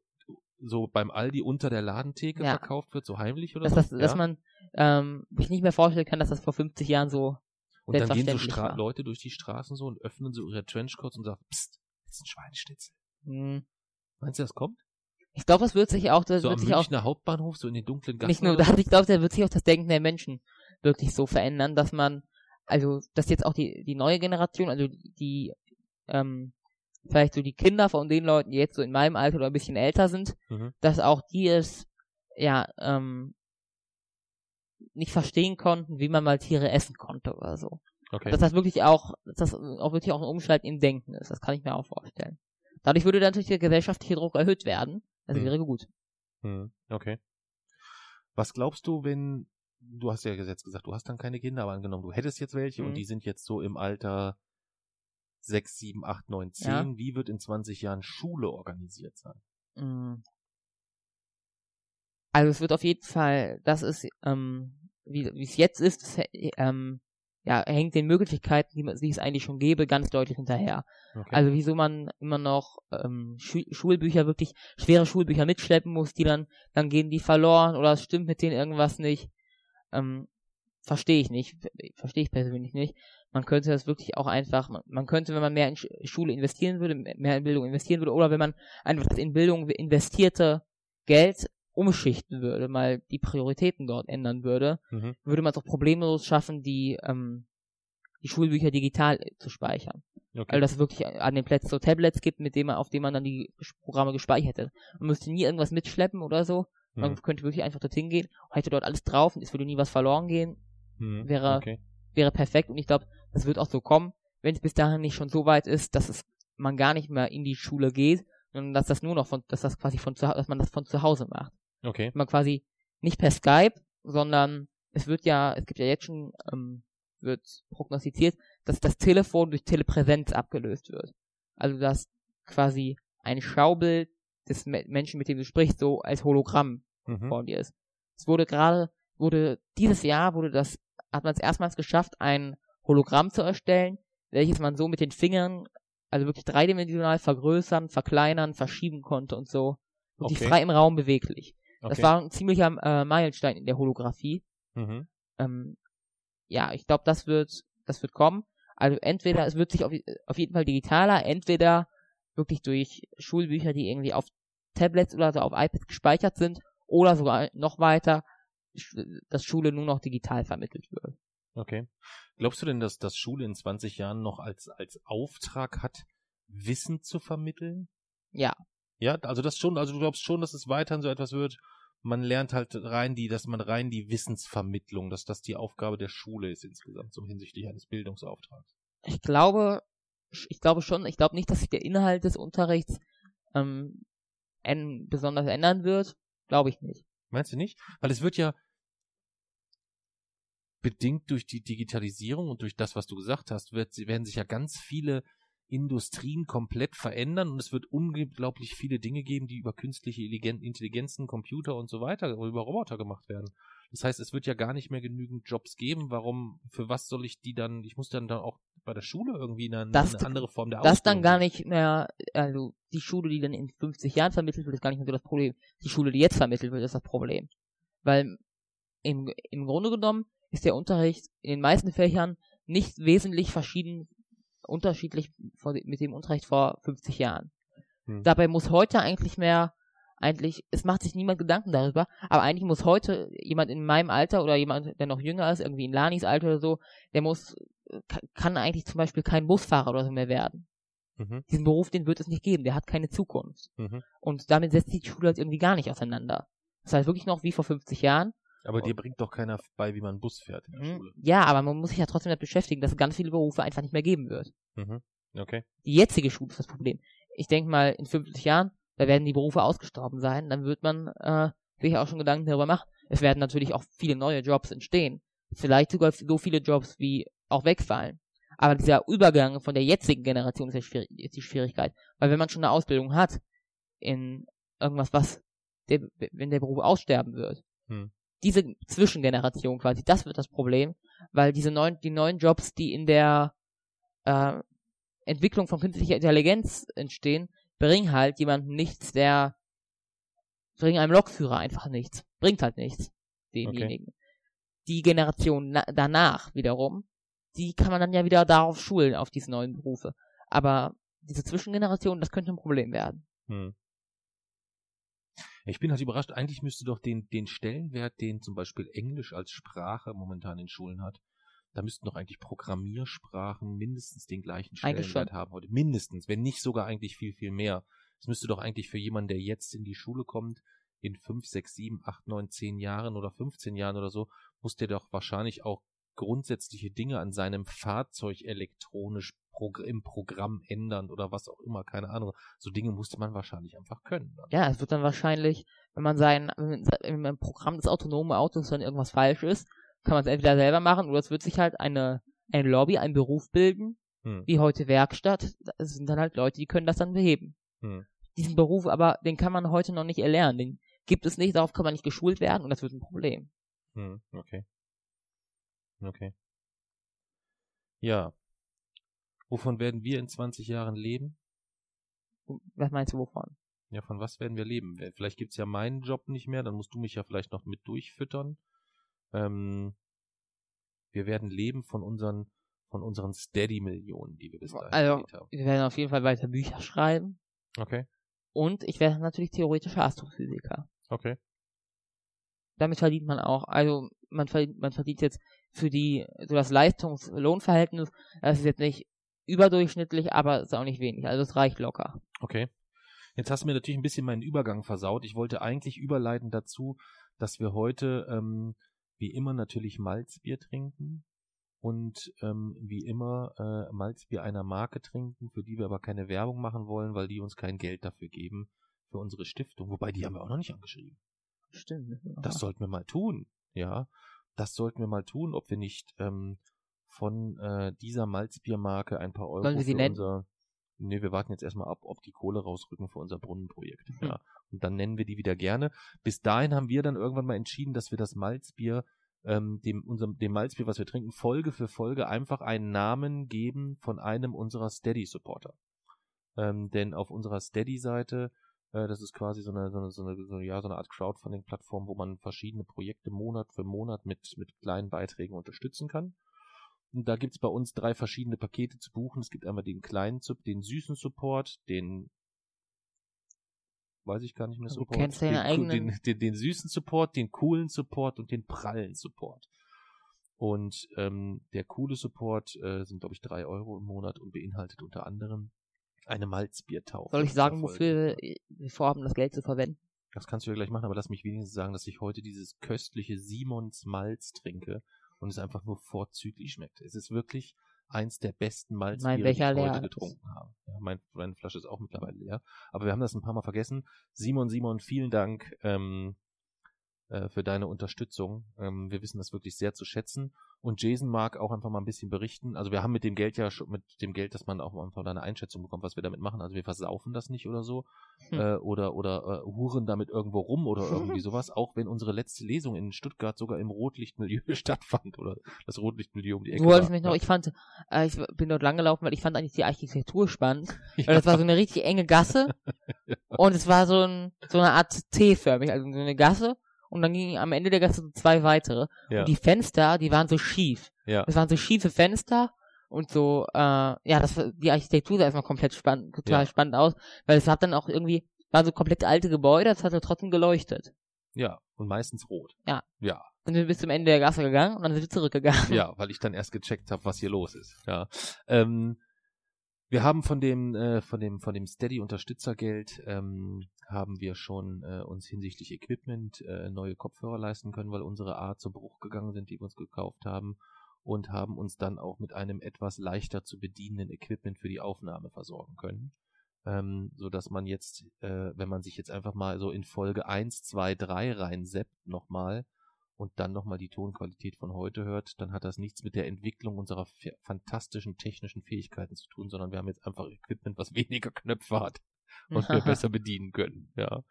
so beim Aldi unter der Ladentheke Ja. verkauft wird, so heimlich oder dass, so. das, dass ja? man ähm, sich nicht mehr vorstellen kann, dass das vor 50 Jahren so Und dann gehen so Stra war. Leute durch die Straßen so und öffnen so ihre Trenchcoats und sagen, psst, das ist ein Schweineschnitzel. Hm. Meinst du, das kommt? Ich glaube, das wird sich auch, das so am wird sich auch Münchner Hauptbahnhof, so in den dunklen Gassen. nicht nur das, ich glaube, da wird sich auch das Denken der Menschen wirklich so verändern, dass man, also, dass jetzt auch die, die neue Generation, also die, ähm, vielleicht so die Kinder von den Leuten, die jetzt so in meinem Alter oder ein bisschen älter sind. Mhm. dass auch die es, ja, ähm, nicht verstehen konnten, wie man mal Tiere essen konnte oder so. Okay. Dass das wirklich auch, dass das auch wirklich auch ein Umschalt im Denken ist. Das kann ich mir auch vorstellen. Dadurch würde natürlich der gesellschaftliche Druck erhöht werden. Das Hm. wäre gut. Mhm. Okay. Was glaubst du, wenn, du hast ja jetzt gesagt, du hast dann keine Kinder, aber angenommen, du hättest jetzt welche und Mhm. die sind jetzt so im Alter 6, 7, 8, 9, 10, Ja. wie wird in 20 Jahren Schule organisiert sein? Mm. Also es wird auf jeden Fall, das ist, ähm, wie es jetzt ist, das, ähm, ja, hängt den Möglichkeiten, die, die es eigentlich schon gäbe, ganz deutlich hinterher. Okay. Also wieso man immer noch ähm, Schu Schulbücher wirklich, schwere Schulbücher mitschleppen muss, die dann, dann gehen die verloren oder es stimmt mit denen irgendwas nicht. Ähm, Verstehe ich nicht, verstehe ich persönlich nicht. Man könnte das wirklich auch einfach, man, könnte, wenn man mehr in Sch Schule investieren würde, mehr in Bildung investieren würde, oder wenn man einfach das in Bildung investierte Geld umschichten würde, mal die Prioritäten dort ändern würde, mhm. würde man es auch problemlos schaffen, die, ähm, die Schulbücher digital zu speichern. okay. Also dass es wirklich an den Plätzen so Tablets gibt, mit denen man, auf denen man dann die Programme gespeichert hätte. Man müsste nie irgendwas mitschleppen oder so. Man Mhm. könnte wirklich einfach dorthin gehen, hätte dort alles drauf und es würde nie was verloren gehen. Mhm. wäre- okay. Wäre perfekt und ich glaube, das wird auch so kommen, wenn es bis dahin nicht schon so weit ist, dass es man gar nicht mehr in die Schule geht, sondern dass das nur noch von, dass das quasi von zu, dass man das von zu Hause macht. Okay. man quasi nicht per Skype, sondern es wird ja, es gibt ja jetzt schon, ähm, wird prognostiziert, dass das Telefon durch Telepräsenz abgelöst wird. Also dass quasi ein Schaubild des Me Menschen, mit dem du sprichst, so als Hologramm Mhm. vor dir ist. Es wurde gerade, wurde dieses Jahr wurde das, hat man es erstmals geschafft, ein Hologramm zu erstellen, welches man so mit den Fingern, also wirklich dreidimensional vergrößern, verkleinern, verschieben konnte und so. Und die Okay. frei im Raum beweglich. okay. Das war ein ziemlicher äh, Meilenstein in der Holographie. mhm. Ähm, ja, ich glaube, das wird, das wird kommen. Also entweder, es wird sich auf, auf jeden Fall digitaler, entweder wirklich durch Schulbücher, die irgendwie auf Tablets oder so auf iPads gespeichert sind, oder sogar noch weiter, dass Schule nur noch digital vermittelt wird. Okay. Glaubst du denn, dass das Schule in 20 Jahren noch als, als Auftrag hat, Wissen zu vermitteln? Ja. Ja, also das schon, also du glaubst schon, dass es weiterhin so etwas wird, man lernt halt rein die, dass man rein die Wissensvermittlung, dass das die Aufgabe der Schule ist insgesamt, so hinsichtlich eines Bildungsauftrags. Ich glaube, ich glaube schon, ich glaube nicht, dass sich der Inhalt des Unterrichts ähm, besonders ändern wird, glaube ich nicht. Meinst du nicht? Weil es wird ja bedingt durch die Digitalisierung und durch das, was du gesagt hast, wird, werden sich ja ganz viele Industrien komplett verändern und es wird unglaublich viele Dinge geben, die über künstliche Intelligenzen, Computer und so weiter, oder über Roboter gemacht werden. Das heißt, es wird ja gar nicht mehr genügend Jobs geben. Warum, für was soll ich die dann, ich muss dann da auch bei der Schule irgendwie eine, das, eine andere Form der Ausbildung. Das dann gar nicht mehr, also die Schule, die dann in 50 Jahren vermittelt wird, ist gar nicht mehr so das Problem. Die Schule, die jetzt vermittelt wird, ist das Problem. Weil im, im Grunde genommen ist der Unterricht in den meisten Fächern nicht wesentlich verschieden unterschiedlich mit dem Unterricht vor 50 Jahren. Hm. Dabei muss heute eigentlich mehr, eigentlich, es macht sich niemand Gedanken darüber, aber eigentlich muss heute jemand in meinem Alter oder jemand, der noch jünger ist, irgendwie in Lanis Alter oder so, der muss, kann eigentlich zum Beispiel kein Busfahrer oder so mehr werden. Mhm. Diesen Beruf, den wird es nicht geben, der hat keine Zukunft. Mhm. Und damit setzt sich die Schule halt irgendwie gar nicht auseinander. Das heißt wirklich noch wie vor 50 Jahren. Aber dir bringt doch keiner bei, wie man Bus fährt in der mhm. Schule. Ja, aber man muss sich ja trotzdem damit beschäftigen, dass es ganz viele Berufe einfach nicht mehr geben wird. Mhm. Okay. Die jetzige Schule ist das Problem. Ich denke mal, in 50 Jahren, da werden die Berufe ausgestorben sein, dann wird man äh, sich auch schon Gedanken darüber machen. Es werden natürlich auch viele neue Jobs entstehen. Vielleicht sogar so viele Jobs, wie auch wegfallen. Aber dieser Übergang von der jetzigen Generation ist, die Schwierigkeit. Weil wenn man schon eine Ausbildung hat in irgendwas, was der, wenn der Beruf aussterben wird, hm diese Zwischengeneration quasi, das wird das Problem, weil diese neuen, die neuen Jobs, die in der äh, Entwicklung von künstlicher Intelligenz entstehen, bringen halt jemandem nichts, der bringen einem Lokführer einfach nichts. Bringt halt nichts, demjenigen. Okay. Die Generation danach wiederum, die kann man dann ja wieder darauf schulen, auf diese neuen Berufe. Aber diese Zwischengeneration, das könnte ein Problem werden. Hm. Ich bin halt überrascht, eigentlich müsste doch den, den Stellenwert, den zum Beispiel Englisch als Sprache momentan in Schulen hat, da müssten doch eigentlich Programmiersprachen mindestens den gleichen Stellenwert haben heute. Mindestens, wenn nicht sogar eigentlich viel, viel mehr. Es müsste doch eigentlich für jemanden, der jetzt in die Schule kommt, in fünf, sechs, sieben, acht, neun, zehn Jahren oder 15 Jahren oder so, muss der doch wahrscheinlich auch grundsätzliche Dinge an seinem Fahrzeug elektronisch im Programm ändern oder was auch immer, keine Ahnung. So Dinge musste man wahrscheinlich einfach können. Dann. Ja, es wird dann wahrscheinlich, wenn man sein, wenn im Programm des autonomen Autos dann irgendwas falsch ist, kann man es entweder selber machen oder es wird sich halt eine, eine Lobby, ein Beruf bilden, hm. wie heute Werkstatt. Das sind dann halt Leute, die können das dann beheben. Hm. Diesen Beruf aber, den kann man heute noch nicht erlernen. Den gibt es nicht, darauf kann man nicht geschult werden und das wird ein Problem. Hm. Okay. Okay. Ja, Wovon werden wir in 20 Jahren leben? Was meinst du wovon? Ja, von was werden wir leben? Vielleicht gibt's ja meinen Job nicht mehr, dann musst du mich ja vielleicht noch mit durchfüttern. Ähm, wir werden leben von unseren von unseren Steady-Millionen, die wir bis dahin also, haben. Wir werden auf jeden Fall weiter Bücher schreiben. Okay. Und ich werde natürlich theoretischer Astrophysiker. Okay. Damit verdient man auch, also man verdient, man verdient jetzt für die, so das Leistungs-Lohnverhältnis, das ist jetzt nicht überdurchschnittlich, aber ist auch nicht wenig. Also es reicht locker. Okay. Jetzt hast du mir natürlich ein bisschen meinen Übergang versaut. Ich wollte eigentlich überleiten dazu, dass wir heute ähm, wie immer natürlich Malzbier trinken und ähm, wie immer äh, Malzbier einer Marke trinken, für die wir aber keine Werbung machen wollen, weil die uns kein Geld dafür geben für unsere Stiftung. Wobei die haben wir auch noch nicht angeschrieben. Stimmt. Das sollten wir mal tun. Ja, das sollten wir mal tun, ob wir nicht ähm, von äh, dieser Malzbiermarke ein paar Euro Wollen wir sie für nennen? unser. Nee, wir warten jetzt erstmal ab, ob die Kohle rausrücken für unser Brunnenprojekt. Mhm. Ja. Und dann nennen wir die wieder gerne. Bis dahin haben wir dann irgendwann mal entschieden, dass wir das Malzbier, ähm, dem, unserem, dem Malzbier, was wir trinken, Folge für Folge einfach einen Namen geben von einem unserer Steady-Supporter. Ähm, denn auf unserer Steady-Seite, äh, das ist quasi so eine, so eine, so eine, so eine, ja, so eine Art Crowdfunding-Plattform, wo man verschiedene Projekte Monat für Monat mit, mit kleinen Beiträgen unterstützen kann. Und da gibt's bei uns drei verschiedene Pakete zu buchen. Es gibt einmal den kleinen, den süßen Support, den weiß ich gar nicht mehr Support. Du kennst deine den, den, den, den, süßen Support, den coolen Support und den prallen Support. Und ähm, der coole Support äh, sind, glaube ich, drei Euro im Monat und beinhaltet unter anderem eine Malzbiertaufe. Soll ich sagen, wofür wir vorhaben, das Geld zu verwenden? Das kannst du ja gleich machen, aber lass mich wenigstens sagen, dass ich heute dieses köstliche Simons Malz trinke und es einfach nur vorzüglich schmeckt. Es ist wirklich eins der besten Malzbiere, die ich heute ist. getrunken habe. Ja, mein, meine Flasche ist auch mittlerweile leer. Aber wir haben das ein paar Mal vergessen. Simon, Simon, vielen Dank ähm, äh, für deine Unterstützung. Ähm, wir wissen das wirklich sehr zu schätzen. Und Jason mag auch einfach mal ein bisschen berichten. Also wir haben mit dem Geld ja schon, mit dem Geld, dass man auch einfach eine Einschätzung bekommt, was wir damit machen. Also wir versaufen das nicht oder so. Hm. Äh, oder oder äh, huren damit irgendwo rum oder irgendwie sowas. Auch wenn unsere letzte Lesung in Stuttgart sogar im Rotlichtmilieu stattfand. Oder das Rotlichtmilieu um die Ecke. Du wolltest war. mich noch, Ja. ich fand, äh, ich bin dort langgelaufen, weil ich fand eigentlich die Architektur spannend. Ja. Weil das war so eine richtig enge Gasse und es war so, ein, so eine Art T-förmig, also so eine Gasse und dann gingen am Ende der Gasse so zwei weitere. Ja. Und die Fenster, die waren so schief. Ja. Das waren so schiefe Fenster und so, äh, ja, das war- die Architektur sah erstmal komplett spannend, total Ja. spannend aus, weil es hat dann auch irgendwie, waren so komplett alte Gebäude, das hat ja trotzdem geleuchtet. ja, und meistens rot. Ja. Ja, Dann sind wir bis zum Ende der Gasse gegangen und dann sind wir zurückgegangen. ja, weil ich dann erst gecheckt habe, was hier los ist. Ja. Ähm, wir haben von dem, äh, von dem, von dem Steady-Unterstützergeld ähm, haben wir schon äh, uns hinsichtlich Equipment äh, neue Kopfhörer leisten können, weil unsere A zu Bruch gegangen sind, die wir uns gekauft haben und haben uns dann auch mit einem etwas leichter zu bedienenden Equipment für die Aufnahme versorgen können. Ähm, so dass man jetzt, äh, wenn man sich jetzt einfach mal so in Folge 1, 2, 3 reinseppt nochmal, und dann nochmal die Tonqualität von heute hört, dann hat das nichts mit der Entwicklung unserer fa- fantastischen technischen Fähigkeiten zu tun, sondern wir haben jetzt einfach Equipment, was weniger Knöpfe hat und wir besser bedienen können. Ja.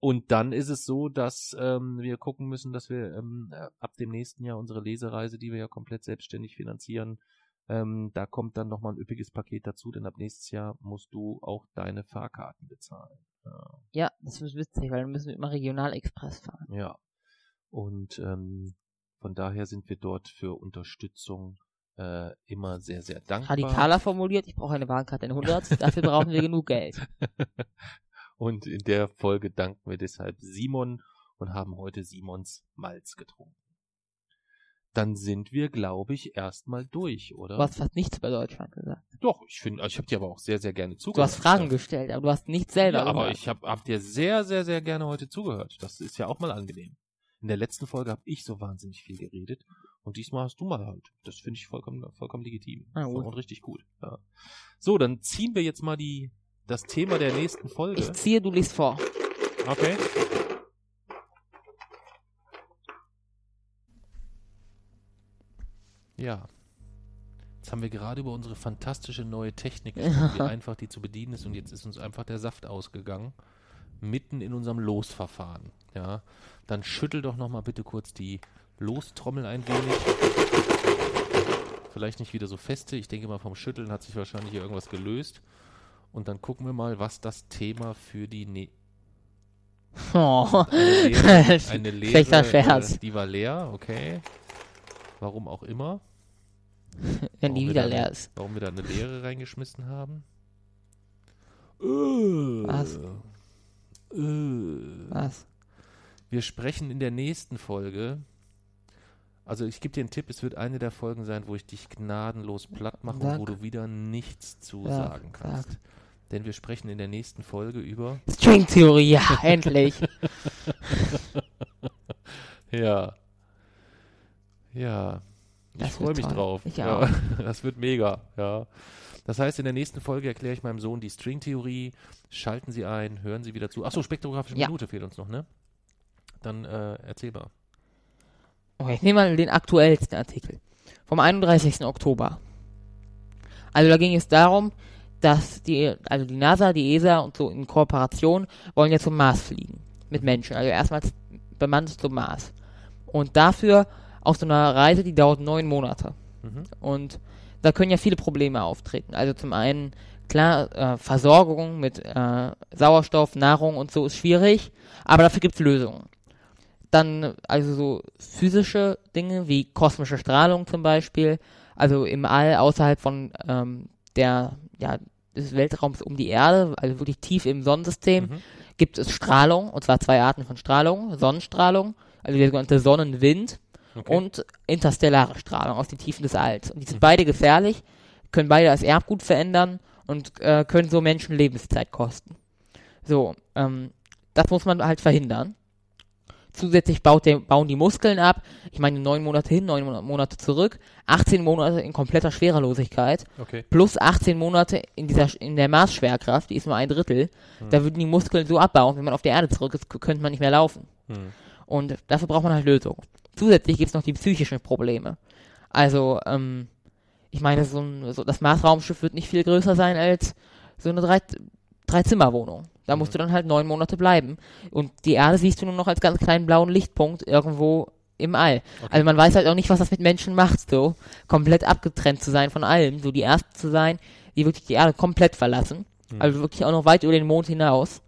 Und dann ist es so, dass ähm, wir gucken müssen, dass wir ähm, äh, ab dem nächsten Jahr unsere Lesereise, die wir ja komplett selbstständig finanzieren, ähm, da kommt dann nochmal ein üppiges Paket dazu, denn ab nächstes Jahr musst du auch deine Fahrkarten bezahlen. Ja. Ja, das ist witzig, weil dann müssen wir immer Regionalexpress fahren. Ja. Und ähm, von daher sind wir dort für Unterstützung äh, immer sehr, sehr dankbar. Radikaler formuliert, ich brauche eine Bahnkarte in 100, dafür brauchen wir genug Geld. Und in der Folge danken wir deshalb Simon und haben heute Simons Malz getrunken. Dann sind wir, glaube ich, erstmal durch, oder? Du hast fast nichts bei Deutschland gesagt. Doch, ich finde, ich habe dir aber auch sehr, sehr gerne Du zugehört. hast Fragen gestellt, aber du hast nichts selber Ja, aber gesagt. ich habe hab dir sehr, sehr, sehr gerne heute zugehört. Das ist ja auch mal angenehm. In der letzten Folge habe ich so wahnsinnig viel geredet und diesmal hast du mal halt. Das finde ich vollkommen, vollkommen legitim Ah, gut. und richtig gut. Ja. So, dann ziehen wir jetzt mal die das Thema der nächsten Folge. Ich ziehe, du liest vor. Okay. Ja. Jetzt haben wir gerade über unsere fantastische neue Technik gesprochen, wie einfach die zu bedienen ist und jetzt ist uns einfach der Saft ausgegangen. Mitten in unserem Losverfahren. Ja. Dann schüttel doch nochmal bitte kurz die Lostrommel ein wenig. Vielleicht nicht wieder so feste. Ich denke mal, vom Schütteln hat sich wahrscheinlich hier irgendwas gelöst. Und dann gucken wir mal, was das Thema für die ne Oh. eine leere, eine Schlechter Scherz. Äh, die war leer, okay. Warum auch immer. Wenn die Warum wieder leer eine- ist. Warum wir da eine leere reingeschmissen haben. Was? Äh. Was? Wir sprechen in der nächsten Folge. Also ich gebe dir einen Tipp, es wird eine der Folgen sein, wo ich dich gnadenlos platt mache und Sag. wo du wieder nichts zu Sag, sagen kannst. sag. Denn wir sprechen in der nächsten Folge über. Stringtheorie, ja, endlich. Ja. Ja. Ich freue mich toll. drauf. Ich ja. Das wird mega, ja. Das heißt, in der nächsten Folge erkläre ich meinem Sohn die Stringtheorie. Schalten Sie ein, hören Sie wieder zu. Achso, spektrographische Ja. Minute fehlt uns noch, ne? Dann äh, erzähl mal. Okay, ich nehme mal den aktuellsten Artikel. Vom 31. Oktober. Also da ging es darum, dass die, also die NASA, die ESA und so in Kooperation wollen ja zum Mars fliegen. Mit Menschen. Also erstmals bemannt zum Mars. Und dafür auf so einer Reise, die dauert neun Monate. Mhm. Und da können ja viele Probleme auftreten. Also zum einen, klar, äh, Versorgung mit äh, Sauerstoff, Nahrung und so ist schwierig, aber dafür gibt es Lösungen. Dann also so physische Dinge wie kosmische Strahlung zum Beispiel, also im All außerhalb von ähm, der ja, des Weltraums um die Erde, also wirklich tief im Sonnensystem, Mhm. gibt es Strahlung, und zwar zwei Arten von Strahlung, Sonnenstrahlung, also der sogenannte Sonnenwind Okay. und interstellare Strahlung aus den Tiefen des Alls. Und die sind beide gefährlich, können beide das Erbgut verändern und äh, können so Menschen Lebenszeit kosten. So, ähm, das muss man halt verhindern. Zusätzlich der, bauen die Muskeln ab. Ich meine, neun Monate hin, neun Monate zurück. 18 Monate in kompletter Schwerelosigkeit. Okay. Plus 18 Monate in dieser, in der Marsschwerkraft, die ist nur ein Drittel. Hm. Da würden die Muskeln so abbauen, wenn man auf die Erde zurück ist, könnte man nicht mehr laufen. Hm. Und dafür braucht man halt Lösungen. Zusätzlich gibt's noch die psychischen Probleme. Also, ähm, ich meine, so, ein, so das Mars-Raumschiff wird nicht viel größer sein als so eine drei, Drei-Zimmer-Wohnung. Da musst Mhm. du dann halt neun Monate bleiben. Und die Erde siehst du nur noch als ganz kleinen blauen Lichtpunkt irgendwo im All. Okay. Also man weiß halt auch nicht, was das mit Menschen macht, so komplett abgetrennt zu sein von allem, so die Ersten zu sein, die wirklich die Erde komplett verlassen. Hm. Also wirklich auch noch weit über den Mond hinaus.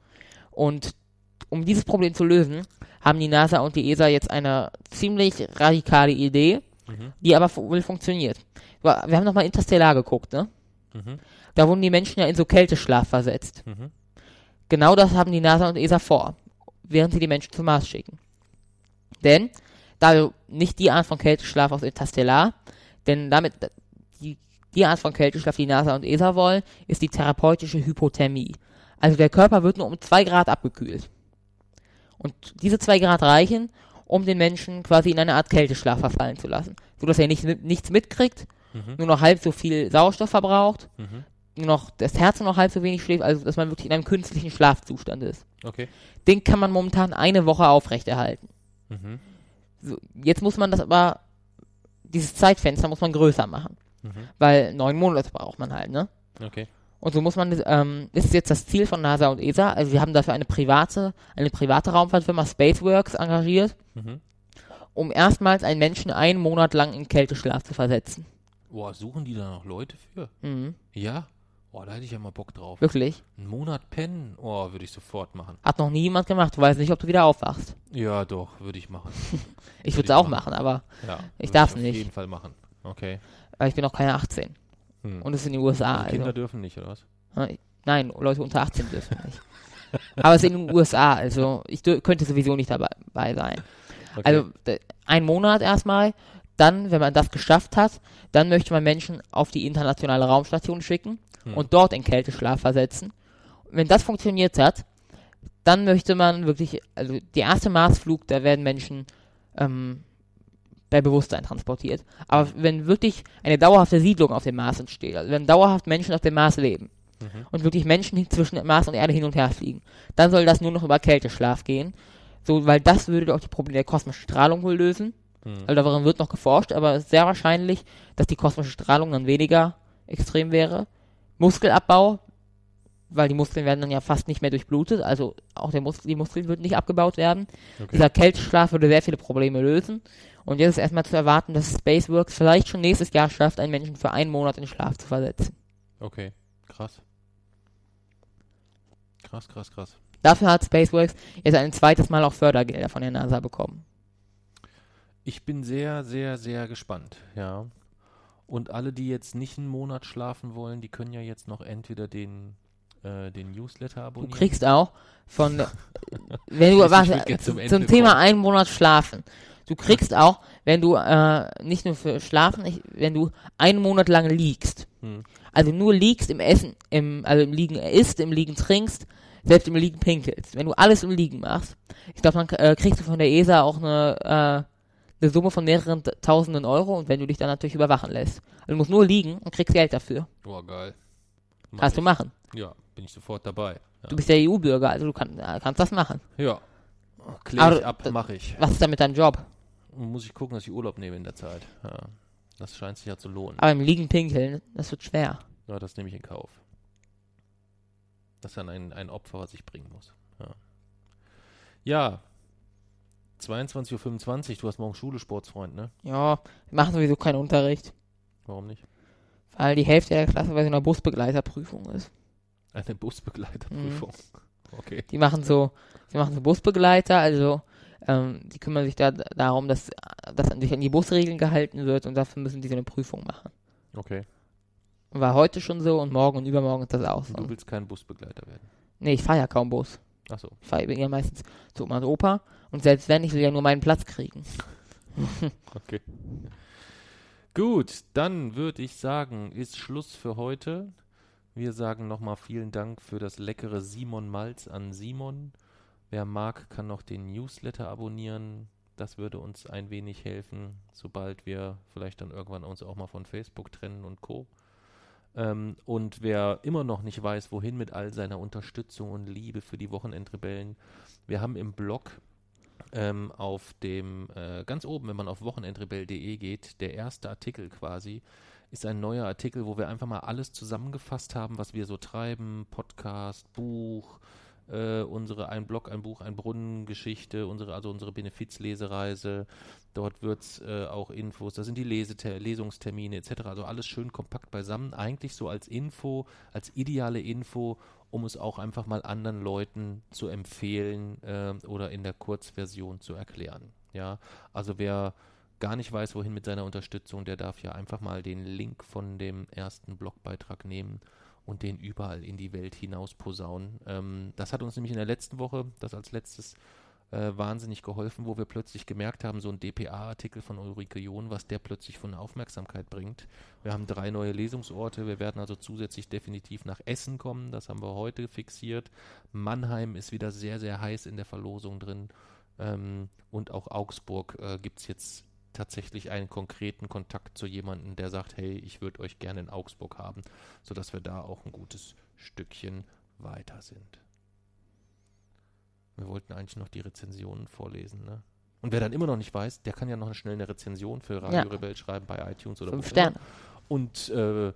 Und um dieses Problem zu lösen, haben die NASA und die ESA jetzt eine ziemlich radikale Idee, Mhm. die aber wohl funktioniert. Wir wir haben nochmal Interstellar geguckt, ne? Mhm. Da wurden die Menschen ja in so Kälteschlaf versetzt. Mhm. Genau das haben die NASA und ESA vor, während sie die Menschen zum Mars schicken. Denn, da wir nicht die Art von Kälteschlaf aus Interstellar, denn damit, die, die Art von Kälteschlaf, die NASA und ESA wollen, ist die therapeutische Hypothermie. Also der Körper wird nur um zwei Grad abgekühlt. Und diese zwei Grad reichen, um den Menschen quasi in eine Art Kälteschlaf verfallen zu lassen. So dass er nicht, nichts mitkriegt, Mhm. nur noch halb so viel Sauerstoff verbraucht, Mhm. nur noch das Herz nur noch halb so wenig schläft, also dass man wirklich in einem künstlichen Schlafzustand ist. Okay. Den kann man momentan eine Woche aufrechterhalten. Mhm. So, jetzt muss man das aber, dieses Zeitfenster muss man größer machen. Mhm. Weil neun Monate braucht man halt, ne? Okay. Und so muss man, das, ähm, ist jetzt das Ziel von NASA und ESA. Also wir haben dafür eine private, eine private Raumfahrtfirma Spaceworks engagiert, Mhm. um erstmals einen Menschen einen Monat lang in Kälteschlaf zu versetzen. Boah, suchen die da noch Leute für? Mhm. Ja? Boah, da hätte ich ja mal Bock drauf. Wirklich. Einen Monat pennen? Oh, würde ich sofort machen. Hat noch nie jemand gemacht. Du weißt nicht, ob du wieder aufwachst. Ja, doch, würde ich machen. Ich Würde es auch machen. machen, aber Ja. Ich würde darf's auf nicht. jeden Fall machen. Okay. weil ich bin noch keine 18. Hm. Und es ist in den USA. Und Kinder Also. dürfen nicht, oder was? Nein, Leute unter 18 dürfen nicht. Aber es ist in den USA, also ich dür- könnte sowieso nicht dabei, sein. Okay. Also ein Monat erstmal, dann, wenn man das geschafft hat, dann möchte man Menschen auf die internationale Raumstation schicken Hm. und dort in Kälteschlaf versetzen. Und wenn das funktioniert hat, dann möchte man wirklich, also der erste Marsflug, da werden Menschen ähm, bei Bewusstsein transportiert. Aber wenn wirklich eine dauerhafte Siedlung auf dem Mars entsteht, also wenn dauerhaft Menschen auf dem Mars leben Mhm. und wirklich Menschen zwischen Mars und Erde hin und her fliegen, dann soll das nur noch über Kälteschlaf gehen. So, weil das würde auch die Probleme der kosmischen Strahlung wohl lösen. Hm. Also daran wird noch geforscht, aber es ist sehr wahrscheinlich, dass die kosmische Strahlung dann weniger extrem wäre. Muskelabbau, weil die Muskeln werden dann ja fast nicht mehr durchblutet, also auch der Mus die Muskeln würden nicht abgebaut werden. Okay. Dieser Kälteschlaf würde sehr viele Probleme lösen. Und jetzt ist erstmal zu erwarten, dass Spaceworks vielleicht schon nächstes Jahr schafft, einen Menschen für einen Monat in Schlaf zu versetzen. Okay. Krass. Krass, krass, krass. Dafür hat Spaceworks jetzt ein zweites Mal auch Fördergelder von der NASA bekommen. Ich bin sehr, sehr, sehr gespannt, ja. Und alle, die jetzt nicht einen Monat schlafen wollen, die können ja jetzt noch entweder den, äh, den Newsletter Du abonnieren. kriegst auch von, wenn du, warte, zum, zum Thema kommen. einen Monat schlafen. Du kriegst auch, wenn du, äh, nicht nur für Schlafen, ich, wenn du einen Monat lang liegst. Hm. Also nur liegst im Essen, im, also im Liegen isst, im Liegen trinkst, selbst im Liegen pinkelst. Wenn du alles im Liegen machst, ich glaube, dann äh, kriegst du von der ESA auch eine, äh, eine Summe von mehreren tausenden Euro und wenn du dich dann natürlich überwachen lässt. Also du musst nur liegen und kriegst Geld dafür. Boah, geil. Mach Kannst du ich. machen. Ja, bin ich sofort dabei. Ja, Du bist ja EU-Bürger, also du kann, äh, kannst das machen. ja. klär Aber ich ab, mache ich. Was ist dann mit deinem Job? Muss ich gucken, dass ich Urlaub nehme in der Zeit. Ja. Das scheint sich ja zu lohnen. Aber im Liegen pinkeln, das wird schwer. Ja, das nehme ich in Kauf. Das ist dann ein, ein Opfer, was ich bringen muss. Ja. ja. 22.25 Uhr, du hast morgen Schule, Sportsfreund, ne? Ja, wir machen sowieso keinen Unterricht, Warum nicht? Weil die Hälfte der Klasse bei so einer Busbegleiterprüfung ist. Eine Busbegleiterprüfung. Mhm. Okay. Die machen so, sie machen so Busbegleiter, also ähm, die kümmern sich da darum, dass, dass sich an die Busregeln gehalten wird und dafür müssen die so eine Prüfung machen. Okay. War heute schon so und morgen und übermorgen ist das auch so. Du willst kein Busbegleiter werden. Nee, ich fahre ja kaum Bus. Achso. Ich fahre ja meistens zu Oma und Opa und selbst wenn, ich will ja nur meinen Platz kriegen. Okay. Gut, dann würde ich sagen, ist Schluss für heute. Wir sagen nochmal vielen Dank für das leckere Simon Malz an Simon Wer mag, kann noch den Newsletter abonnieren. Das würde uns ein wenig helfen, sobald wir vielleicht dann irgendwann uns auch mal von Facebook trennen und Co. Ähm, und wer immer noch nicht weiß, wohin mit all seiner Unterstützung und Liebe für die Wochenendrebellen, wir haben im Blog ähm, auf dem äh, ganz oben, wenn man auf wochenendrebell.de geht, der erste Artikel quasi ist ein neuer Artikel, wo wir einfach mal alles zusammengefasst haben, was wir so treiben, Podcast, Buch, äh, unsere ein Blog, ein Buch, ein Brunnen Geschichte, unsere, also unsere Benefizlesereise. Dort wird es äh, auch Infos, da sind die Lesete Lesungstermine etc. Also alles schön kompakt beisammen. Eigentlich so als Info, als ideale Info, um es auch einfach mal anderen Leuten zu empfehlen äh, oder in der Kurzversion zu erklären. Ja, also wer gar nicht weiß, wohin mit seiner Unterstützung, der darf ja einfach mal den Link von dem ersten Blogbeitrag nehmen und den überall in die Welt hinaus posaunen. Ähm, das hat uns nämlich in der letzten Woche, das als letztes, äh, wahnsinnig geholfen, wo wir plötzlich gemerkt haben, so ein DPA-Artikel von Ulrike John, was der plötzlich von Aufmerksamkeit bringt. Wir haben drei neue Lesungsorte, wir werden also zusätzlich definitiv nach Essen kommen, das haben wir heute fixiert. Mannheim ist wieder sehr, sehr heiß in der Verlosung drin. Ähm, und auch Augsburg äh, gibt es jetzt tatsächlich einen konkreten Kontakt zu jemandem, der sagt, hey, ich würde euch gerne in Augsburg haben, sodass wir da auch ein gutes Stückchen weiter sind. Wir wollten eigentlich noch die Rezensionen vorlesen, ne? Und wer dann immer noch nicht weiß, der kann ja noch schnell eine Rezension für Radio ja. Rebell schreiben bei iTunes oder Fünf Sterne. Und äh,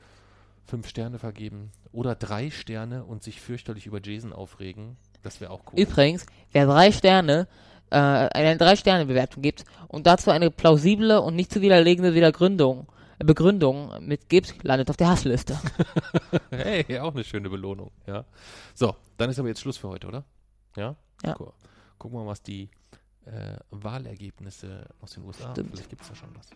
fünf Sterne vergeben. Oder drei Sterne und sich fürchterlich über Jason aufregen. Das wäre auch cool. Übrigens, wer drei Sterne äh, eine Drei-Sterne-Bewertung gibt und dazu eine plausible und nicht zu widerlegende Wiedergründung, äh, Begründung mitgibt, landet auf der Hassliste. hey, auch eine schöne Belohnung, ja. So, dann ist aber jetzt Schluss für heute, oder? Ja? ja. Cool. Gucken wir mal, was die äh, Wahlergebnisse aus den USA. Stimmt. Vielleicht gibt es da schon was.